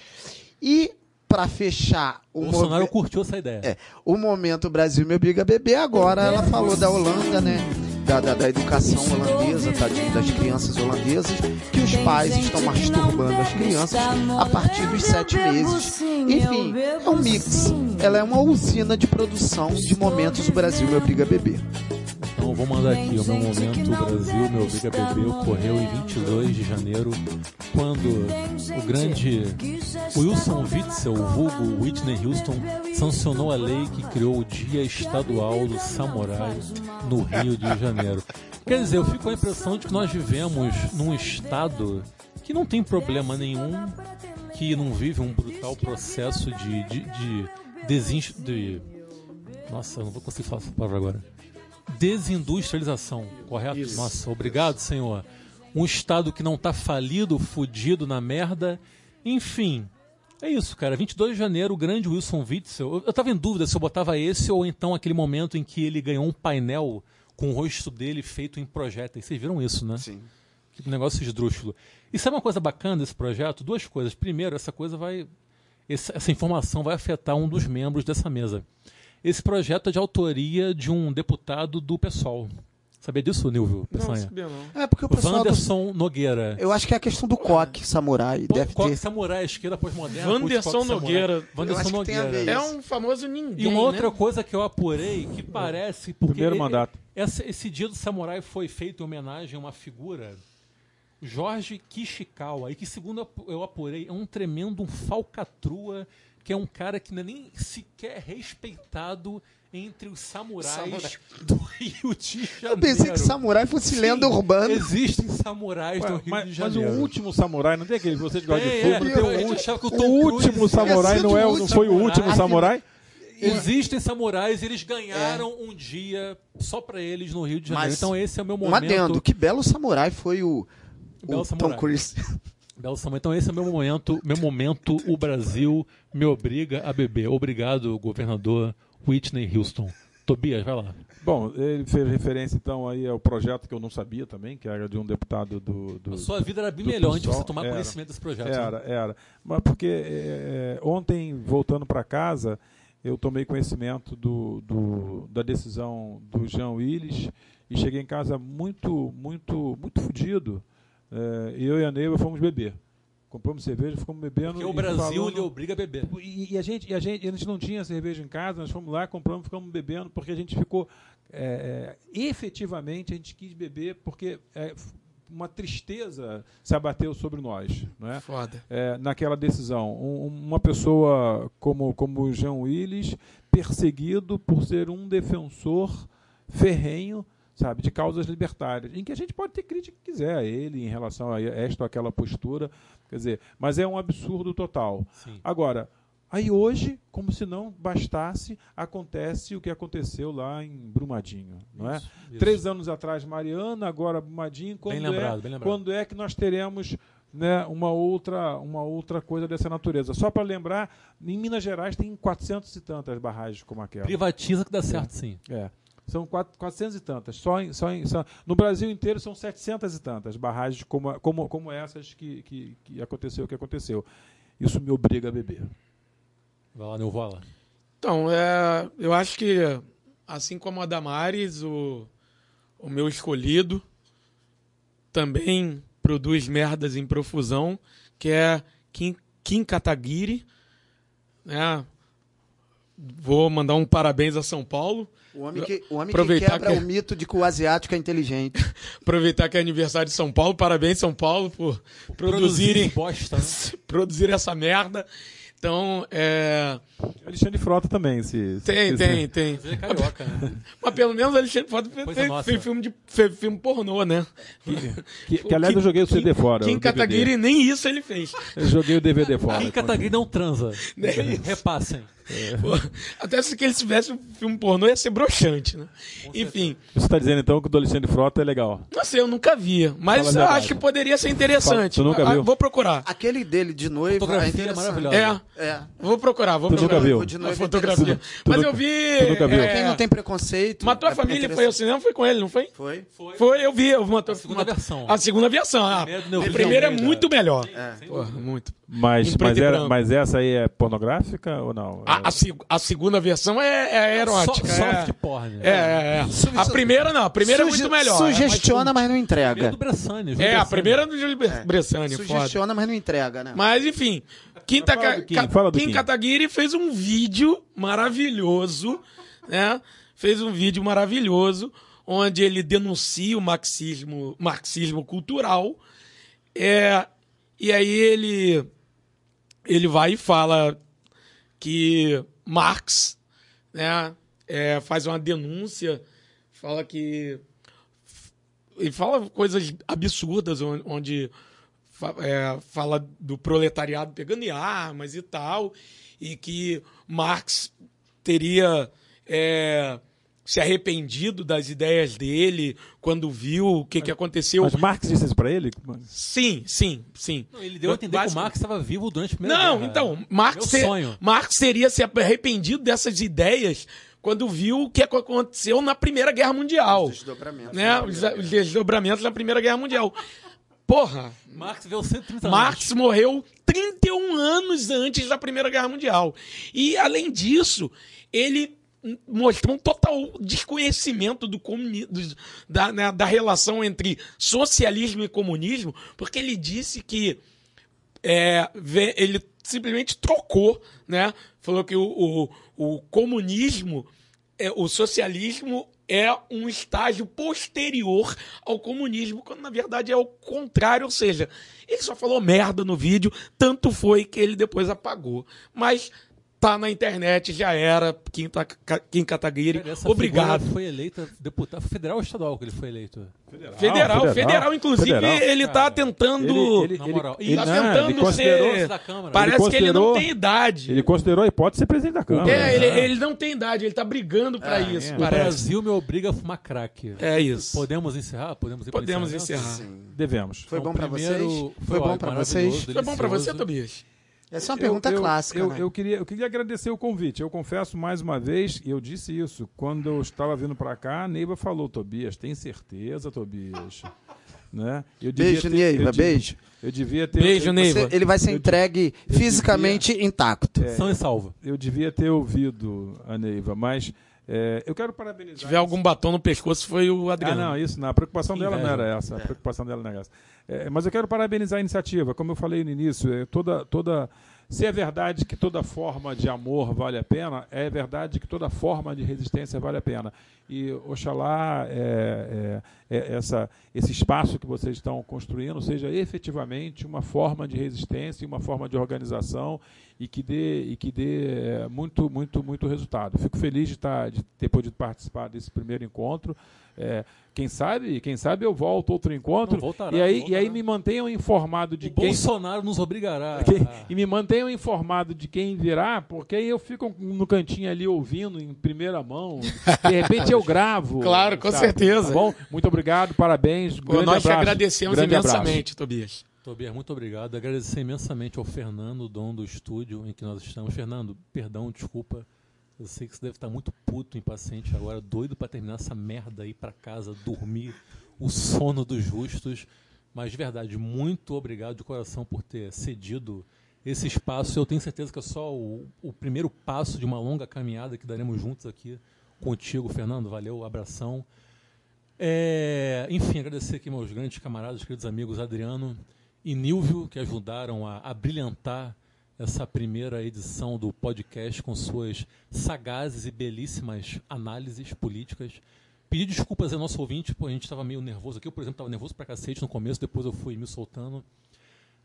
E para fechar o Bolsonaro movi- curtiu essa ideia. é, o momento Brasil me obriga a beber, agora ela falou da Holanda, né? Da, da, da educação holandesa, tadinho, das crianças holandesas, que os pais estão masturbando as crianças a partir dos sete meses. Enfim, é um mix. Ela é uma usina de produção de momentos o Brasil me obriga a beber. Vou mandar aqui, o meu momento Brasil me obriga a beber ocorreu em 22 de janeiro, quando o grande Wilson Witzel, vulgo Whitney Houston, sancionou a lei que criou o Dia Estadual do Samurai no Rio de Janeiro. Quer dizer, eu fico com a impressão de que nós vivemos num estado que não tem problema nenhum, que não vive um brutal processo de, de, de, de nossa, eu não vou conseguir falar essa palavra agora. Desindustrialização, correto? Isso. Nossa, obrigado, senhor. Um estado que não tá falido, fudido na merda. Enfim, é isso, cara. 22 de janeiro, o grande Wilson Witzel. Eu, eu tava em dúvida se eu botava esse ou então aquele momento em que ele ganhou um painel com o rosto dele feito em projéteis. Vocês viram isso, né? Sim. Que negócio esdrúxulo. E sabe uma coisa bacana desse projeto? Duas coisas. Primeiro, essa coisa vai. essa informação vai afetar um dos membros dessa mesa. Esse projeto é de autoria de um deputado do PSOL. Sabia disso, Nilvio? Não, sabia não. É porque o pessoal. do- Wanderson Nogueira. Eu acho que é a questão do coque samurai. Pô, deve Coque ter. Samurai, esquerda pós-moderna. Samurai. Nogueira. A Nogueira. ver. É um famoso ninguém, E uma outra né? coisa que eu apurei, que parece... Porque Primeiro e- mandato. Essa- esse dia do samurai foi feito em homenagem a uma figura, Jorge Kishikawa, e que, segundo eu apu- eu apurei, é um tremendo um falcatrua, que é um cara que não é nem sequer respeitado entre os samurais Samurai. do Rio de Janeiro. Eu pensei que samurai fosse Sim, lenda urbana. Existem samurais Ué, do Rio mas, de mas o Janeiro. último samurai, não tem aquele que vocês gostam de É, filme? é, tem eu- o último- o último samurai não, é, não último foi o último samurai. samurai? Existem samurais, eles ganharam um dia só pra eles no Rio de Janeiro. Mas então esse é o meu Um momento. adendo. Que belo samurai foi o, Belo o samurai. Tom Cruise. [LAUGHS] Belo Samuel. Então esse é o meu momento, meu momento, o Brasil me obriga a beber. Obrigado, governador Whitney Houston. Tobias, vai lá. Bom, ele fez referência então aí ao projeto que eu não sabia também, que era de um deputado do. do A sua vida era bem melhor antes de você tomar Era. conhecimento desse projeto. Era, era. Mas porque é, ontem, voltando para casa, eu tomei conhecimento do, do- da decisão do Jean Willis e cheguei em casa muito, muito, muito fudido. É, eu e a Neiva fomos beber. Compramos cerveja, ficamos bebendo. Porque o Brasil falando- lhe obriga a beber. e, e a gente, e a gente, a gente não tinha cerveja em casa, nós fomos lá, compramos, ficamos bebendo, porque a gente ficou. é, é, efetivamente, a gente quis beber porque é, uma tristeza se abateu sobre nós. Não é? Foda. É, naquela decisão. Um- uma pessoa como, como o Jean Willis, perseguido por ser um defensor ferrenho sabe, de causas libertárias, em que a gente pode ter crítica que quiser a ele em relação a esta ou aquela postura, quer dizer, mas é um absurdo total. Sim. Agora, aí hoje, como se não bastasse, acontece o que aconteceu lá em Brumadinho, não é? Isso, isso. Três anos atrás, Mariana, agora Brumadinho. Quando, lembrado, é, bem lembrado. quando é que nós teremos né, uma, outra, uma outra coisa dessa natureza? Só para lembrar, em Minas Gerais tem 400 e tantas barragens como aquela. Privatiza que dá certo, sim. É. São quatro- 400 e tantas. Só em, só em, só- no Brasil inteiro são 700 e tantas barragens como, como, como essas que, que, que aconteceu o que aconteceu. Isso me obriga a beber. Vai lá, Neuvola. Então, é, eu acho que, assim como a Damares, o, o meu escolhido também produz merdas em profusão, que é Kim, Kim Kataguiri. Né? Vou mandar um parabéns a São Paulo. O homem que, o homem que Aproveitar quebra que- o mito de que o asiático é inteligente. [LAUGHS] Aproveitar que é aniversário de São Paulo. Parabéns, São Paulo, por produzirem, bosta, né? [LAUGHS] produzirem essa merda. Então, é, Alexandre Frota também, se. se tem, quiser. tem, tem. É carioca, né? [LAUGHS] Mas pelo menos o Alexandre Frota fez, filme, de, fez filme pornô, né? Que, que, aliás eu joguei o CD fora. Kim o DVD. Kataguiri, nem isso ele fez. Eu joguei o DVD fora. Quem Kataguiri não transa. Nem isso. [LAUGHS] Pô, até se que ele tivesse um filme pornô ia ser broxante, né? Enfim, Você está dizendo então que o do Alexandre Frota é legal. não sei, eu nunca via. Mas Fala a eu verdade. acho que poderia ser interessante. Tu nunca Ah, viu? Vou procurar. Aquele dele de noivo Fotografia é é interessante. maravilhosa. É, É. vou procurar, vou Tu nunca procurar. viu? O de A noivo é fotografia. Tu Mas nunca- eu vi. tu nunca viu? é, Quem não tem preconceito. Mas tua é família foi ao cinema, foi com ele, não foi? Foi? Foi, eu vi. Eu matou, A segunda versão. A segunda versão. A, Primeiro do a Neil primeira é muito melhor. É. Porra, muito. Mas, mas, era, mas essa aí é pornográfica ou não? A, a, a segunda versão é, é erótica. So- é, soft porn. é, é, é. A primeira não, a primeira é Suge- muito melhor. Sugestiona, mas não entrega. do Bressani. É, a primeira é do Júlio Bressani, foda. Sugestiona, mas não entrega, né? Mas enfim, Kim, Fala Kim, fala Kim Kim. Kataguiri fez um vídeo maravilhoso, né? Fez um vídeo maravilhoso onde ele denuncia o marxismo, marxismo cultural. É, e aí ele ele vai e fala que Marx, né, é, faz uma denúncia, fala que ele fala coisas absurdas on- onde é, fala do proletariado pegando em armas e tal, e que Marx teria é, se arrependido das ideias dele quando viu o que, que aconteceu. Mas Marx disse isso pra ele? Sim, sim, sim. Não, Ele deu a entender que o Marx estava vivo durante a primeira Não, guerra. então, Marx, sonho. Marx teria se arrependido dessas ideias quando viu o que aconteceu na Primeira Guerra Mundial. Desdobramento. Né? Os, os desdobramentos da Primeira Guerra Mundial. Porra, Marx veio 130 Marx morreu 31 anos antes da Primeira Guerra Mundial. E, além disso, ele, mostrou um total desconhecimento do comuni- do- da, né, da relação entre socialismo e comunismo, porque ele disse que é, ele simplesmente trocou, né? Falou que o, o, o comunismo, é, o socialismo é um estágio posterior ao comunismo, quando na verdade é o contrário, ou seja, ele só falou merda no vídeo, tanto foi que ele depois apagou. Mas tá na internet, já era, Kim, Kim Kataguiri, Essa obrigado. foi eleita deputado federal ou estadual que ele foi eleito? Federal, federal, inclusive, federal. ele tá tentando... Ele, ele, Na ele, moral, ele, tá não, tentando ser- da Câmara. Parece Ele que ele não tem idade. ele considerou a hipótese de ser presidente da Câmara. É, ele, né? ele não tem idade, ele tá brigando pra É, isso, é. O. Brasil me obriga a fumar crack. É isso. Podemos encerrar? Podemos ir para Podemos encerrar. Devemos. Foi Então, bom pra primeiro, vocês? Foi, Foi bom maravilhoso, vocês? Foi bom pra você. Tobias? Essa é uma pergunta eu, clássica, eu, né? eu queria, eu queria agradecer o convite. Eu confesso mais uma vez, e eu disse isso, quando eu estava vindo para cá, a Neiva falou, Tobias, tem certeza, Tobias? [LAUGHS] Né? Eu devia Beijo, ter- Neiva, eu beijo. Eu devia ter... Beijo, eu, Neiva. Você- ele vai ser Eu- entregue eu fisicamente intacto. É. São e salva. eu devia ter ouvido a Neiva, mas é, eu quero parabenizar... Se tiver algum batom no pescoço, foi o Ah, Adriano. não, isso não. A preocupação dela não era essa. A preocupação dela não era essa. É, mas eu quero parabenizar a iniciativa. Como eu falei no início, é, toda, toda, se é verdade que toda forma de amor vale a pena, é verdade que toda forma de resistência vale a pena. E Oxalá é, é, é, essa, esse espaço que vocês estão construindo seja efetivamente uma forma de resistência e uma forma de organização e que dê, e que dê é, muito, muito, muito resultado. Fico feliz de, estar, de ter podido participar desse primeiro encontro. É, quem sabe, quem sabe eu volto outro encontro Não, voltará, e aí, e aí me mantenham informado de O quem Bolsonaro nos obrigará. [LAUGHS] quem- e me mantenham informado de quem virá, porque aí eu fico no cantinho ali ouvindo em primeira mão. De repente eu gravo. [LAUGHS] Claro, com sabe? certeza. Tá bom? Muito obrigado, parabéns. Pô, nós te abraço, agradecemos grande imensamente, Tobias. Tobias, muito obrigado. Agradecer imensamente ao Fernando, dono do estúdio em que nós estamos. Fernando, perdão, desculpa. Eu sei que você deve estar muito puto, impaciente agora, doido para terminar essa merda aí para casa, dormir o sono dos justos. Mas de verdade, muito obrigado de coração por ter cedido esse espaço. Eu tenho certeza que é só o, o primeiro passo de uma longa caminhada que daremos juntos aqui contigo, Fernando. Valeu, abração. É, enfim, agradecer aqui meus grandes camaradas, queridos amigos Adriano e Nilvio, que ajudaram a, a brilhantar essa primeira edição do podcast com suas sagazes e belíssimas análises políticas. Pedir desculpas ao nosso ouvinte, pô, a gente estava meio nervoso aqui. Eu, por exemplo, estava nervoso pra cacete no começo, depois eu fui me soltando.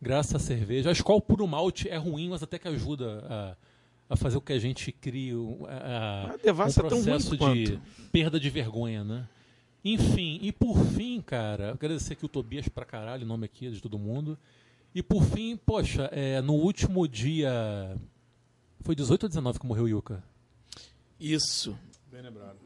Graças à cerveja. A escola puro malte é ruim, mas até que ajuda a, a fazer o que a gente cria um, a, A devassa um é processo de quanto. perda de vergonha, né? Enfim, e por fim, cara, agradecer aqui o Tobias pra caralho, nome aqui de todo mundo. E por fim, poxa, é, no último dia. Foi 18 ou 19 que morreu o Yuka? Isso. Bem lembrado.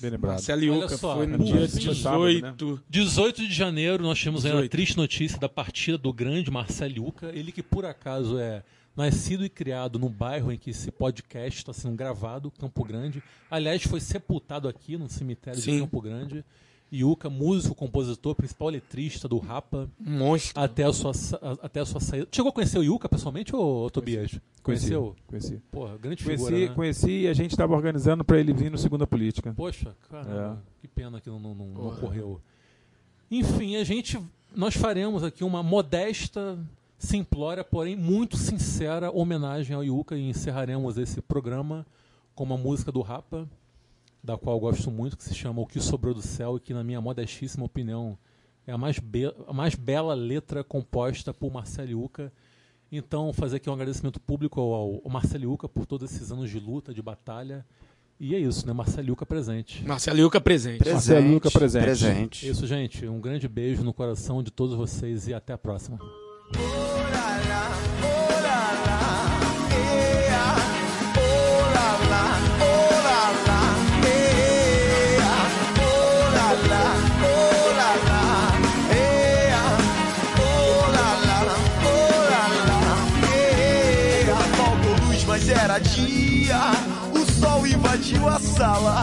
Bem lembrado. Marcelo Olha Iuca só, foi no dia fim, 18. 18 de janeiro, nós tivemos aí a 18. triste notícia da partida do grande Marcelo Yuca, ele que por acaso é nascido e criado no bairro em que esse podcast está sendo gravado, Campo Grande. Aliás, foi sepultado aqui no cemitério de Sim. Campo Grande. Yuca, músico, compositor, principal letrista do Rapa, Um monstro. até a sua, a- até a sua saída. Chegou a conhecer o Yuca pessoalmente, ô, Tobias? Conheceu? Conheci. Porra, grande Conheci, figura, né? conheci e a gente estava organizando para ele vir no Segunda Política. Poxa, caramba, É. que pena que não, não, não- ocorreu. Enfim, a gente, nós faremos aqui uma modesta, simplória, porém muito sincera homenagem ao Yuka e encerraremos esse programa com uma música do Rapa, da qual eu gosto muito, que se chama O Que Sobrou do Céu e que, na minha modestíssima opinião, é a mais, be- a mais bela letra composta por Marcelo Yuca. Então, fazer aqui um agradecimento público ao, ao Marcelo Yuca por todos esses anos de luta, de batalha. E é isso, né? Marcelo Yuca presente. Marcelo Iuca presente. Marcelo Luca presente. presente. É isso, gente. Um grande beijo no coração de todos vocês e até a próxima. Dia. O sol invadiu a sala.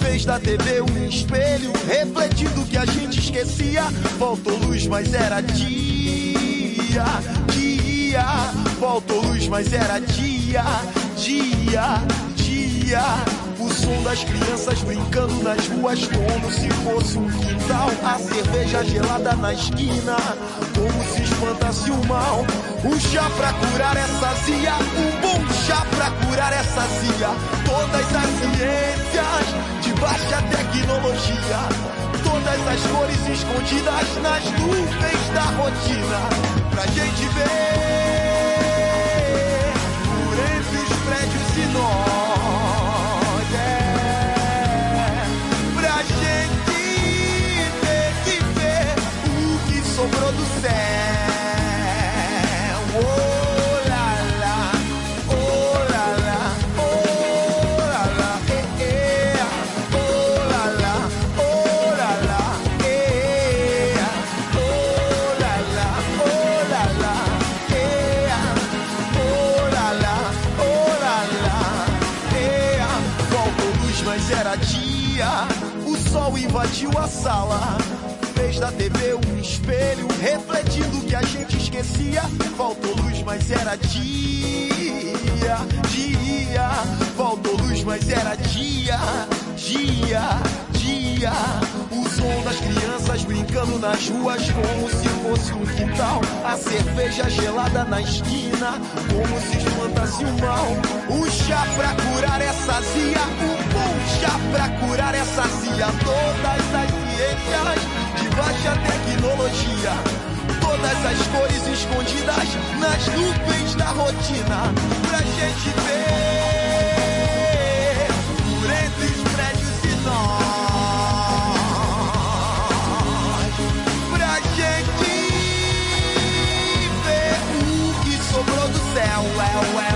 Fez da TV um espelho, refletindo que a gente esquecia. Faltou luz, mas era dia. Dia. Faltou luz, mas era dia. Dia. Dia. O som das crianças brincando nas ruas como se fosse um quintal. A cerveja gelada na esquina, como se espantasse o mal. Um chá pra curar essa zia, um bom chá pra curar essa zia. Todas as ciências de baixa tecnologia. Todas as cores escondidas nas nuvens da rotina. Pra gente ver refletindo o que a gente esquecia. Faltou luz, mas era dia, dia. Faltou luz, mas era dia, dia, dia. O som das crianças brincando nas ruas como se fosse um quintal. A cerveja gelada na esquina, como se espantasse o mal. Um chá pra curar essa zia, um bom chá pra curar essa zia. Todas as ciências de baixa tecnologia todas as cores escondidas nas nuvens da rotina pra gente ver por entre os prédios e nós pra gente ver o que sobrou do céu. É.